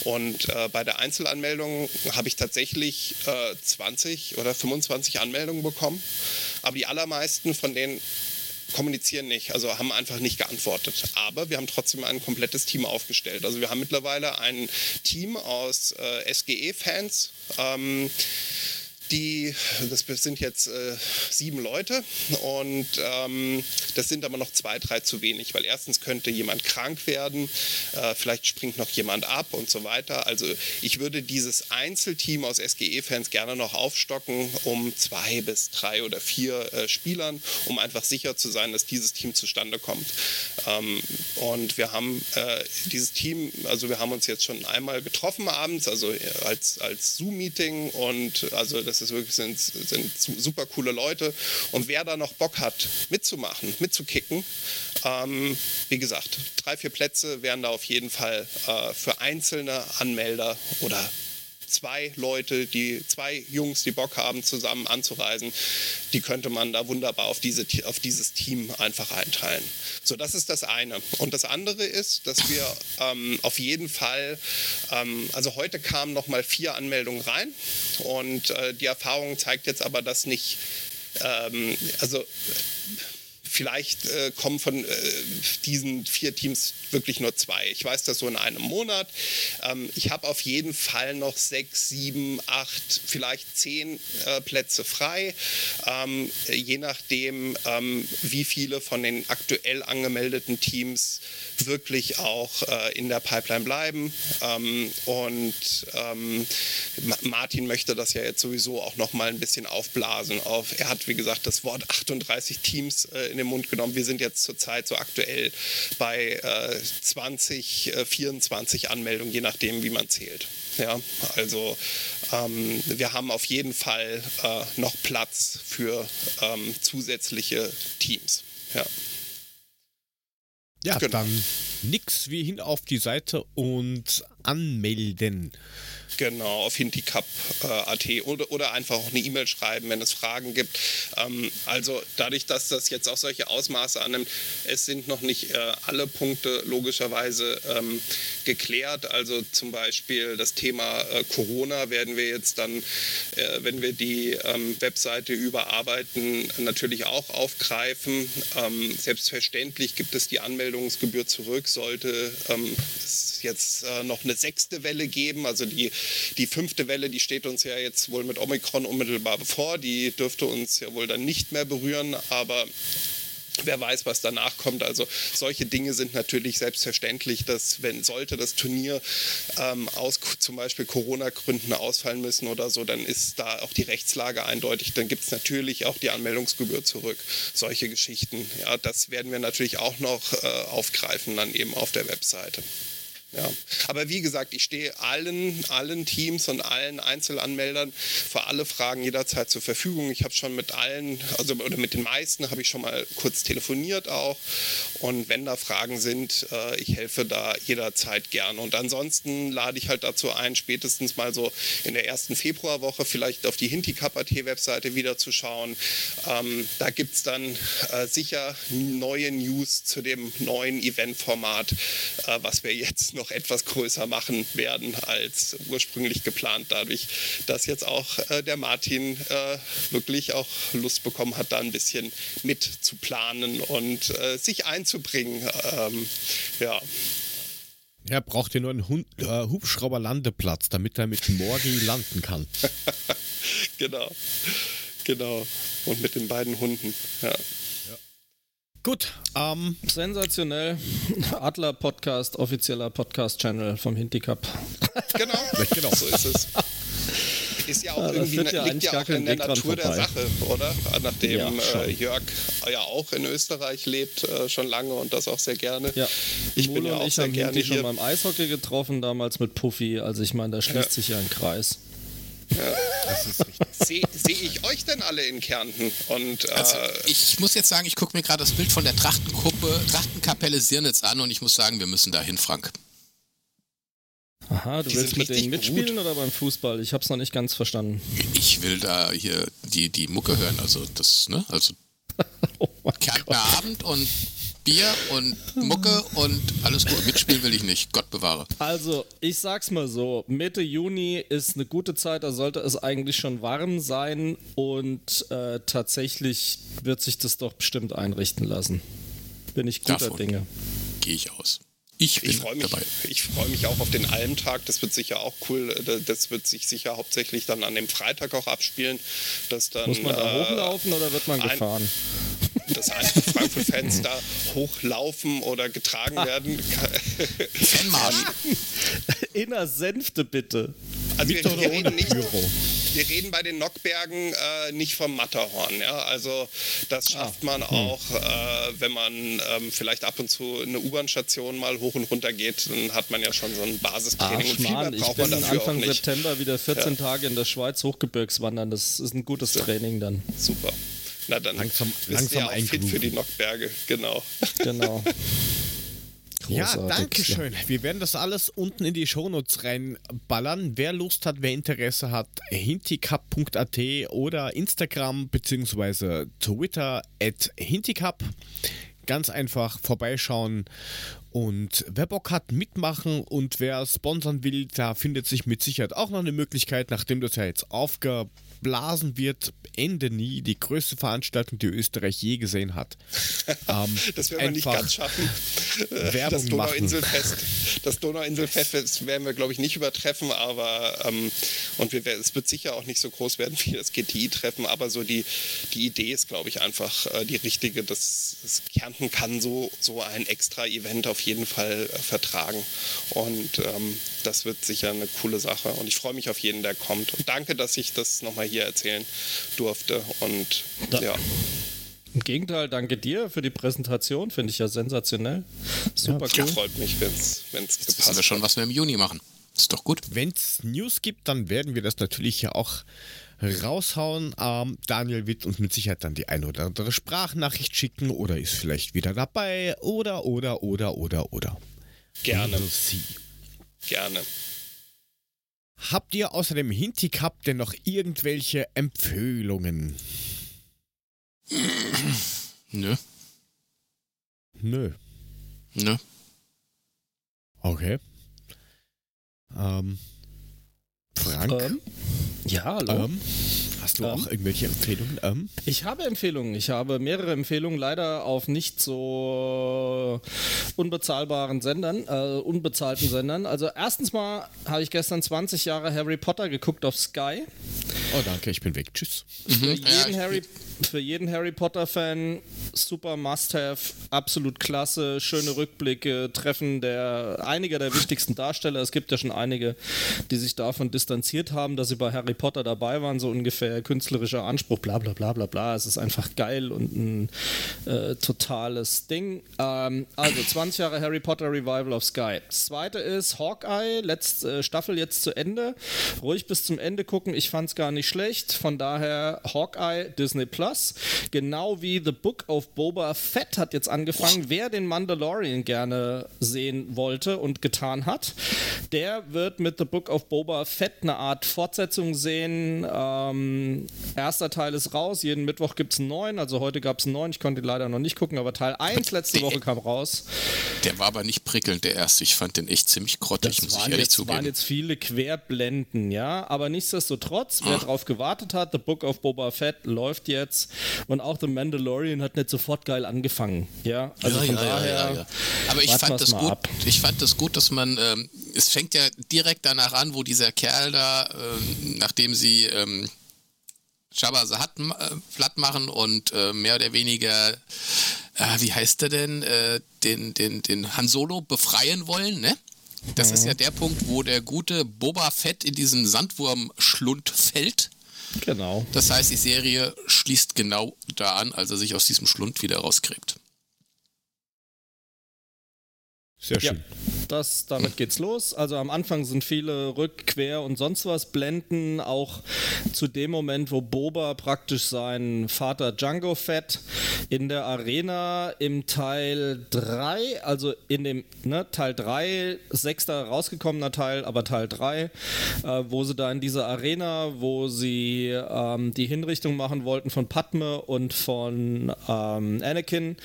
Und äh, bei der Einzelanmeldung habe ich tatsächlich äh, 20 oder 25 Anmeldungen bekommen. Aber die allermeisten von denen kommunizieren nicht, also haben einfach nicht geantwortet. Aber wir haben trotzdem ein komplettes Team aufgestellt. Also wir haben mittlerweile ein Team aus äh, SGE-Fans. Ähm, die, das sind jetzt äh, sieben Leute und ähm, das sind aber noch zwei, drei zu wenig, weil erstens könnte jemand krank werden, äh, vielleicht springt noch jemand ab und so weiter. Also ich würde dieses Einzelteam aus SGE-Fans gerne noch aufstocken um zwei bis drei oder vier äh, Spielern, um einfach sicher zu sein, dass dieses Team zustande kommt. Ähm, und wir haben äh, dieses Team, also wir haben uns jetzt schon einmal getroffen abends, also äh, als, als Zoom-Meeting und also das das ist wirklich, sind, sind super coole Leute. Und wer da noch Bock hat, mitzumachen, mitzukicken, ähm, wie gesagt, drei, vier Plätze wären da auf jeden Fall äh, für einzelne Anmelder oder zwei Leute, die zwei Jungs, die Bock haben, zusammen anzureisen, die könnte man da wunderbar auf, diese, auf dieses Team einfach einteilen. So, das ist das eine. Und das andere ist, dass wir ähm, auf jeden Fall, ähm, also heute kamen noch mal vier Anmeldungen rein und äh, die Erfahrung zeigt jetzt aber, dass nicht, ähm, also vielleicht äh, kommen von äh, diesen vier Teams wirklich nur zwei. Ich weiß das so in einem Monat. Ähm, ich habe auf jeden Fall noch sechs, sieben, acht, vielleicht zehn äh, Plätze frei, ähm, je nachdem, ähm, wie viele von den aktuell angemeldeten Teams wirklich auch äh, in der Pipeline bleiben. Ähm, und ähm, Martin möchte das ja jetzt sowieso auch noch mal ein bisschen aufblasen. Auf, er hat, wie gesagt, das Wort 38 Teams äh, in den Mund genommen. Wir sind jetzt zurzeit so aktuell bei äh, 20, äh, 24 Anmeldungen, je nachdem, wie man zählt. Ja, also ähm, wir haben auf jeden Fall äh, noch Platz für ähm, zusätzliche Teams. Ja. Ja, genau. dann nix wie hin auf die Seite und anmelden. Genau, auf hintikap.at äh, oder, oder einfach auch eine E-Mail schreiben, wenn es Fragen gibt. Ähm, also dadurch, dass das jetzt auch solche Ausmaße annimmt, es sind noch nicht äh, alle Punkte logischerweise ähm, geklärt. Also zum Beispiel das Thema äh, Corona werden wir jetzt dann, äh, wenn wir die ähm, Webseite überarbeiten, natürlich auch aufgreifen. Ähm, selbstverständlich gibt es die Anmeldungsgebühr zurück, sollte ähm, es jetzt äh, noch eine sechste Welle geben. Also die die fünfte Welle, die steht uns ja jetzt wohl mit Omikron unmittelbar bevor. Die dürfte uns ja wohl dann nicht mehr berühren. Aber wer weiß, was danach kommt. Also solche Dinge sind natürlich selbstverständlich, dass wenn sollte das Turnier ähm, aus zum Beispiel Corona-Gründen ausfallen müssen oder so, dann ist da auch die Rechtslage eindeutig. Dann gibt es natürlich auch die Anmeldungsgebühr zurück. Solche Geschichten. Ja, das werden wir natürlich auch noch äh, aufgreifen dann eben auf der Webseite. Ja. Aber wie gesagt, ich stehe allen, allen Teams und allen Einzelanmeldern für alle Fragen jederzeit zur Verfügung. Ich habe schon mit allen, also oder mit den meisten habe ich schon mal kurz telefoniert auch. Und wenn da Fragen sind, äh, ich helfe da jederzeit gern. Und ansonsten lade ich halt dazu ein, spätestens mal so in der ersten Februarwoche vielleicht auf die Hintikap.at-Webseite wieder zu schauen. Ähm, da gibt es dann äh, sicher neue News zu dem neuen Eventformat, äh, was wir jetzt noch noch etwas größer machen werden als ursprünglich geplant, dadurch, dass jetzt auch äh, der Martin äh, wirklich auch Lust bekommen hat, da ein bisschen mit zu planen und äh, sich einzubringen. Ähm, ja. Er braucht hier nur einen Hund, äh, Hubschrauber-Landeplatz, damit er mit Morgi landen kann. <laughs> genau. Genau. Und mit den beiden Hunden. Ja. Gut. Ähm, Sensationell. Adler Podcast, offizieller Podcast-Channel vom Hintikap. Genau. <laughs> genau, so ist es. Ist ja auch ja, irgendwie ne, ja liegt ja auch in der Natur der Sache, oder? Nachdem ja, äh, Jörg ja auch in Österreich lebt, äh, schon lange und das auch sehr gerne. Ja. Ich Molo bin ja auch ich sehr gerne hier. schon beim Eishockey getroffen, damals mit Puffy. Also ich meine, da schließt sich ja ein Kreis. Sehe seh ich euch denn alle in Kärnten? Und, äh, also ich muss jetzt sagen, ich gucke mir gerade das Bild von der Trachtengruppe, Trachtenkapelle Sirnitz an und ich muss sagen, wir müssen dahin, Frank. Aha, du die willst mit denen mitspielen gut. oder beim Fußball? Ich habe es noch nicht ganz verstanden. Ich will da hier die, die Mucke hören, also das, ne? Also <laughs> oh Kärntner Abend und Bier und Mucke und alles gut. Mitspielen will ich nicht. Gott bewahre. Also, ich sag's mal so: Mitte Juni ist eine gute Zeit, da sollte es eigentlich schon warm sein und äh, tatsächlich wird sich das doch bestimmt einrichten lassen. Bin ich guter Davon Dinge. Gehe ich aus. Ich bin ich freu mich, dabei. Ich freue mich auch auf den Almtag. Das wird sicher auch cool. Das wird sich sicher hauptsächlich dann an dem Freitag auch abspielen. Dass dann, Muss man da äh, hochlaufen oder wird man gefahren? dass eintracht Frankfurt-Fans da hochlaufen oder getragen ah. werden. <laughs> Inner Senfte bitte. Also wir, wir, reden nicht, wir reden bei den Nockbergen äh, nicht vom Matterhorn. Ja? Also das ah. schafft man hm. auch, äh, wenn man ähm, vielleicht ab und zu eine U-Bahn-Station mal hoch und runter geht, dann hat man ja schon so ein Basistraining. Ach, und viel mehr braucht ich bin Anfang September wieder 14 ja. Tage in der Schweiz Hochgebirgswandern. Das ist ein gutes ja. Training dann. Super. Na dann langsam, langsam ja fit für die Nockberge, genau. Genau. <laughs> ja, danke schön. Wir werden das alles unten in die Shownotes reinballern. Wer Lust hat, wer Interesse hat, hinticup.at oder Instagram bzw. Twitter at hinticup. Ganz einfach vorbeischauen und wer Bock hat, mitmachen und wer sponsern will, da findet sich mit Sicherheit auch noch eine Möglichkeit, nachdem das ja jetzt aufge geblasen wird, Ende nie. Die größte Veranstaltung, die Österreich je gesehen hat. <laughs> Ähm, das werden wir nicht ganz schaffen. <laughs> Werbung das Donauinselfest, das Donauinselfest werden wir, glaube ich, nicht übertreffen, aber ähm, und wir, es wird sicher auch nicht so groß werden wie das GTI-Treffen, aber so die, die Idee ist, glaube ich, einfach äh, die richtige. Das, das Kärnten kann so, so ein extra Event auf jeden Fall äh, vertragen. Und ähm, das wird sicher eine coole Sache. Und ich freue mich auf jeden, der kommt. Und danke, dass ich das nochmal hier erzählen durfte. Und da. ja. Im Gegenteil, danke dir für die Präsentation. Finde ich ja sensationell. Super ja, cool. Freut mich, wenn es gepasst hat. Wissen wir schon, was wir im Juni machen. Ist doch gut. Wenn es News gibt, dann werden wir das natürlich ja auch raushauen. Ähm, Daniel wird uns mit Sicherheit dann die eine oder andere Sprachnachricht schicken oder ist vielleicht wieder dabei oder, oder, oder, oder, oder. Gerne. Gerne. Habt ihr außer dem Hinti-Cup denn noch irgendwelche Empfehlungen? Nö. Nö. Nö. Okay. Ähm, Frank? Ähm, ja, hallo. Ähm, Hast du ähm, auch irgendwelche Empfehlungen? Ähm? Ich habe Empfehlungen. Ich habe mehrere Empfehlungen, leider auf nicht so unbezahlbaren Sendern, äh, unbezahlten Sendern. Also erstens mal habe ich gestern 20 Jahre Harry Potter geguckt auf Sky. Oh, danke, ich bin weg. Tschüss. Mhm. Für, jeden Harry, für jeden Harry Potter-Fan super Must-Have, absolut klasse, schöne Rückblicke, Treffen der einiger der wichtigsten Darsteller. Es gibt ja schon einige, die sich davon distanziert haben, dass sie bei Harry Potter dabei waren, so ungefähr künstlerischer Anspruch, bla bla bla bla bla. Es ist einfach geil und ein äh, totales Ding. Ähm, also 20 Jahre Harry Potter Revival of Sky. Das zweite ist Hawkeye, letzte äh, Staffel jetzt zu Ende. Ruhig bis zum Ende gucken. Ich fand es gar nicht schlecht. Von daher Hawkeye, Disney Plus. Genau wie The Book of Boba Fett hat jetzt angefangen. Wer den Mandalorian gerne sehen wollte und getan hat, der wird mit The Book of Boba Fett eine Art Fortsetzung sehen. Ähm, erster Teil ist raus. Jeden Mittwoch gibt es einen neuen. Also heute gab es einen neuen. Ich konnte leider noch nicht gucken, aber Teil 1 letzte Woche kam raus. Der war aber nicht prickelnd, der erste. Ich fand den echt ziemlich grottig, das muss ich ehrlich jetzt, zugeben. waren jetzt viele Querblenden, ja. Aber nichtsdestotrotz, wer darauf gewartet hat, The Book of Boba Fett läuft jetzt und auch The Mandalorian hat nicht sofort geil angefangen, ja. Also ja, von ja, daher. Ja, ja, Aber ich fand das gut. Ab. Ich fand das gut, dass man. Ähm, es fängt ja direkt danach an, wo dieser Kerl da, äh, nachdem sie ähm, Jabba the Hutt äh, platt machen und äh, mehr oder weniger, äh, wie heißt er denn, äh, den, den, den Han Solo befreien wollen, ne? Das mhm. ist ja der Punkt, wo der gute Boba Fett in diesen Sandwurmschlund fällt. Genau. Das heißt, die Serie schließt genau da an, als er sich aus diesem Schlund wieder rauskriegt. Sehr schön. Ja das, damit geht's los. Also am Anfang sind viele Rück-, Quer- und sonst was Blenden, auch zu dem Moment, wo Boba praktisch seinen Vater Django Fett in der Arena im Teil 3, also in dem ne, Teil 3, sechster rausgekommener Teil, aber Teil 3, äh, wo sie da in dieser Arena, wo sie ähm, die Hinrichtung machen wollten von Padme und von ähm, Anakin,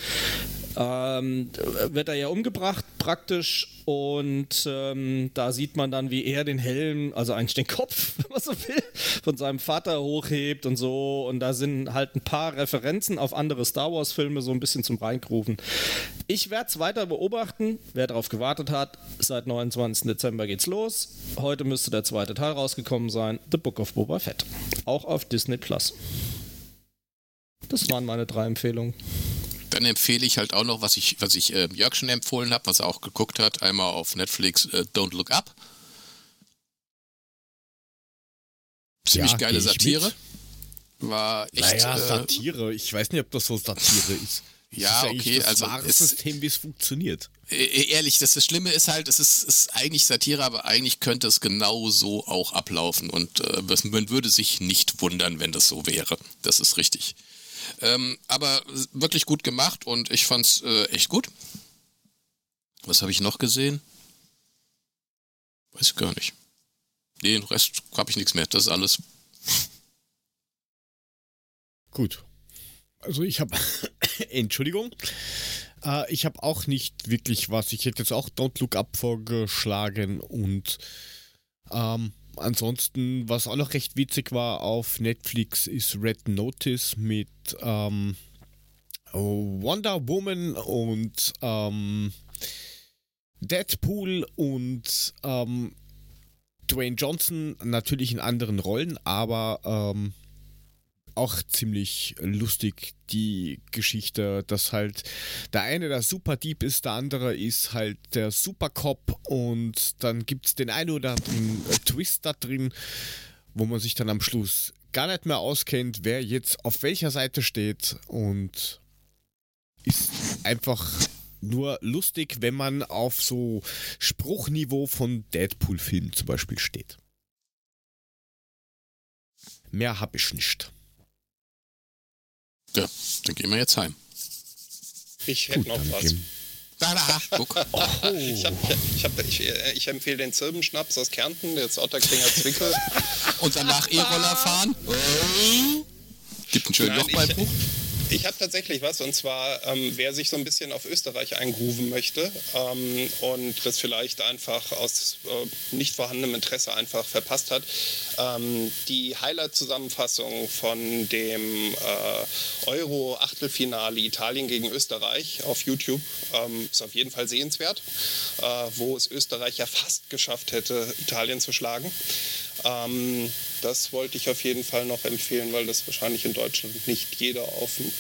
ähm, wird er ja umgebracht praktisch und ähm, da sieht man dann, wie er den Helm, also eigentlich den Kopf, <laughs> wenn man so will, von seinem Vater hochhebt und so. Und da sind halt ein paar Referenzen auf andere Star Wars-Filme so ein bisschen zum Reingrufen. Ich werde es weiter beobachten. Wer darauf gewartet hat, seit 29. Dezember geht's los. Heute müsste der zweite Teil rausgekommen sein: The Book of Boba Fett. Auch auf Disney Plus. Das waren meine drei Empfehlungen. Dann empfehle ich halt auch noch, was ich, was ich äh, Jörg schon empfohlen habe, was er auch geguckt hat, einmal auf Netflix äh, Don't Look Up. Ziemlich ja, geile Satire. War echt. Naja, äh, Satire. Ich weiß nicht, ob das so Satire ist. Ja, ist okay, das also wahre System, wie es funktioniert. E, e, ehrlich, das, das Schlimme ist halt, es ist, ist, eigentlich Satire, aber eigentlich könnte es genau so auch ablaufen und äh, man würde sich nicht wundern, wenn das so wäre. Das ist richtig. Ähm, aber wirklich gut gemacht und ich fand's äh, echt gut. Was habe ich noch gesehen? Weiß ich gar nicht. Den Rest habe ich nichts mehr. Das ist alles. Gut. Also ich habe, <coughs> Entschuldigung, äh, ich habe auch nicht wirklich was. Ich hätte jetzt auch Don't Look Up vorgeschlagen und ähm, ansonsten, was auch noch recht witzig war auf Netflix, ist Red Notice mit ähm, Wonder Woman und ähm, Deadpool und ähm, Dwayne Johnson natürlich in anderen Rollen, aber ähm, auch ziemlich lustig, die Geschichte, dass halt der eine der Superdieb ist, der andere ist halt der Supercop und dann gibt es den einen oder anderen Twist da drin, wo man sich dann am Schluss gar nicht mehr auskennt, wer jetzt auf welcher Seite steht und ist einfach nur lustig, wenn man auf so Spruchniveau von Deadpool-Filmen zum Beispiel steht. Mehr habe ich nicht. Ja, dann gehen wir jetzt heim. Ich hätte noch was. Da, da, guck. <laughs> Oh. Ich, hab, ich, hab, ich, ich, empfehle den Zirbenschnaps aus Kärnten, der jetzt Otterklinger Zwickel. Und danach E-Roller fahren. <laughs> Gibt einen schönen Lochbeinbruch. Ich habe tatsächlich was und zwar, ähm, wer sich so ein bisschen auf Österreich eingrooven möchte ähm, und das vielleicht einfach aus äh, nicht vorhandenem Interesse einfach verpasst hat, ähm, die Highlight-Zusammenfassung von dem äh, Euro-Achtelfinale Italien gegen Österreich auf YouTube ähm, ist auf jeden Fall sehenswert, äh, wo es Österreich ja fast geschafft hätte, Italien zu schlagen. Ähm, Das wollte ich auf jeden Fall noch empfehlen, weil das wahrscheinlich in Deutschland nicht jeder auf dem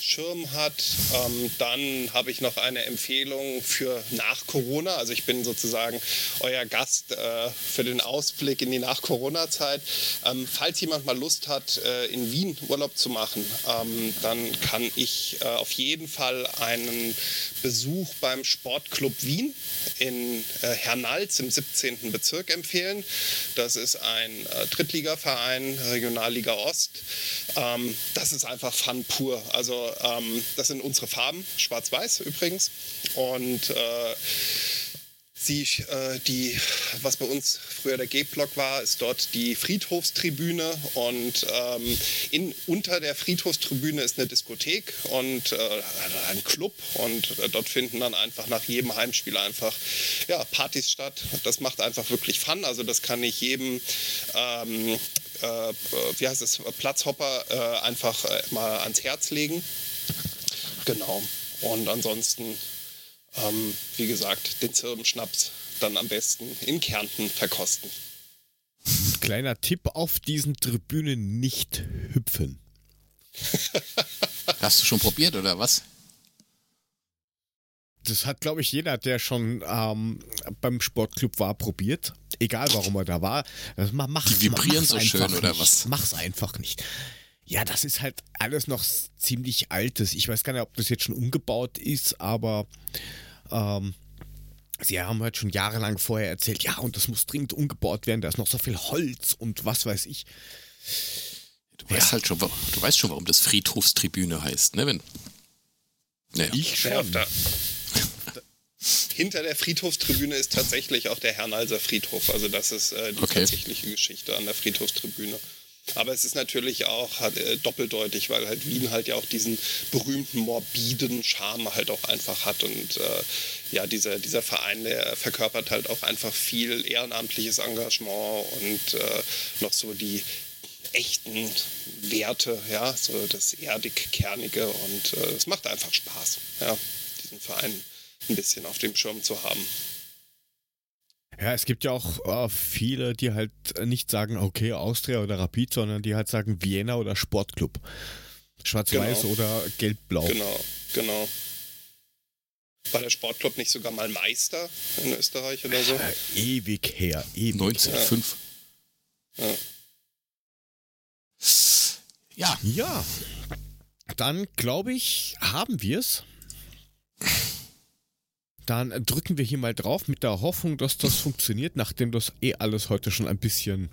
Schirm hat. Ähm, dann habe ich noch eine Empfehlung für nach Corona. Also ich bin sozusagen euer Gast äh, für den Ausblick in die Nach-Corona-Zeit. Ähm, falls jemand mal Lust hat, äh, in Wien Urlaub zu machen, ähm, dann kann ich äh, auf jeden Fall einen Besuch beim Sportclub Wien in äh, Hernals im 17. Bezirk empfehlen. Das ist ein äh, Drittligaverein, Regionalliga Ost. Ähm, das ist einfach Fun pur. Also ähm, das sind unsere Farben, schwarz-weiß übrigens. Und äh, Sie, äh, die, was bei uns früher der G-Block war, ist dort die Friedhofstribüne und ähm, in, unter der Friedhofstribüne ist eine Diskothek und äh, ein Club und äh, dort finden dann einfach nach jedem Heimspiel einfach ja, Partys statt. Das macht einfach wirklich Fun, also das kann ich jedem ähm, äh, wie heißt es, Platzhopper äh, einfach äh, mal ans Herz legen. Genau. Und ansonsten, ähm, wie gesagt, den Zirbenschnaps dann am besten in Kärnten verkosten. Kleiner Tipp auf diesen Tribünen nicht hüpfen. <laughs> Hast du schon probiert oder was? Das hat, glaube ich, jeder, der schon ähm, beim Sportclub war, probiert. Egal, warum er da war. Mach's, Die vibrieren so schön, oder nicht. was? Mach's einfach nicht. Ja, das ist halt alles noch ziemlich altes. Ich weiß gar nicht, ob das jetzt schon umgebaut ist, aber ähm, sie haben halt schon jahrelang vorher erzählt, ja, und das muss dringend umgebaut werden, da ist noch so viel Holz und was weiß ich. Du weißt ja. halt schon, du weißt schon, warum das Friedhofstribüne heißt, ne? Wenn, naja. Ich schon. Ja, hinter der Friedhofstribüne ist tatsächlich auch der Hernalser Friedhof. Also das ist äh, die okay. tatsächliche Geschichte an der Friedhofstribüne. Aber es ist natürlich auch äh, doppeldeutig, weil halt Wien halt ja auch diesen berühmten morbiden Charme halt auch einfach hat. Und äh, ja, dieser, dieser Verein, der verkörpert halt auch einfach viel ehrenamtliches Engagement und äh, noch so die echten Werte, ja, so das erdig-kernige und äh, es macht einfach Spaß, ja, diesen Verein ein bisschen auf dem Schirm zu haben. Ja, es gibt ja auch äh, viele, die halt nicht sagen, okay, Austria oder Rapid, sondern die halt sagen Vienna oder Sportclub. Schwarz-Weiß genau. oder Gelb-Blau. Genau, genau. War der Sportclub nicht sogar mal Meister in Österreich oder so? Äh, ewig her, ewig. 1905. Ja. Ja. Ja. ja. Dann glaube ich, haben wir es. Dann drücken wir hier mal drauf mit der Hoffnung, dass das funktioniert, nachdem das eh alles heute schon ein bisschen,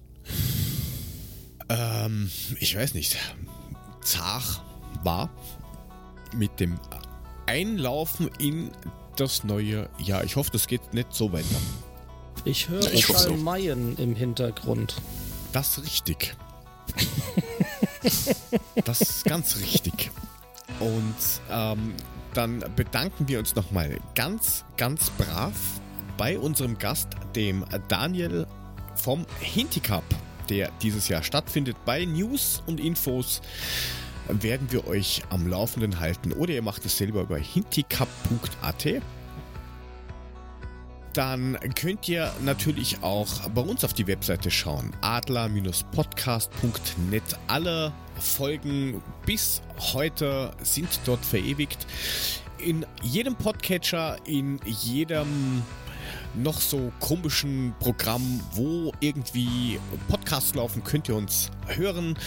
ähm, ich weiß nicht, zart war. Mit dem Einlaufen in das neue Jahr. Ich hoffe, das geht nicht so weiter. Ich höre ich so. Mayen im Hintergrund. Das ist richtig. das ist ganz richtig. Und ähm, dann bedanken wir uns nochmal ganz, ganz brav bei unserem Gast, dem Daniel vom Hinti Cup, der dieses Jahr stattfindet. Bei News und Infos werden wir euch am Laufenden halten oder ihr macht es selber über hinticup.at. Dann könnt ihr natürlich auch bei uns auf die Webseite schauen. adler-podcast.net. Alle Folgen bis heute sind dort verewigt. In jedem Podcatcher, in jedem noch so komischen Programm, wo irgendwie Podcasts laufen, könnt ihr uns hören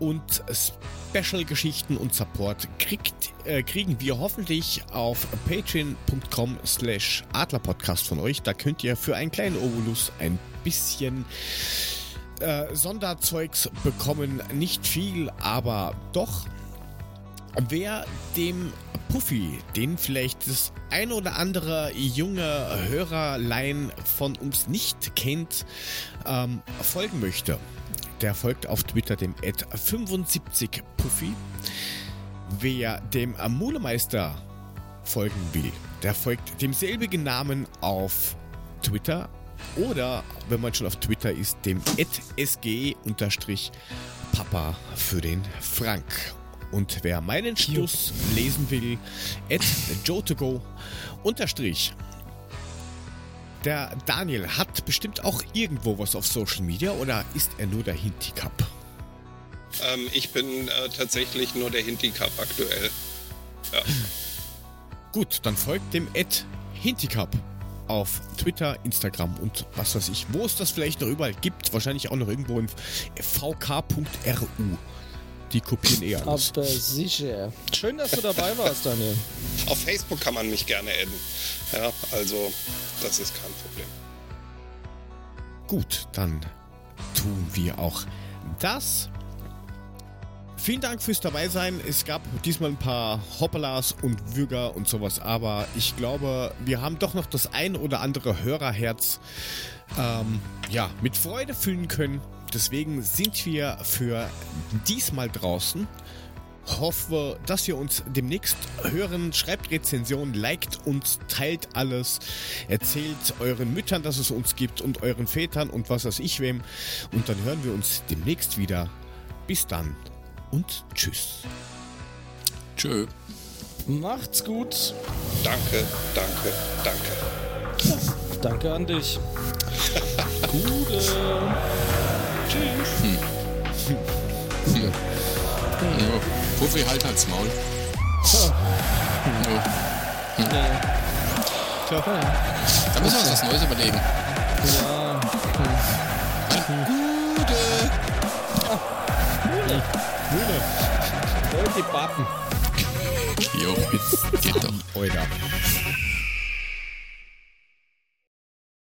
und Special-Geschichten und Support kriegt, äh, kriegen wir hoffentlich auf patreon.com slash adlerpodcast von euch. Da könnt ihr für einen kleinen Obolus ein bisschen äh, Sonderzeugs bekommen. Nicht viel, aber doch. Wer dem Puffy, den vielleicht das ein oder andere junge Hörerlein von uns nicht kennt, ähm, folgen möchte, der folgt auf Twitter dem Ad75Puffy. Wer dem Mulemeister folgen will, der folgt demselbigen Namen auf Twitter oder, wenn man schon auf Twitter ist, dem SGE-Papa für den Frank. Und wer meinen Schluss lesen will, at unterstrich der Daniel hat bestimmt auch irgendwo was auf Social Media oder ist er nur der Hinti-Cup? Ähm, ich bin äh, tatsächlich nur der Hinti-Cup aktuell. Ja. <laughs> Gut, dann folgt dem Ed Hinti-Cup auf Twitter, Instagram und was weiß ich. Wo es das vielleicht noch überall gibt, wahrscheinlich auch noch irgendwo in vk.ru. Die kopieren eh alles. Aber sicher. Schön, dass du dabei warst, Daniel. Auf Facebook kann man mich gerne adden. Ja, also das ist kein Problem. Gut, dann tun wir auch das. Vielen Dank fürs Dabeisein. Es gab diesmal ein paar Hoppalas und Würger und sowas, aber ich glaube, wir haben doch noch das ein oder andere Hörerherz ähm, ja, mit Freude füllen können. Deswegen sind wir für diesmal draußen. Hoffe, dass ihr uns demnächst hören. Schreibt Rezensionen, liked uns, teilt alles. Erzählt euren Müttern, dass es uns gibt und euren Vätern und was weiß ich wem. Und dann hören wir uns demnächst wieder. Bis dann und tschüss. Tschö. Macht's gut. Danke, danke, danke. Danke an dich. <laughs> Gute. Tschüss. Hm. Hm. Ja. Puffi, halt halt's Maul. So. Ja. Hm. Ja. Ciao. Da müssen wir uns was Neues überlegen. Ja. Hm. Gute. Mühle. Mühle. Und die Bappen. Jo, geht doch. Oida.